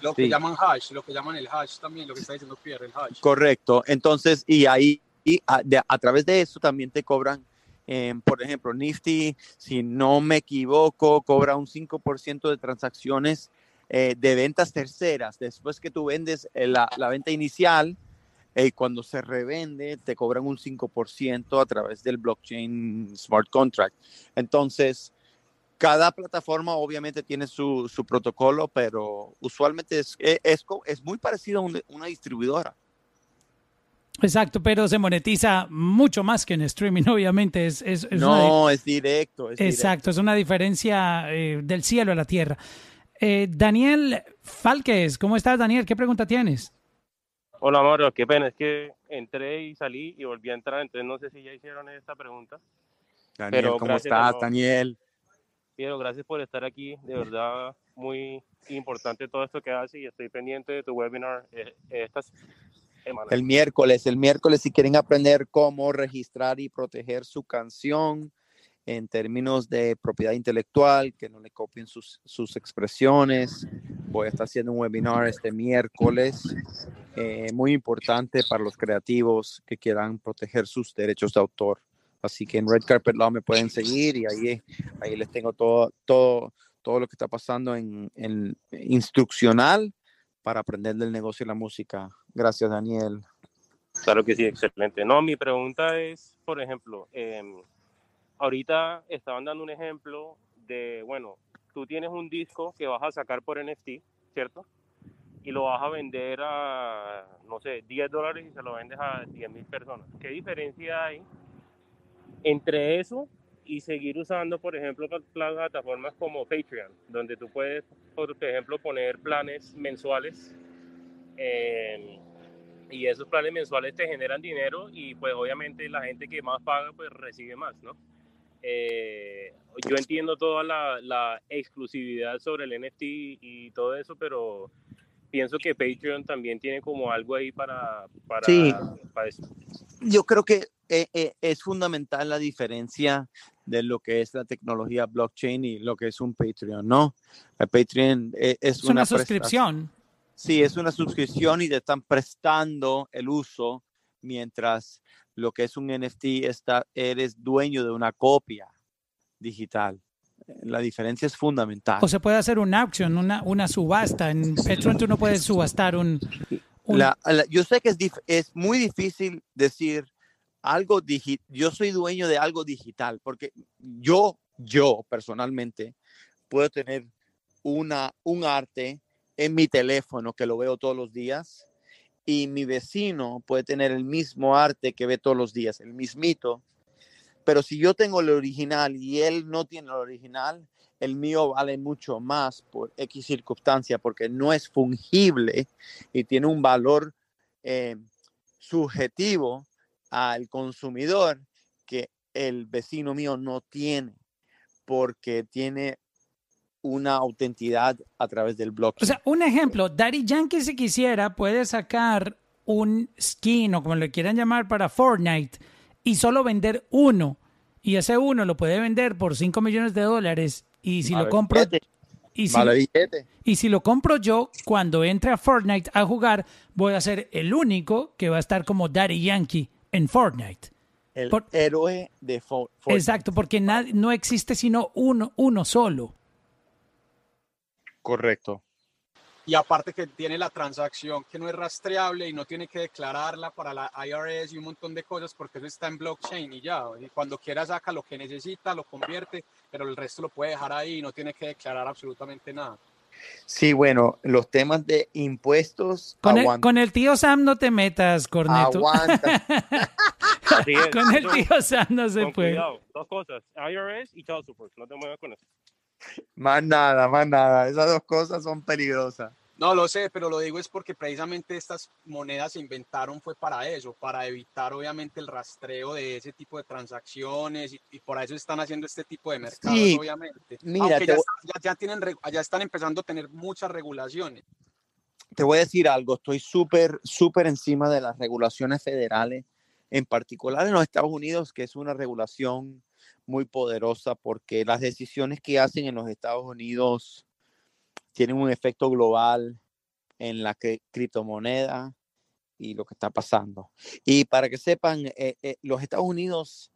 lo, que llaman hash, lo que llaman el hash también, lo que está diciendo Pierre, el hash. Correcto. Entonces, y ahí, y a, través de eso también te cobran, eh, por ejemplo, Nifty, si no me equivoco, cobra un 5% de transacciones eh, de ventas terceras. Después que tú vendes eh, la, venta inicial, y cuando se revende, te cobran un 5% a través del blockchain smart contract. Entonces, cada plataforma obviamente tiene su, su protocolo, pero usualmente es, es, es, muy parecido a una distribuidora. Exacto, pero se monetiza mucho más que en streaming, obviamente. Es, es, no, es directo. exacto, es una diferencia eh, del cielo a la tierra. Eh, Daniel Falques, ¿cómo estás, Daniel? ¿Qué pregunta tienes? Hola Mauro, qué pena, es que entré y salí y volví a entrar, entonces no sé si ya hicieron esta pregunta. Daniel, ¿cómo estás, Daniel? Pero gracias por estar aquí, de verdad muy importante todo esto que haces y estoy pendiente de tu webinar eh, estas El miércoles, el miércoles si quieren aprender cómo registrar y proteger su canción, en términos de propiedad intelectual, que no le copien sus, sus expresiones. Voy a estar haciendo un webinar este miércoles, eh, muy importante para los creativos que quieran proteger sus derechos de autor. Así que en Red Carpet Law me pueden seguir y ahí, ahí les tengo todo, todo, todo lo que está pasando en, en instruccional para aprender del negocio y la música. Gracias, Daniel. Claro que sí, excelente. No, mi pregunta es, por ejemplo, eh, ahorita estaban dando un ejemplo de, bueno, tú tienes un disco que vas a sacar por NFT, ¿cierto? Y lo vas a vender a, no sé, 10 dólares y se lo vendes a 10 mil personas. ¿Qué diferencia hay entre eso y seguir usando, por ejemplo, plataformas como Patreon, donde tú puedes, por ejemplo, poner planes mensuales y esos planes mensuales te generan dinero y pues obviamente la gente que más paga pues recibe más, ¿no? eh, yo entiendo toda la, la, exclusividad sobre el NFT y todo eso, pero pienso que Patreon también tiene como algo ahí para, para, sí. para eso. Yo creo que eh, eh, es fundamental la diferencia de lo que es la tecnología blockchain y lo que es un Patreon, ¿no? El Patreon eh, es, es, una, una suscripción. Sí, es una suscripción y te están prestando el uso mientras lo que es un NFT está, eres dueño de una copia digital. La diferencia es fundamental. O se puede hacer una auction, una, una subasta. En Patreon tú no puedes subastar un... un... La, la, yo sé que es, es muy difícil decir algo digital. Yo soy dueño de algo digital porque yo, yo personalmente, puedo tener una, un arte en mi teléfono que lo veo todos los días y mi vecino puede tener el mismo arte que ve todos los días, el mismito. Pero si yo tengo el original y él no tiene el original, el mío vale mucho más por X circunstancia porque no es fungible y tiene un valor eh, subjetivo al consumidor que el vecino mío no tiene porque tiene una autenticidad a través del blockchain. O sea, un ejemplo, Daddy Yankee si quisiera puede sacar un skin o como le quieran llamar para Fortnite y solo vender uno y ese uno lo puede vender por 5 millones de dólares y si lo compro y si, y si lo compro yo cuando entre a Fortnite a jugar voy a ser el único que va a estar como Daddy Yankee en Fortnite. El Por, héroe de Fortnite. Exacto, porque nadie, no existe sino uno, uno solo. Correcto. Y aparte que tiene la transacción que no es rastreable y no tiene que declararla para la IRS y un montón de cosas porque eso está en blockchain y ya. Y cuando quiera saca lo que necesita, lo convierte, pero el resto lo puede dejar ahí y no tiene que declarar absolutamente nada. Sí, bueno, los temas de impuestos. Con, el, con el, tío Sam no te metas, Corneto. Aguanta. con el tío Sam no se con puede. Cuidado. Dos cosas, IRS y child support. No te muevas con eso. Más nada, más nada. Esas dos cosas son peligrosas. No lo sé, pero lo digo es porque precisamente estas monedas se inventaron fue para eso, para evitar obviamente el rastreo de ese tipo de transacciones y, y por eso están haciendo este tipo de mercados, Sí, obviamente. mira, Aunque ya, voy- ya, ya tienen, re- ya están empezando a tener muchas regulaciones. Te voy a decir algo. Estoy súper, súper encima de las regulaciones federales, en particular en los Estados Unidos, que es una regulación muy poderosa porque las decisiones que hacen en los Estados Unidos tienen un efecto global en la cri- criptomoneda y lo que está pasando. Y para que sepan, eh, eh, los Estados Unidos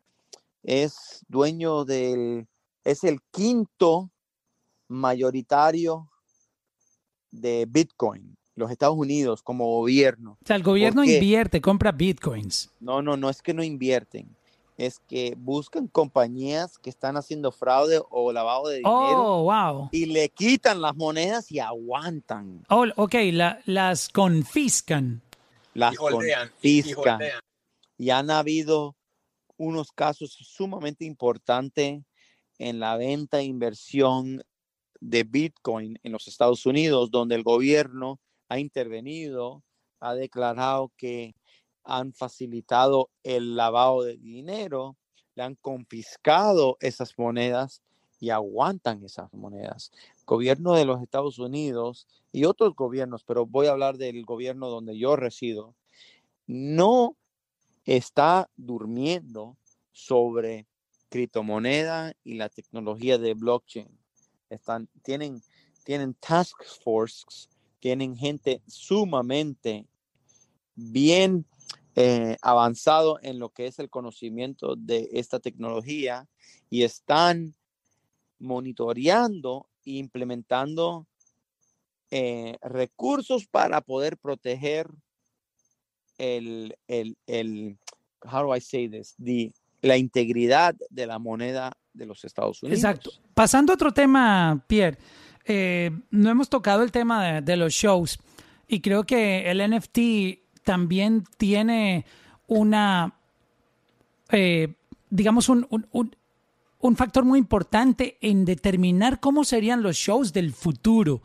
es dueño del, es el quinto mayoritario de Bitcoin, los Estados Unidos como gobierno. O sea, el gobierno invierte, compra bitcoins. No, no, no es que no invierten, es que buscan compañías que están haciendo fraude o lavado de dinero Oh, wow. y le quitan las monedas y aguantan. Oh, ok, la- las confiscan. Las y holdean, y- y confiscan. y han habido unos casos sumamente importantes en la venta e inversión de Bitcoin en los Estados Unidos, donde el gobierno ha intervenido, ha declarado que han facilitado el lavado de dinero, le han confiscado esas monedas y aguantan esas monedas. Gobierno de los Estados Unidos y otros gobiernos, pero voy a hablar del gobierno donde yo resido, no está durmiendo sobre criptomoneda y la tecnología de blockchain. Tienen, tienen task forces, tienen gente sumamente bien eh, avanzado en lo que es el conocimiento de esta tecnología y están monitoreando e implementando eh, recursos para poder proteger el, el, el, how do I say this? The, la integridad de la moneda de los Estados Unidos. Exacto. Pasando a otro tema, Pierre, eh, no hemos tocado el tema de, de los shows y creo que el NFT también tiene una, eh, digamos, un, un, un, un factor muy importante en determinar cómo serían los shows del futuro.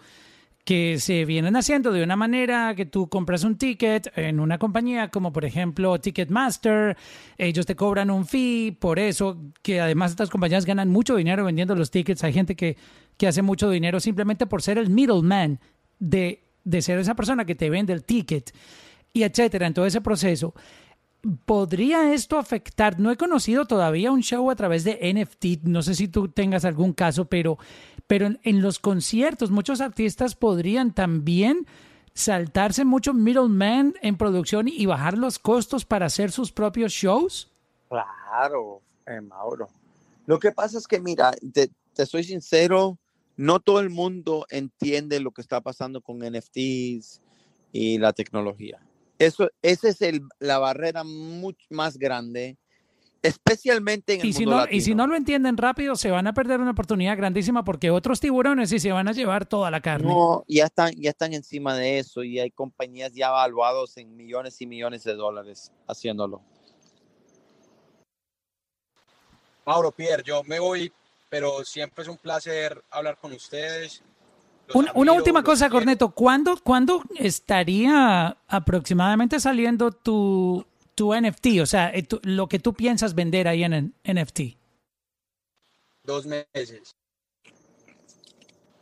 que se vienen haciendo de una manera que tú compras un ticket en una compañía como por ejemplo Ticketmaster, ellos te cobran un fee, por eso que además estas compañías ganan mucho dinero vendiendo los tickets, hay gente que, que hace mucho dinero simplemente por ser el middleman de, de ser esa persona que te vende el ticket y etcétera, en todo ese proceso. ¿Podría esto afectar? No he conocido todavía un show a través de NFT, no sé si tú tengas algún caso, pero, pero en, los conciertos muchos artistas podrían también saltarse mucho middleman en producción y bajar los costos para hacer sus propios shows. Claro, eh, Mauro. Lo que pasa es que, mira, te, te soy sincero, no todo el mundo entiende lo que está pasando con NFTs y la tecnología. Eso, esa es el, la barrera mucho más grande, especialmente en el Y si, mundo no, y si no lo entienden rápido, se van a perder una oportunidad grandísima porque otros tiburones sí se van a llevar toda la carne. No, ya están, ya están encima de eso y hay compañías ya evaluados en millones y millones de dólares haciéndolo. Mauro, Pierre, yo me voy, pero siempre es un placer hablar con ustedes. Una última cosa. Corneto. ¿Cuándo, ¿Cuándo estaría aproximadamente saliendo tu, tu NFT? O sea, eh, tu- lo que tú piensas vender ahí en NFT. Dos meses.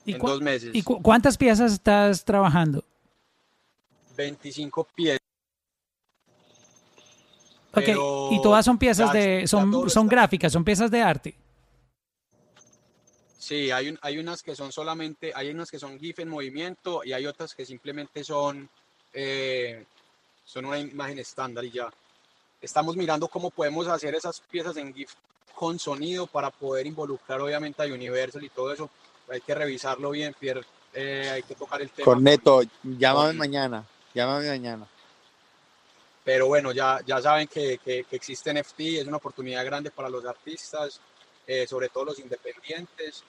¿Y, en cua- dos meses. y cu- cuántas piezas estás trabajando? 25 pies. Ok, y todas son piezas ya- de, son, son gráficas, son piezas de arte. Sí, hay, un- hay unas que son solamente, hay unas que son GIF en movimiento y hay otras que simplemente son, eh, son una imagen estándar y ya. Estamos mirando cómo podemos hacer esas piezas en GIF con sonido para poder involucrar obviamente a Universal y todo eso. Hay que revisarlo bien, Pierre. eh, hay que tocar el tema. Corneto, llámame mañana, llámame mañana. Pero bueno, ya, ya saben que, que, que existe NFT, es una oportunidad grande para los artistas, eh, sobre todo los independientes,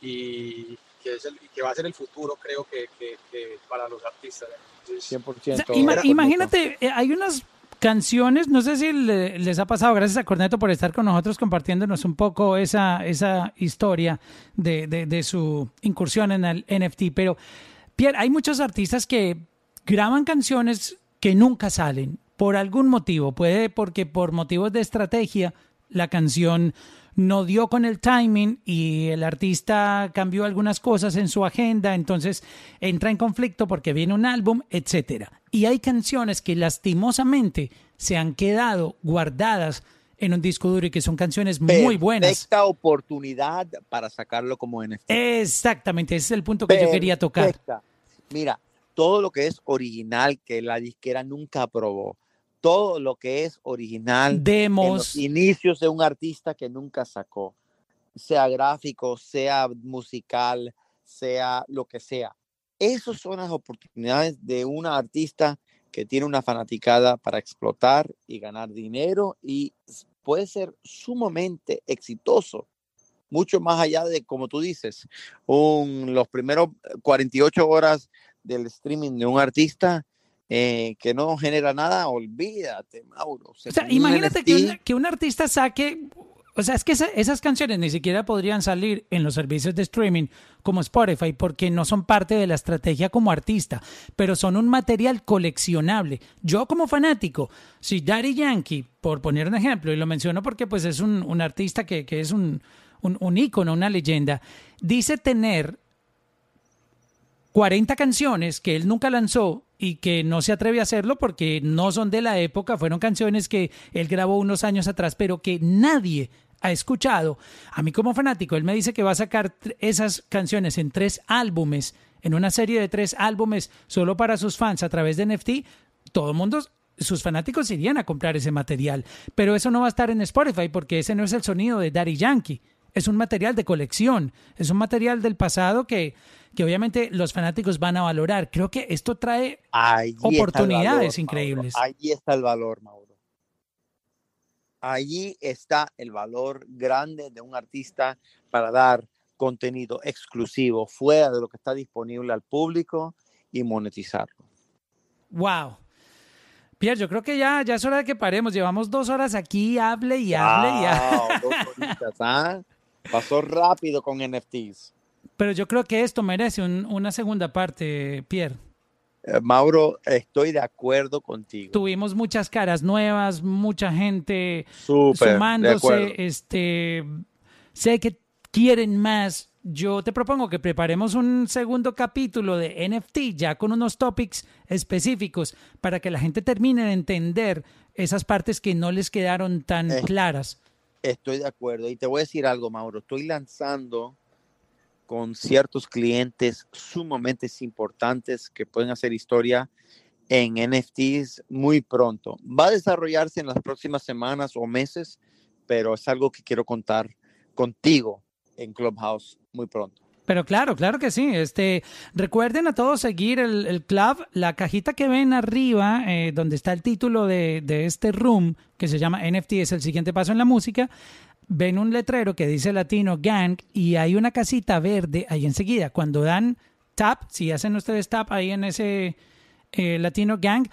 y que, es el, y que va a ser el futuro, creo que, que, que para los artistas. Entonces, 100%. O sea, ima- Corneto. imagínate, eh, hay unas canciones, no sé si le- les ha pasado, gracias a Corneto por estar con nosotros compartiéndonos un poco esa, esa historia de, de- de su incursión en el NFT, pero Pierre, hay muchos artistas que graban canciones que nunca salen por algún motivo, puede porque por motivos de estrategia la canción no dio con el timing y el artista cambió algunas cosas en su agenda, entonces entra en conflicto porque viene un álbum, etcétera. Y hay canciones que lastimosamente se han quedado guardadas en un disco duro y que son canciones muy buenas. Perfecta oportunidad para sacarlo como NFT. Exactamente, ese es el punto que yo quería tocar. Mira, todo lo que es original que la disquera nunca aprobó, todo lo que es original en Demos, los inicios de un artista que nunca sacó, sea gráfico, sea musical, sea lo que sea. Esas son las oportunidades de una artista que tiene una fanaticada para explotar y ganar dinero y puede ser sumamente exitoso, mucho más allá de, como tú dices, un, los primeros 48 horas del streaming de un artista eh, que no genera nada, olvídate, Mauro. Se O sea, imagínate que, un, que un artista saque, o sea, es que esa- esas canciones ni siquiera podrían salir en los servicios de streaming como Spotify porque no son parte de la estrategia como artista, pero son un material coleccionable. Yo como fanático, si Daddy Yankee, por poner un ejemplo, y lo menciono porque pues es un, un artista que, que es un, un, un ícono, una leyenda, dice tener 40 canciones que él nunca lanzó y que no se atreve a hacerlo porque no son de la época, fueron canciones que él grabó unos años atrás, pero que nadie ha escuchado. A mí como fanático, él me dice que va a sacar esas canciones en tres álbumes, en una serie de tres álbumes solo para sus fans a través de NFT. Todo el mundo, sus fanáticos irían a comprar ese material, pero eso no va a estar en Spotify porque ese no es el sonido de Daddy Yankee. Es un material de colección, es un material del pasado que, que obviamente los fanáticos van a valorar. Creo que esto trae oportunidades valor, Mauro. increíbles. Allí está el valor, Mauro. Allí está el valor grande de un artista para dar contenido exclusivo fuera de lo que está disponible al público y monetizarlo. Wow. Pierre, yo creo que ya, ya es hora de que paremos. Llevamos dos horas aquí, hable y hable y hable. Wow, dos horitas, ¿ah? Pasó rápido con NFTs. pero yo creo que esto merece un- una segunda parte, Pierre. Eh, Mauro, estoy de acuerdo contigo. Tuvimos muchas caras nuevas, mucha gente sumándose. Este, sé que quieren más. Yo te propongo que preparemos un segundo capítulo de NFT ya con unos topics específicos para que la gente termine de entender esas partes que no les quedaron tan Eh. claras. Estoy de acuerdo. Y te voy a decir algo, Mauro. Estoy lanzando con ciertos clientes sumamente importantes que pueden hacer historia en NFTs muy pronto. Va a desarrollarse en las próximas semanas o meses, pero es algo que quiero contar contigo en Clubhouse muy pronto. Pero claro, claro que sí. Este, recuerden a todos seguir el, club, la cajita que ven arriba, eh, donde está el título de, de este room, que se llama NFT, es el siguiente paso en la música. Ven un letrero que dice Latino Gang y hay una casita verde ahí enseguida. Cuando dan tap, si hacen ustedes tap ahí en ese eh, Latino Gang,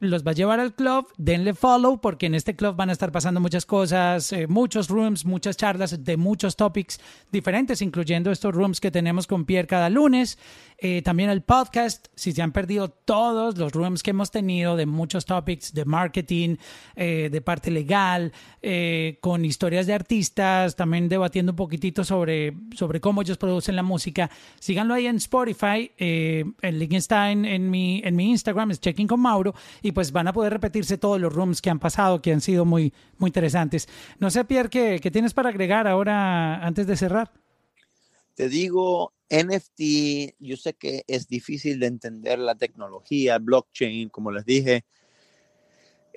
los va a llevar al club, denle follow porque en este club van a estar pasando muchas cosas, eh, muchos rooms, muchas charlas de muchos topics diferentes, incluyendo estos rooms que tenemos con Pierre cada lunes. Eh, también el podcast, si se han perdido todos los rooms que hemos tenido de muchos topics de marketing, eh, de parte legal, con historias de artistas, también debatiendo un poquitito sobre, sobre cómo ellos producen la música. Síganlo ahí en Spotify, el link está en, en, mi, en mi Instagram, es Checking con Mauro, pues van a poder repetirse todos los rooms que han pasado, que han sido muy, muy interesantes. No sé, Pierre, ¿qué, qué tienes para agregar ahora antes de cerrar? Te digo, NFT, yo sé que es difícil de entender la tecnología, blockchain, como les dije.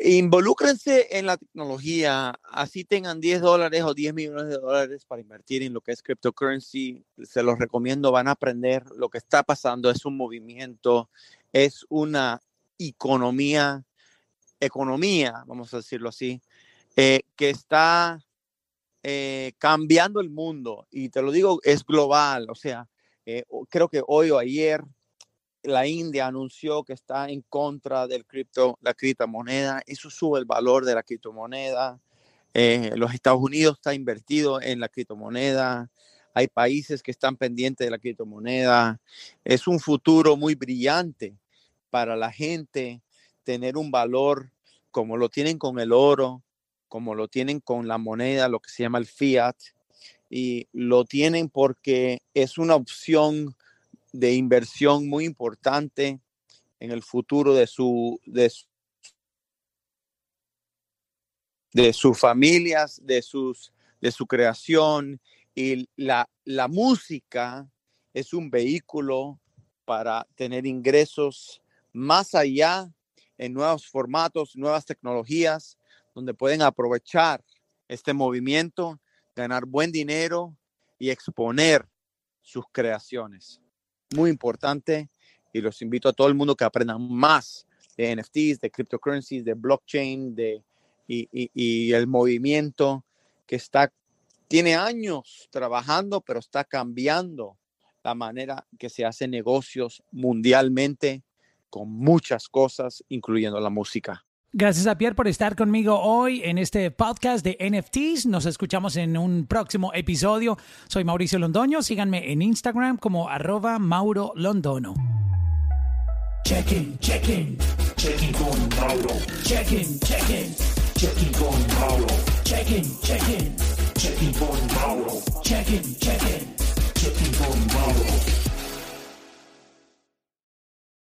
Involúcrense en la tecnología, así tengan 10 dólares o 10 millones de dólares para invertir en lo que es cryptocurrency. Se los recomiendo, van a aprender lo que está pasando. Es un movimiento, es una economía, economía, vamos a decirlo así, eh, que está eh, cambiando el mundo. Y te lo digo, es global. O sea, eh, creo que hoy o ayer la India anunció que está en contra del cripto, la criptomoneda. Eso sube el valor de la criptomoneda. Los Estados Unidos está invertido en la criptomoneda. Hay países que están pendientes de la criptomoneda. Es un futuro muy brillante para la gente tener un valor como lo tienen con el oro, como lo tienen con la moneda, lo que se llama el fiat, y lo tienen porque es una opción de inversión muy importante en el futuro de su de, su- de sus familias, de sus de su creación y la, la música es un vehículo para tener ingresos más allá en nuevos formatos, nuevas tecnologías, donde pueden aprovechar este movimiento, ganar buen dinero y exponer sus creaciones. Muy importante y los invito a todo el mundo que aprendan más de NFTs, de cryptocurrencies, de blockchain, de, y, y- y el movimiento que está, tiene años trabajando, pero está cambiando la manera que se hacen negocios mundialmente con muchas cosas, incluyendo la música. Gracias a Pierre por estar conmigo hoy en este podcast de NFTs. Nos escuchamos en un próximo episodio. Soy Mauricio Londoño. Síganme en Instagram como arroba Mauro Londono. Check-in, check-in, check-in con Mauro. Check-in, check-in, check-in con Mauro. Check-in, check-in, check-in con Mauro. Check-in, check-in, check-in con Mauro.